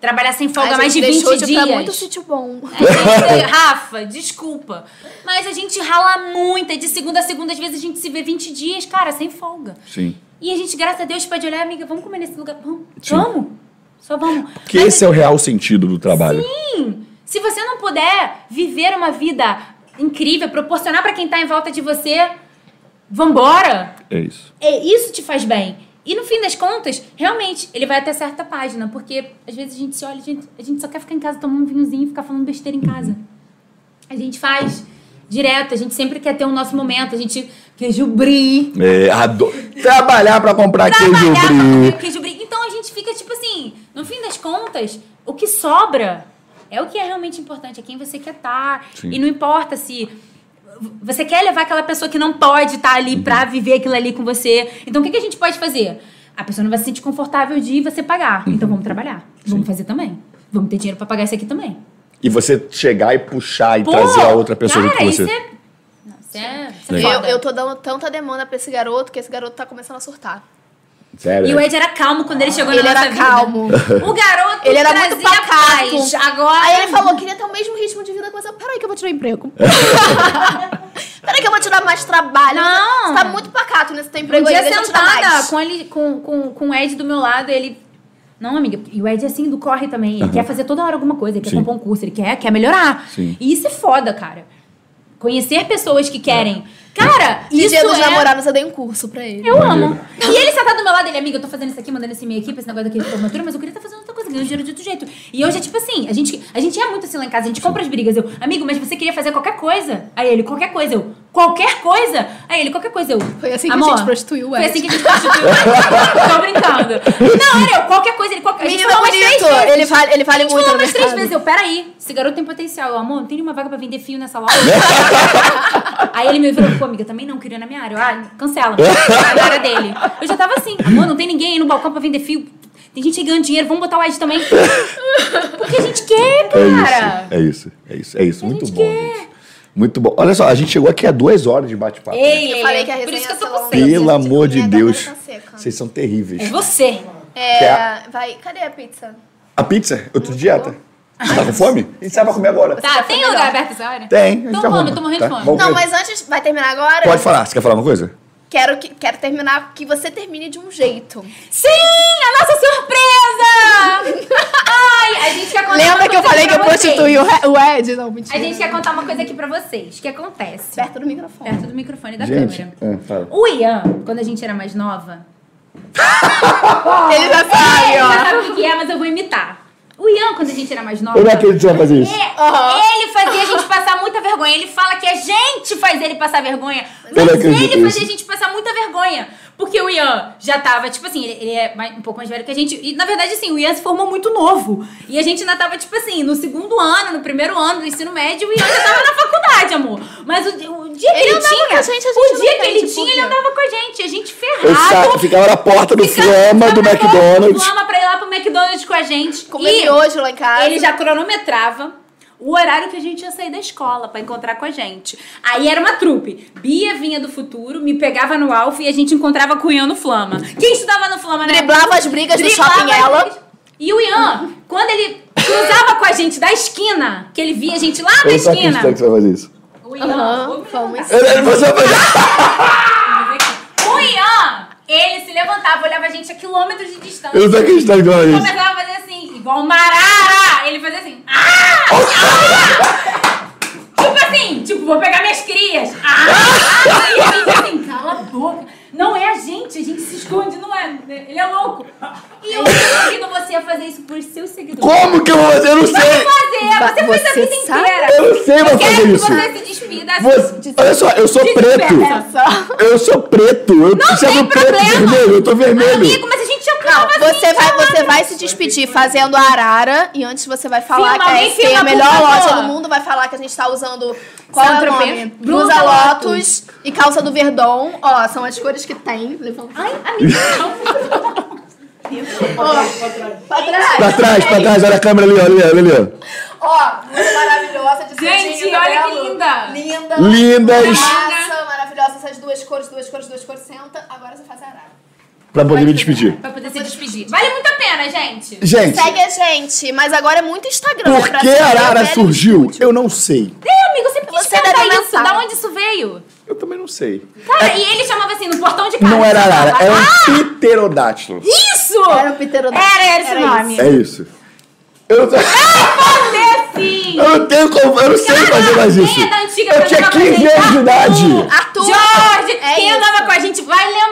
Speaker 2: Trabalhar sem folga
Speaker 3: A
Speaker 2: mais de
Speaker 3: gente
Speaker 2: 20
Speaker 3: deixou de
Speaker 2: dias.
Speaker 3: pra muito sítio bom.
Speaker 2: Gente- <laughs> Rafa, desculpa. Mas a gente rala muito. É de segunda a segunda, às vezes a gente se vê 20 dias, cara, sem folga.
Speaker 1: Sim.
Speaker 2: E a gente, graças a Deus, pode olhar, amiga, vamos comer nesse lugar. Vamos.
Speaker 1: Sim.
Speaker 2: Vamos. Só vamos.
Speaker 1: Porque
Speaker 2: Mas,
Speaker 1: esse é o real sentido do trabalho.
Speaker 2: assim, se você não puder viver uma vida incrível, proporcionar pra quem tá em volta de você, vambora.
Speaker 1: É isso.
Speaker 2: É, isso te faz bem. E no fim das contas, realmente, ele vai até certa página. Porque às vezes a gente se olha, a gente, a gente só quer ficar em casa tomando um vinhozinho e ficar falando besteira em casa. A gente faz direto, a gente sempre quer ter o nosso momento, a gente queijo brie.
Speaker 1: É, Trabalhar pra comprar queijo
Speaker 2: trabalhar pra comer
Speaker 1: brie.
Speaker 2: o queijo brie. Então a gente fica tipo assim, no fim das contas, o que sobra é o que é realmente importante, é quem você quer estar.
Speaker 1: Sim.
Speaker 2: E não importa se você quer levar aquela pessoa que não pode estar ali pra viver aquilo ali com você. Então o que, que a gente pode fazer? A pessoa não vai se sentir confortável de você pagar. Então vamos trabalhar. Vamos fazer também. Vamos ter dinheiro pra pagar isso aqui também.
Speaker 1: E você chegar e puxar e
Speaker 2: Pô,
Speaker 1: trazer a outra pessoa junto
Speaker 2: cara,
Speaker 1: com você.
Speaker 2: Isso é... Não, isso é, isso é.
Speaker 3: Eu,
Speaker 2: foda.
Speaker 3: eu tô dando tanta demanda pra esse garoto que esse garoto tá começando a surtar.
Speaker 1: Sério.
Speaker 2: E o Ed era calmo quando ele chegou
Speaker 3: Ele
Speaker 2: na nossa
Speaker 3: era
Speaker 2: vida.
Speaker 3: calmo.
Speaker 2: O garoto
Speaker 3: Ele era
Speaker 2: trazia
Speaker 3: muito pacato.
Speaker 2: paz. Agora...
Speaker 3: Aí ele falou, queria ter o mesmo ritmo de vida que você. Peraí que eu vou tirar emprego. <laughs> Peraí que eu vou te dar mais trabalho.
Speaker 2: Não.
Speaker 3: Você tá muito pacato nesse teu
Speaker 2: Um
Speaker 3: emprego aí,
Speaker 2: dia
Speaker 3: tirar
Speaker 2: sentada com, ele, com, com, com o Ed do meu lado, ele... Não, amiga, e o Ed é assim, do corre também. Ele quer fazer toda hora alguma coisa, ele quer
Speaker 1: Sim.
Speaker 2: comprar um curso, ele quer, quer melhorar.
Speaker 1: Sim.
Speaker 2: E isso é foda, cara. Conhecer pessoas que querem... Cara, isso
Speaker 3: dia dos
Speaker 2: é...
Speaker 3: namorados eu dei um curso pra ele.
Speaker 2: Eu amo. E ele sentado do meu lado, ele, amiga, eu tô fazendo isso aqui, mandando esse e-mail aqui pra esse negócio daqui de formatura, mas eu queria estar fazendo outra coisa. ganha dinheiro de outro jeito. E hoje é tipo assim, a gente, a gente é muito assim lá em casa, a gente compra as brigas. Eu, amigo, mas você queria fazer qualquer coisa. Aí ele, qualquer coisa. Eu, qualquer coisa? Aí ele, qualquer coisa. Eu,
Speaker 3: Foi assim que a
Speaker 2: amor,
Speaker 3: gente prostituiu o
Speaker 2: Foi assim que a gente prostituiu o Ed. <laughs> Tô brincando. Não, era eu, qualquer coisa. Ele, qualquer, a gente falou umas três vezes.
Speaker 3: ele vale, ele vale
Speaker 2: A gente
Speaker 3: muito
Speaker 2: falou umas três vezes. Eu, peraí, esse garoto tem potencial. Eu, amor, não tem nenhuma vaga pra vender fio nessa loja? <laughs> Aí ele me virou, pô, amiga, também não queria na minha área. Eu, ah, cancela. Na área dele. Eu já tava assim, amor, não tem ninguém aí no balcão pra vender fio. Tem gente aí ganhando dinheiro, vamos botar o Ed também. <laughs> Porque a gente quer, cara.
Speaker 1: É isso, é isso, é isso, é isso.
Speaker 2: A
Speaker 1: Muito
Speaker 2: gente
Speaker 1: bom,
Speaker 2: quer.
Speaker 1: gente. Muito bom. Olha só, a gente chegou aqui a duas horas de bate-papo.
Speaker 2: Ei,
Speaker 3: Eu falei que a
Speaker 2: Por
Speaker 3: resenha
Speaker 2: isso que eu tô com sede.
Speaker 1: Pelo amor de Deus. Vocês são terríveis.
Speaker 2: É você.
Speaker 3: É,
Speaker 1: Quer?
Speaker 3: vai, cadê a pizza?
Speaker 1: A pizza? Eu tô de dieta. Tá com fome? A gente sai pra comer agora.
Speaker 2: Tá, tem
Speaker 3: melhor.
Speaker 2: lugar aberto essa hora?
Speaker 1: Tem.
Speaker 2: Tô com fome, tô morrendo
Speaker 1: tá?
Speaker 2: de fome.
Speaker 3: Não, mas antes, vai terminar agora?
Speaker 1: Pode falar. Você quer falar uma coisa?
Speaker 3: Quero, que, quero terminar que você termine de um jeito.
Speaker 2: Sim, a nossa surpresa! <laughs> A gente quer contar
Speaker 3: Lembra
Speaker 2: uma
Speaker 3: que eu falei que eu prostituí o, Ed? Não, mentira.
Speaker 2: A gente quer contar uma coisa aqui pra vocês. O que acontece?
Speaker 3: Perto do microfone.
Speaker 2: Perto do microfone da
Speaker 1: Gente,
Speaker 2: câmera.
Speaker 1: é, fala.
Speaker 2: O Ian, quando a gente era mais nova,
Speaker 3: Ele já sabe,
Speaker 2: ele já
Speaker 3: ó.
Speaker 2: sabe o que é, mas eu vou imitar. O Ian, quando a gente era mais nova.
Speaker 1: Eu não acredito que você vai fazer isso.
Speaker 2: É. Ele fazia a gente passar muita vergonha. Ele fala que a gente faz ele passar vergonha.
Speaker 1: Eu não
Speaker 2: Mas ele fazia
Speaker 1: nisso.
Speaker 2: a gente passar muita vergonha. Porque o Ian já tava, tipo assim, ele, ele é mais- um pouco mais velho que a gente. E na verdade, assim, o Ian se formou muito novo. E a gente ainda tava, tipo assim, no segundo ano, no primeiro ano do ensino médio, o Ian já tava na faculdade, amor. Mas o, o dia que
Speaker 3: Ele
Speaker 2: ele,
Speaker 3: andava
Speaker 2: tinha.
Speaker 3: com a gente, a gente
Speaker 2: o dia que ele tinha, ele andava com a gente. A gente ferrado.
Speaker 1: ficava na porta do
Speaker 2: Ficava-
Speaker 1: Flama, do
Speaker 2: ficava na porta do
Speaker 1: McDonald's.
Speaker 2: Flama pra ir lá pro McDonald's com a gente.
Speaker 3: Comer
Speaker 2: E-
Speaker 3: miojo lá em casa.
Speaker 2: ele já cronometrava o horário que a gente ia sair da escola pra encontrar com a gente. Aí era uma trupe. Bia vinha do futuro, me pegava no Alfa e a gente encontrava com o Ian no Flama. Quem estudava no Flama, né?
Speaker 3: Driblava as brigas do
Speaker 2: Driblava
Speaker 3: shopping
Speaker 2: as
Speaker 3: ela.
Speaker 2: brigas. E o Ian, quando ele cruzava com a gente da esquina, que ele via a gente lá
Speaker 1: tô
Speaker 2: esquina.
Speaker 1: que você vai fazer isso.
Speaker 2: O Ian, vou-
Speaker 3: vamos.
Speaker 1: Você vai fazer. <laughs>
Speaker 2: o Ian, ele se levantava, olhava a gente a quilômetros de distância.
Speaker 1: Eu não tô acreditando que você vai fazer isso.
Speaker 2: começava a fazer assim, igual o Marara. Ele fazia assim, ah! ah! tipo assim, tipo, vou pegar minhas crias. Ah! ah! E a gente assim, cala a boca. Não é a gente, a gente se esconde, não é. Ele é louco. E eu convido você a fazer isso por seus seguidores.
Speaker 1: Como que eu vou fazer? Eu não sei.
Speaker 2: Fazer, você fez a
Speaker 3: Você
Speaker 2: vida
Speaker 3: sabe?
Speaker 2: inteira.
Speaker 1: Eu não sei mais
Speaker 2: Eu quero
Speaker 1: fazer
Speaker 2: que
Speaker 1: isso.
Speaker 2: você se despida.
Speaker 1: Você- olha só, eu sou preto. Eu sou preto. Eu
Speaker 2: Não
Speaker 1: você é
Speaker 2: tem
Speaker 1: preto
Speaker 2: problema.
Speaker 1: vermelho. Eu tô vermelho.
Speaker 2: Amigo, mas a gente já
Speaker 3: Não,
Speaker 2: assim.
Speaker 3: você vai, você vai se despedir fazendo a arara e antes você vai falar
Speaker 2: Filma,
Speaker 3: que é a melhor loja do mundo, vai falar que a gente tá usando qual é o nome?
Speaker 2: Blusa
Speaker 3: Blusa
Speaker 2: Lotus.
Speaker 3: Lotus e calça do Verdon. Ó, são as cores que tem. Levanta.
Speaker 2: Ai, amiga.
Speaker 3: Ó, pra trás.
Speaker 1: Pra trás, pra trás. Olha a câmera ali, olha ali, olha ali.
Speaker 3: Ó, muito maravilhosa de
Speaker 2: Gente, olha que linda.
Speaker 3: Linda.
Speaker 1: Lindas.
Speaker 3: Massa, maravilhosa. Essas duas cores, duas cores, duas cores. Senta. Agora você faz a arara.
Speaker 1: Pra poder me despedir.
Speaker 2: Pra poder se despedir. Vale muito a pena, gente.
Speaker 1: Gente,
Speaker 3: Segue a gente, mas agora é muito Instagram.
Speaker 1: por
Speaker 3: é pra
Speaker 1: que a Arara surgiu?
Speaker 3: estúdio.
Speaker 1: Eu não sei.
Speaker 2: É, amigo, eu sempre quis
Speaker 3: Você
Speaker 2: perguntar
Speaker 3: deve
Speaker 2: isso.
Speaker 3: aumentar.
Speaker 2: Da onde isso veio?
Speaker 1: Eu também não sei.
Speaker 2: Cara, e ele chamava assim, no portão de casa.
Speaker 1: Não era Arara, era
Speaker 2: Ah,
Speaker 1: um pterodátilo.
Speaker 2: Isso!
Speaker 3: Era o pterodátilo.
Speaker 2: Era esse
Speaker 3: Era
Speaker 2: nome.
Speaker 1: É isso. Eu não,
Speaker 2: sim!
Speaker 1: eu não tenho como, eu não sei fazer mais isso.
Speaker 2: Quem é da antiga
Speaker 1: Eu
Speaker 2: que
Speaker 1: tinha
Speaker 2: andava com a
Speaker 1: 15
Speaker 2: gente?
Speaker 1: anos de idade.
Speaker 2: Arthur!
Speaker 3: Arthur!
Speaker 2: Jorge!
Speaker 3: É
Speaker 2: quem
Speaker 3: isso.
Speaker 2: andava com a gente vai lembrar.